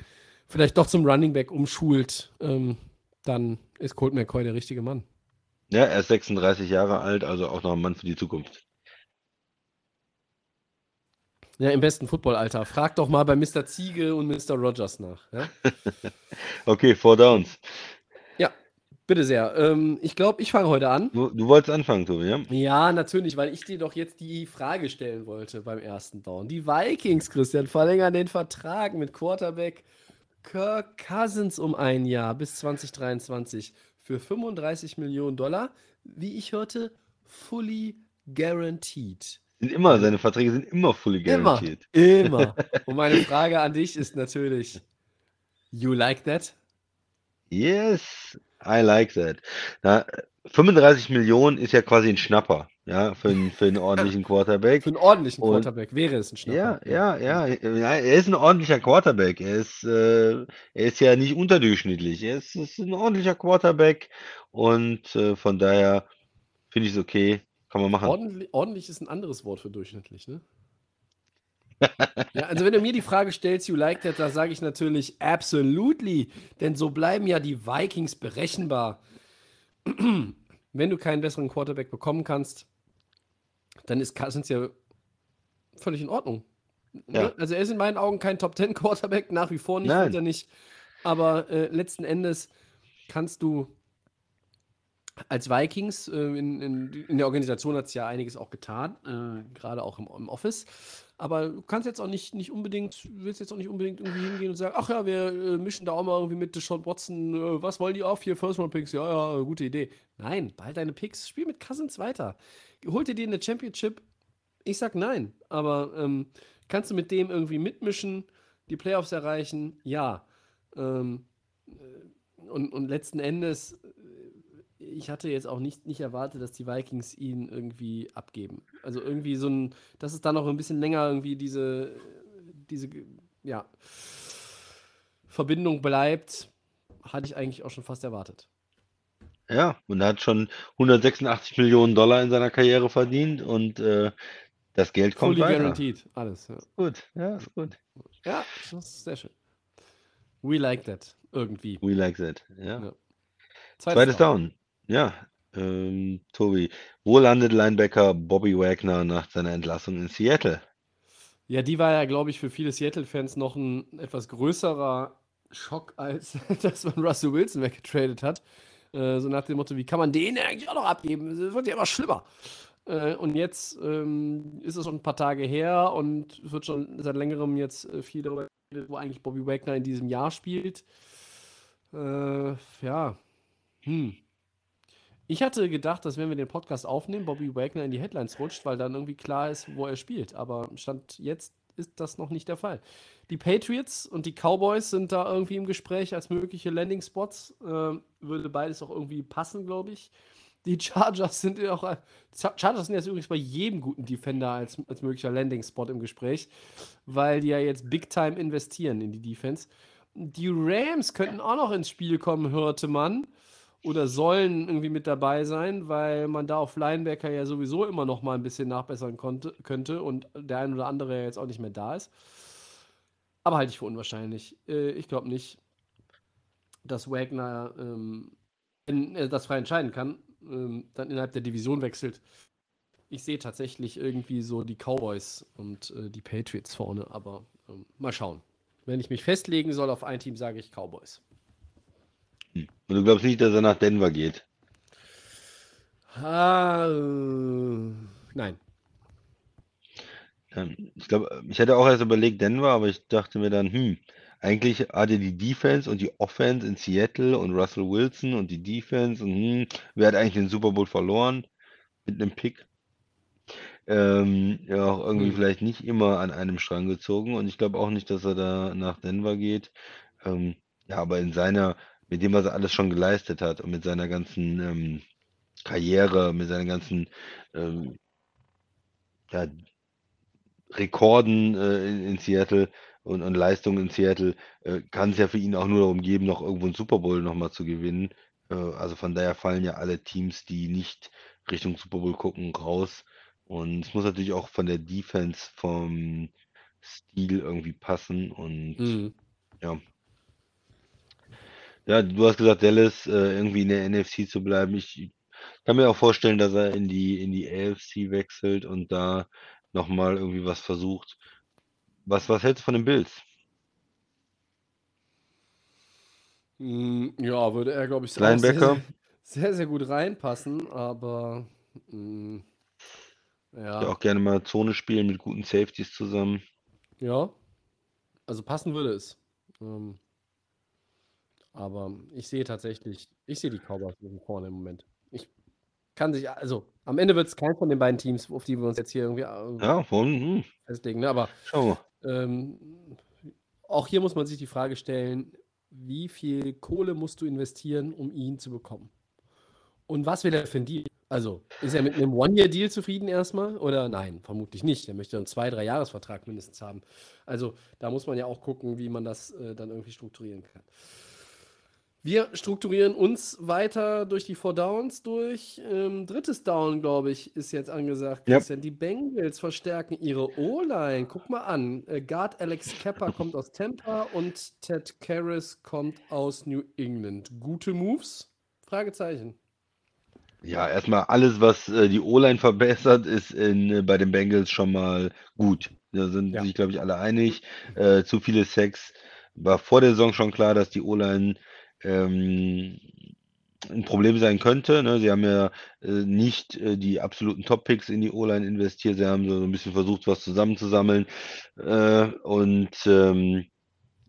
vielleicht doch zum Running Back umschult, ähm, dann ist Colt McCoy der richtige Mann. Ja, er ist 36 Jahre alt, also auch noch ein Mann für die Zukunft. Ja, im besten Footballalter. Frag doch mal bei Mr. Ziege und Mr. Rogers nach. Ja? Okay, Four Downs. Ja. Bitte sehr. Ähm, ich glaube, ich fange heute an. Du, du wolltest anfangen, Tobi, ja? Ja, natürlich, weil ich dir doch jetzt die Frage stellen wollte beim ersten Down. Die Vikings, Christian, verlängern den Vertrag mit Quarterback Kirk Cousins um ein Jahr bis 2023 für 35 Millionen Dollar. Wie ich hörte, fully guaranteed. Sind immer, seine Verträge sind immer fully Immer, guaranteed. immer. Und meine Frage an dich ist natürlich, you like that? Yes, I like that. Na, 35 Millionen ist ja quasi ein Schnapper, ja, für einen, für einen ordentlichen Quarterback. Für einen ordentlichen Und- Quarterback wäre es ein Ja, Schnapper. ja, ja, ja, er ist ein ordentlicher Quarterback. Er ist, äh, er ist ja nicht unterdurchschnittlich. Er ist, ist ein ordentlicher Quarterback und äh, von daher finde ich es okay. Kann man machen. Ordentlich, ordentlich ist ein anderes Wort für durchschnittlich, ne? ja, also wenn du mir die Frage stellst, you like that, da sage ich natürlich absolutely, denn so bleiben ja die Vikings berechenbar. wenn du keinen besseren Quarterback bekommen kannst, dann ist Cousins ja völlig in Ordnung. Ne? Ja. Also er ist in meinen Augen kein Top 10 Quarterback, nach wie vor nicht, Nein. wird er nicht. Aber äh, letzten Endes kannst du als Vikings, äh, in, in, in der Organisation hat es ja einiges auch getan, äh, gerade auch im, im Office. Aber du kannst jetzt auch nicht, nicht unbedingt, willst jetzt auch nicht unbedingt irgendwie hingehen und sagen, ach ja, wir äh, mischen da auch mal irgendwie mit Deshaun Watson, äh, was wollen die auf hier, First Round Picks? Ja, ja, gute Idee. Nein, behalt deine Picks, spiel mit Cousins weiter. Holt dir den eine Championship? Ich sag nein, aber ähm, kannst du mit dem irgendwie mitmischen, die Playoffs erreichen? Ja. Ähm, äh, und, und letzten Endes, ich hatte jetzt auch nicht, nicht erwartet, dass die Vikings ihn irgendwie abgeben. Also irgendwie so ein, dass es da noch ein bisschen länger irgendwie diese, diese, ja, Verbindung bleibt, hatte ich eigentlich auch schon fast erwartet. Ja, und er hat schon 186 Millionen Dollar in seiner Karriere verdient und äh, das Geld kommt Fully weiter. guaranteed, alles. Ja. Gut, ja, ist gut. ja, das ist sehr schön. We like that, irgendwie. We like that. Ja. Ja. Zweites Down. Ja, ähm, Tobi. Wo landet Linebacker Bobby Wagner nach seiner Entlassung in Seattle? Ja, die war ja, glaube ich, für viele Seattle-Fans noch ein etwas größerer Schock, als dass man Russell Wilson weggetradet hat. Äh, so nach dem Motto, wie kann man den eigentlich auch noch abgeben? Es wird ja immer schlimmer. Äh, und jetzt ähm, ist es schon ein paar Tage her und es wird schon seit längerem jetzt äh, viel darüber geredet, wo eigentlich Bobby Wagner in diesem Jahr spielt. Ja. Hm. Ich hatte gedacht, dass wenn wir den Podcast aufnehmen, Bobby Wagner in die Headlines rutscht, weil dann irgendwie klar ist, wo er spielt. Aber Stand jetzt ist das noch nicht der Fall. Die Patriots und die Cowboys sind da irgendwie im Gespräch als mögliche Landing-Spots. Ähm, würde beides auch irgendwie passen, glaube ich. Die Chargers sind ja auch. Chargers sind jetzt übrigens bei jedem guten Defender als, als möglicher Landing-Spot im Gespräch, weil die ja jetzt Big Time investieren in die Defense. Die Rams könnten auch noch ins Spiel kommen, hörte man. Oder sollen irgendwie mit dabei sein, weil man da auf Linebacker ja sowieso immer noch mal ein bisschen nachbessern konnte, könnte und der ein oder andere ja jetzt auch nicht mehr da ist. Aber halte ich für unwahrscheinlich. Äh, ich glaube nicht, dass Wagner, ähm, wenn er das frei entscheiden kann, ähm, dann innerhalb der Division wechselt. Ich sehe tatsächlich irgendwie so die Cowboys und äh, die Patriots vorne, aber ähm, mal schauen. Wenn ich mich festlegen soll auf ein Team, sage ich Cowboys. Und du glaubst nicht, dass er nach Denver geht? Ah, äh, nein. Ich glaube, ich hatte auch erst überlegt Denver, aber ich dachte mir dann, hm, eigentlich hatte die Defense und die Offense in Seattle und Russell Wilson und die Defense und hm, wer hat eigentlich den Super Bowl verloren mit einem Pick? Ähm, ja, auch irgendwie Hm. vielleicht nicht immer an einem Strang gezogen und ich glaube auch nicht, dass er da nach Denver geht. Ähm, ja, aber in seiner, mit dem, was er alles schon geleistet hat und mit seiner ganzen ähm, Karriere, mit seinen ganzen ähm, ja, Rekorden äh, in, in Seattle und, und Leistungen in Seattle, äh, kann es ja für ihn auch nur darum geben, noch irgendwo einen Super Bowl nochmal zu gewinnen. Äh, also von daher fallen ja alle Teams, die nicht Richtung Super Bowl gucken, raus. Und es muss natürlich auch von der Defense, vom Stil irgendwie passen. Und Mhm. ja. Ja, du hast gesagt, Dallas äh, irgendwie in der NFC zu bleiben. Ich kann mir auch vorstellen, dass er in die, in die AFC wechselt und da nochmal irgendwie was versucht. Was, was hältst du von den Bills? Hm, ja, würde er, glaube ich, sehr, sehr, sehr, gut reinpassen, aber hm, Ja, ja, auch gerne mal Zone spielen mit guten Safeties zusammen. ja, also passen würde es. Ähm, aber ich sehe tatsächlich, ich sehe die Cowboys vorne im Moment. Ich kann sich, also am Ende wird es kein von den beiden Teams, auf die wir uns jetzt hier irgendwie äh, Ja, von, hm, festlegen, ne? aber ähm, auch hier muss man sich die Frage stellen, wie viel Kohle musst du investieren, um ihn zu bekommen? Und was will er für ein Deal? Also, ist er mit einem One-Year-Deal zufrieden erstmal? Oder nein, vermutlich nicht. Er möchte einen zwei-, drei Jahresvertrag mindestens haben. Also, da muss man ja auch gucken, wie man das äh, dann irgendwie strukturieren kann. Wir strukturieren uns weiter durch die Four Downs durch. Ähm, drittes Down, glaube ich, ist jetzt angesagt. Christian. Die Bengals verstärken ihre O-Line. Guck mal an. Äh, Guard Alex Kepper kommt aus Tampa und Ted Karras kommt aus New England. Gute Moves? Fragezeichen. Ja, erstmal alles, was äh, die O-Line verbessert, ist in, äh, bei den Bengals schon mal gut. Da sind Ja. sich, glaube ich, alle einig. Äh, zu viele Sacks. War vor der Saison schon klar, dass die O-Line ähm, ein Problem sein könnte. Ne? Sie haben ja äh, nicht äh, die absoluten Top-Picks in die O-Line investiert. Sie haben so ein bisschen versucht, was zusammenzusammeln. Äh, und ähm,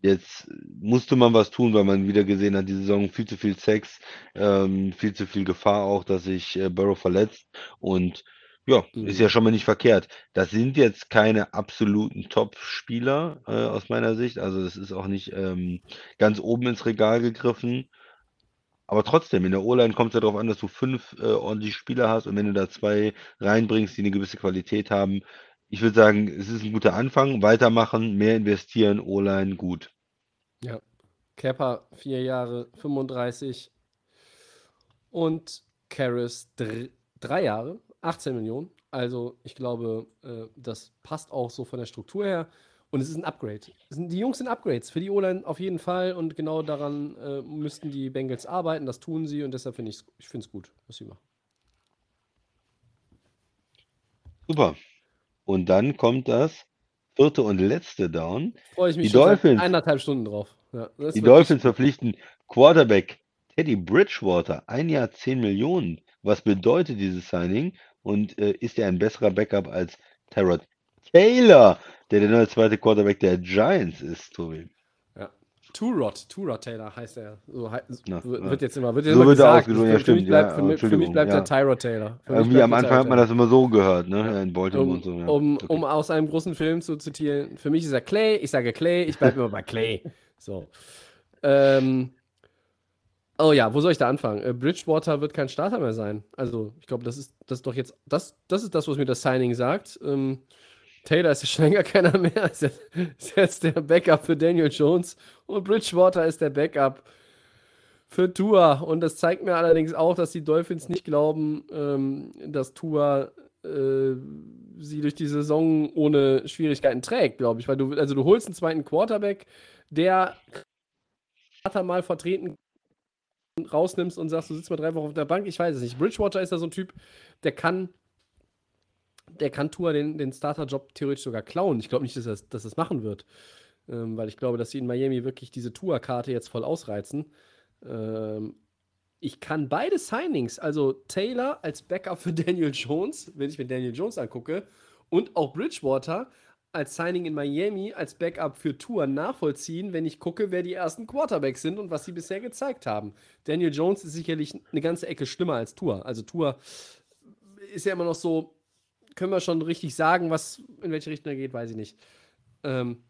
jetzt musste man was tun, weil man wieder gesehen hat, die Saison viel zu viel Sex, ähm, viel zu viel Gefahr auch, dass sich äh, Burrow verletzt. Und ja, ist Mhm. ja schon mal nicht verkehrt. Das sind jetzt keine absoluten Top-Spieler äh, aus meiner Sicht. Also das ist auch nicht ähm, ganz oben ins Regal gegriffen. Aber trotzdem, in der O-Line kommt es ja darauf an, dass du fünf äh, ordentliche Spieler hast und wenn du da zwei reinbringst, die eine gewisse Qualität haben, ich würde sagen, es ist ein guter Anfang. Weitermachen, mehr investieren, O-Line, gut. Ja. Kepper, vier Jahre, 35. Und Karras, dr drei Jahre, 18 Millionen. Also, ich glaube, äh, das passt auch so von der Struktur her. Und es ist ein Upgrade. Es sind, die Jungs sind Upgrades für die O-Line auf jeden Fall. Und genau daran äh, müssten die Bengals arbeiten. Das tun sie. Und deshalb finde ich ich finde es gut, was sie machen. Super. Und dann kommt das vierte und letzte Down. Freue ich mich Die schon Dolphins. eineinhalb Stunden drauf. Ja, Die Dolphins verpflichten Quarterback Teddy Bridgewater, ein Jahr 10 Millionen. Was bedeutet dieses Signing? Und äh, ist er ein besserer Backup als Tyrod Taylor, der der neue zweite Quarterback der Giants ist, Tobi? Ja. Turod, Turod Taylor heißt er. So Na, wird na. jetzt immer, wird So jetzt immer wird er gesagt. Für, ja, stimmt, mich bleibt, ja, für, mich, für mich bleibt ja. der Tyrod Taylor. Für Irgendwie am Anfang hat man das immer so gehört, ne? Ja. In Baltimore Um, und so. Um, Okay. um aus einem großen Film zu zitieren, für mich ist er Clay, ich sage Clay, ich bleibe immer bei Clay. So. Ähm, oh ja, wo soll ich da anfangen? Äh, Bridgewater wird kein Starter mehr sein. Also, ich glaube, das ist, das ist doch jetzt, das, das ist das, was mir das Signing sagt. Ähm, Taylor ist ja schon länger keiner mehr. Ist ist jetzt der Backup für Daniel Jones und Bridgewater ist der Backup für Tua. Und das zeigt mir allerdings auch, dass die Dolphins nicht glauben, ähm, dass Tua äh, sie durch die Saison ohne Schwierigkeiten trägt, glaube ich. Weil du, also du holst einen zweiten Quarterback, der er mal vertreten rausnimmst und sagst, du sitzt mal drei Wochen auf der Bank. Ich weiß es nicht. Bridgewater ist da so ein Typ, der kann, der kann Tua den, den Starter-Job theoretisch sogar klauen. Ich glaube nicht, dass er das, dass das machen wird. Ähm, weil ich glaube, dass sie in Miami wirklich diese Tua-Karte jetzt voll ausreizen. Ähm, ich kann beide Signings, also Taylor als Backup für Daniel Jones, wenn ich mir Daniel Jones angucke, und auch Bridgewater als Signing in Miami als Backup für Tour nachvollziehen, wenn ich gucke, wer die ersten Quarterbacks sind und was sie bisher gezeigt haben. Daniel Jones ist sicherlich eine ganze Ecke schlimmer als Tour. Also Tour ist ja immer noch so, können wir schon richtig sagen, was in welche Richtung er geht, weiß ich nicht. Ähm,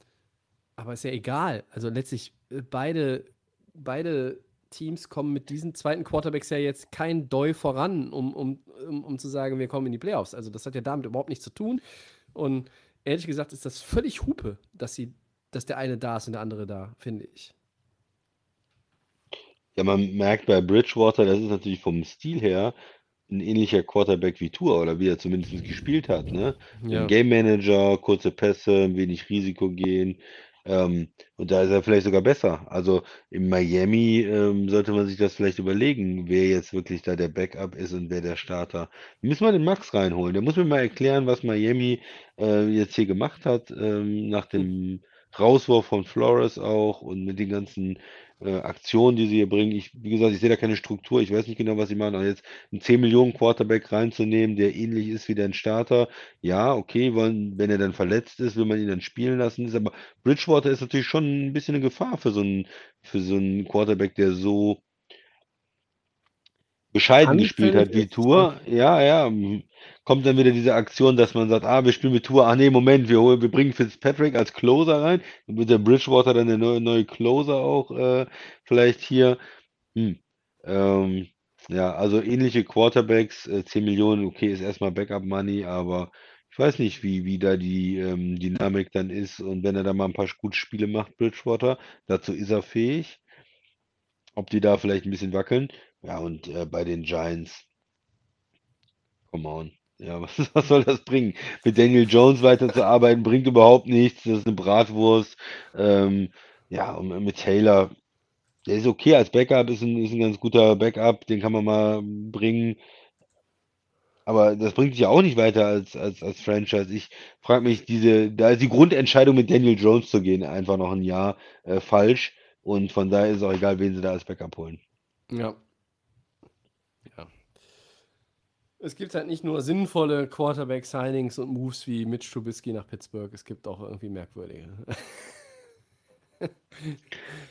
aber ist ja egal. Also letztlich äh, beide, beide Teams kommen mit diesen zweiten Quarterbacks ja jetzt kein Doi voran, um, um, um, um zu sagen, wir kommen in die Playoffs. Also das hat ja damit überhaupt nichts zu tun. Und ehrlich gesagt ist das völlig Hupe, dass sie, dass der eine da ist und der andere da, finde ich. Ja, man merkt bei Bridgewater, das ist natürlich vom Stil her ein ähnlicher Quarterback wie Tua oder wie er zumindest gespielt hat, ne? Ja. Game Manager, kurze Pässe, wenig Risiko gehen. Ähm, und da ist er vielleicht sogar besser. Also in Miami ähm, sollte man sich das vielleicht überlegen, wer jetzt wirklich da der Backup ist und wer der Starter. Müssen wir den Max reinholen. Der muss mir mal erklären, was Miami äh, jetzt hier gemacht hat, ähm, nach dem Rauswurf von Flores auch und mit den ganzen äh, Aktionen, die sie hier bringen. Ich, wie gesagt, ich sehe da keine Struktur. Ich weiß nicht genau, was sie machen. Aber jetzt einen 10 Millionen Quarterback reinzunehmen, der ähnlich ist wie dein Starter, ja, okay, wollen, wenn er dann verletzt ist, will man ihn dann spielen lassen. Ist aber Bridgewater ist natürlich schon ein bisschen eine Gefahr für so einen, für so einen Quarterback, der so bescheiden gespielt hat wie Tour. Ja, ja. Kommt dann wieder diese Aktion, dass man sagt, ah, wir spielen mit Tour. Ah, nee, Moment, wir, holen, wir bringen Fitzpatrick als Closer rein. Dann wird der Bridgewater dann der neue, neue Closer auch äh, vielleicht hier. Hm. Ähm, ja, also ähnliche Quarterbacks, äh, 10 Millionen, okay, ist erstmal Backup-Money, aber ich weiß nicht, wie, wie da die ähm, Dynamik dann ist. Und wenn er da mal ein paar gute Spiele macht, Bridgewater, dazu ist er fähig. Ob die da vielleicht ein bisschen wackeln. Ja, und äh, bei den Giants, come on. Ja, was, was soll das bringen? Mit Daniel Jones weiterzuarbeiten, bringt überhaupt nichts. Das ist eine Bratwurst. Ähm, ja, und mit Taylor, der ist okay als Backup, ist ein, ist ein ganz guter Backup, den kann man mal bringen. Aber das bringt sich ja auch nicht weiter als, als, als Franchise. Ich frage mich, diese, da ist die Grundentscheidung mit Daniel Jones zu gehen, einfach noch ein Jahr äh, falsch. Und von daher ist es auch egal, wen sie da als Backup holen. Ja. Es gibt halt nicht nur sinnvolle Quarterback-Signings und Moves wie Mitch Trubisky nach Pittsburgh, es gibt auch irgendwie merkwürdige.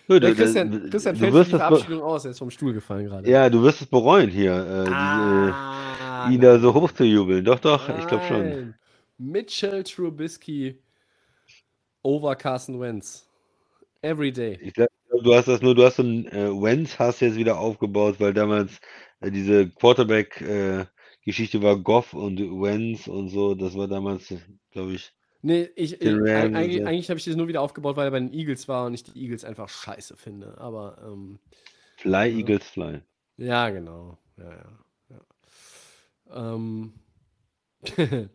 Du, Ja, du, Christian, Christian du fällt die Verabschiedung aus, er ist vom Stuhl gefallen gerade. ja, du wirst es bereuen hier, äh, Ah, ihn da so nein. hoch zu jubeln. Doch, doch, ich glaube schon. Nein. Mitchell Trubisky over Carson Wentz. Every day. Ich glaube, du hast das nur, du hast so einen äh, Wentz-Hass jetzt wieder aufgebaut, weil damals äh, diese Quarterback-Geschichte war Goff und Wentz und so. Das war damals, glaube ich, Nee, ich, ich, und eigentlich, so. eigentlich habe ich das nur wieder aufgebaut, weil er bei den Eagles war und ich die Eagles einfach scheiße finde. Aber ähm, Fly, Ja. Eagles, Fly. ja, genau. Ja, ja, ja. Ähm,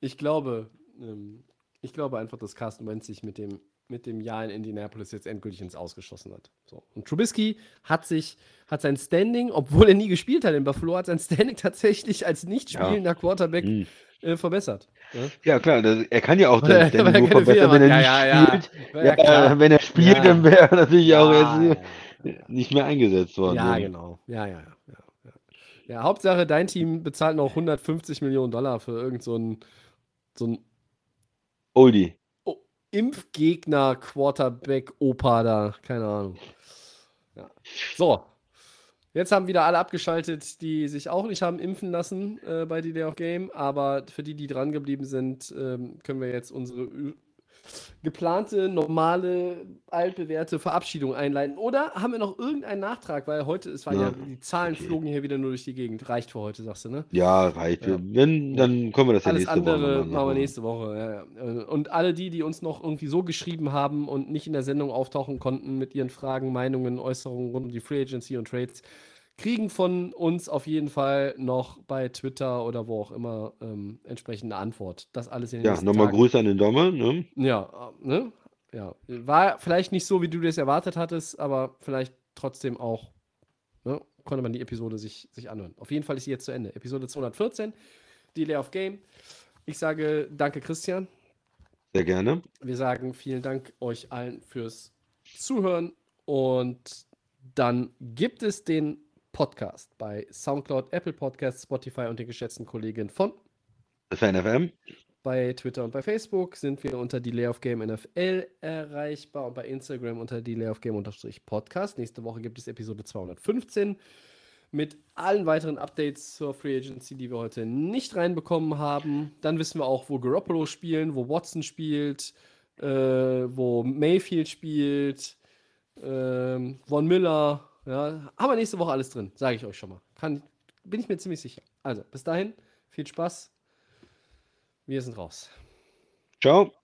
ich glaube, ähm, ich glaube einfach, dass Carsten Wentz sich mit dem, mit dem Jahr in Indianapolis jetzt endgültig ins Ausgeschossen hat. So. Und Trubisky hat sich, hat sein Standing, obwohl er nie gespielt hat in Buffalo, hat sein Standing tatsächlich als nicht Ja. spielender Quarterback Hm. äh, verbessert. Ja? Ja, klar, das, er kann ja auch sein Standing nur verbessern, wenn er nicht Ja, ja, ja. spielt. Ja, Ja, klar. wenn er spielt, Ja. dann wäre er natürlich auch Ja, jetzt ja, ja. nicht mehr eingesetzt worden. Ja, ne? genau. Ja, ja, ja. ja, ja. Ja, Hauptsache, dein Team bezahlt noch 150 Millionen Dollar für irgend so so ein Oldie. Oh, Impfgegner Quarterback Opa da, keine Ahnung. Ja. So. Jetzt haben wieder alle abgeschaltet, die sich auch nicht haben impfen lassen äh, bei Delay of Game, aber für die, die dran geblieben sind, ähm, können wir jetzt unsere geplante, normale, altbewährte Verabschiedung einleiten. Oder haben wir noch irgendeinen Nachtrag? Weil heute, es war ja, Ja, die Zahlen okay. flogen hier wieder nur durch die Gegend. Reicht für heute, sagst du, ne? Ja, reicht. Ja. Wenn, dann können wir das ja Alles nächste Woche andere nochmal machen wir machen. nächste Woche. Ja, Und alle die, die uns noch irgendwie so geschrieben haben und nicht in der Sendung auftauchen konnten mit ihren Fragen, Meinungen, Äußerungen rund um die Free Agency und Trades, kriegen von uns auf jeden Fall noch bei Twitter oder wo auch immer ähm, entsprechende Antwort. Das alles in den Ja, nochmal. Grüße an den Dommer. Ne? Ja, äh, ne? Ja. War vielleicht nicht so, wie du das erwartet hattest, aber vielleicht trotzdem auch, ne? Konnte man die Episode sich, sich anhören. Auf jeden Fall ist sie jetzt zu Ende. Episode 214, Delay of Game. Ich sage danke, Christian. Sehr gerne. Wir sagen vielen Dank euch allen fürs Zuhören und dann gibt es den Podcast bei Soundcloud, Apple Podcasts, Spotify und den geschätzten Kollegen von Das war NFM. bei Twitter und bei Facebook sind wir unter Delay of Game NFL erreichbar und bei Instagram unter Delay of Game Podcast. Nächste Woche gibt es Episode 215 mit allen weiteren Updates zur Free Agency, die wir heute nicht reinbekommen haben. Dann wissen wir auch, wo Garoppolo spielen, wo Watson spielt, äh, wo Mayfield spielt, ähm, Von Miller. Ja, haben wir nächste Woche alles drin, sage ich euch schon mal. Kann, bin ich mir ziemlich sicher. Also, bis dahin, viel Spaß. Wir sind raus. Ciao.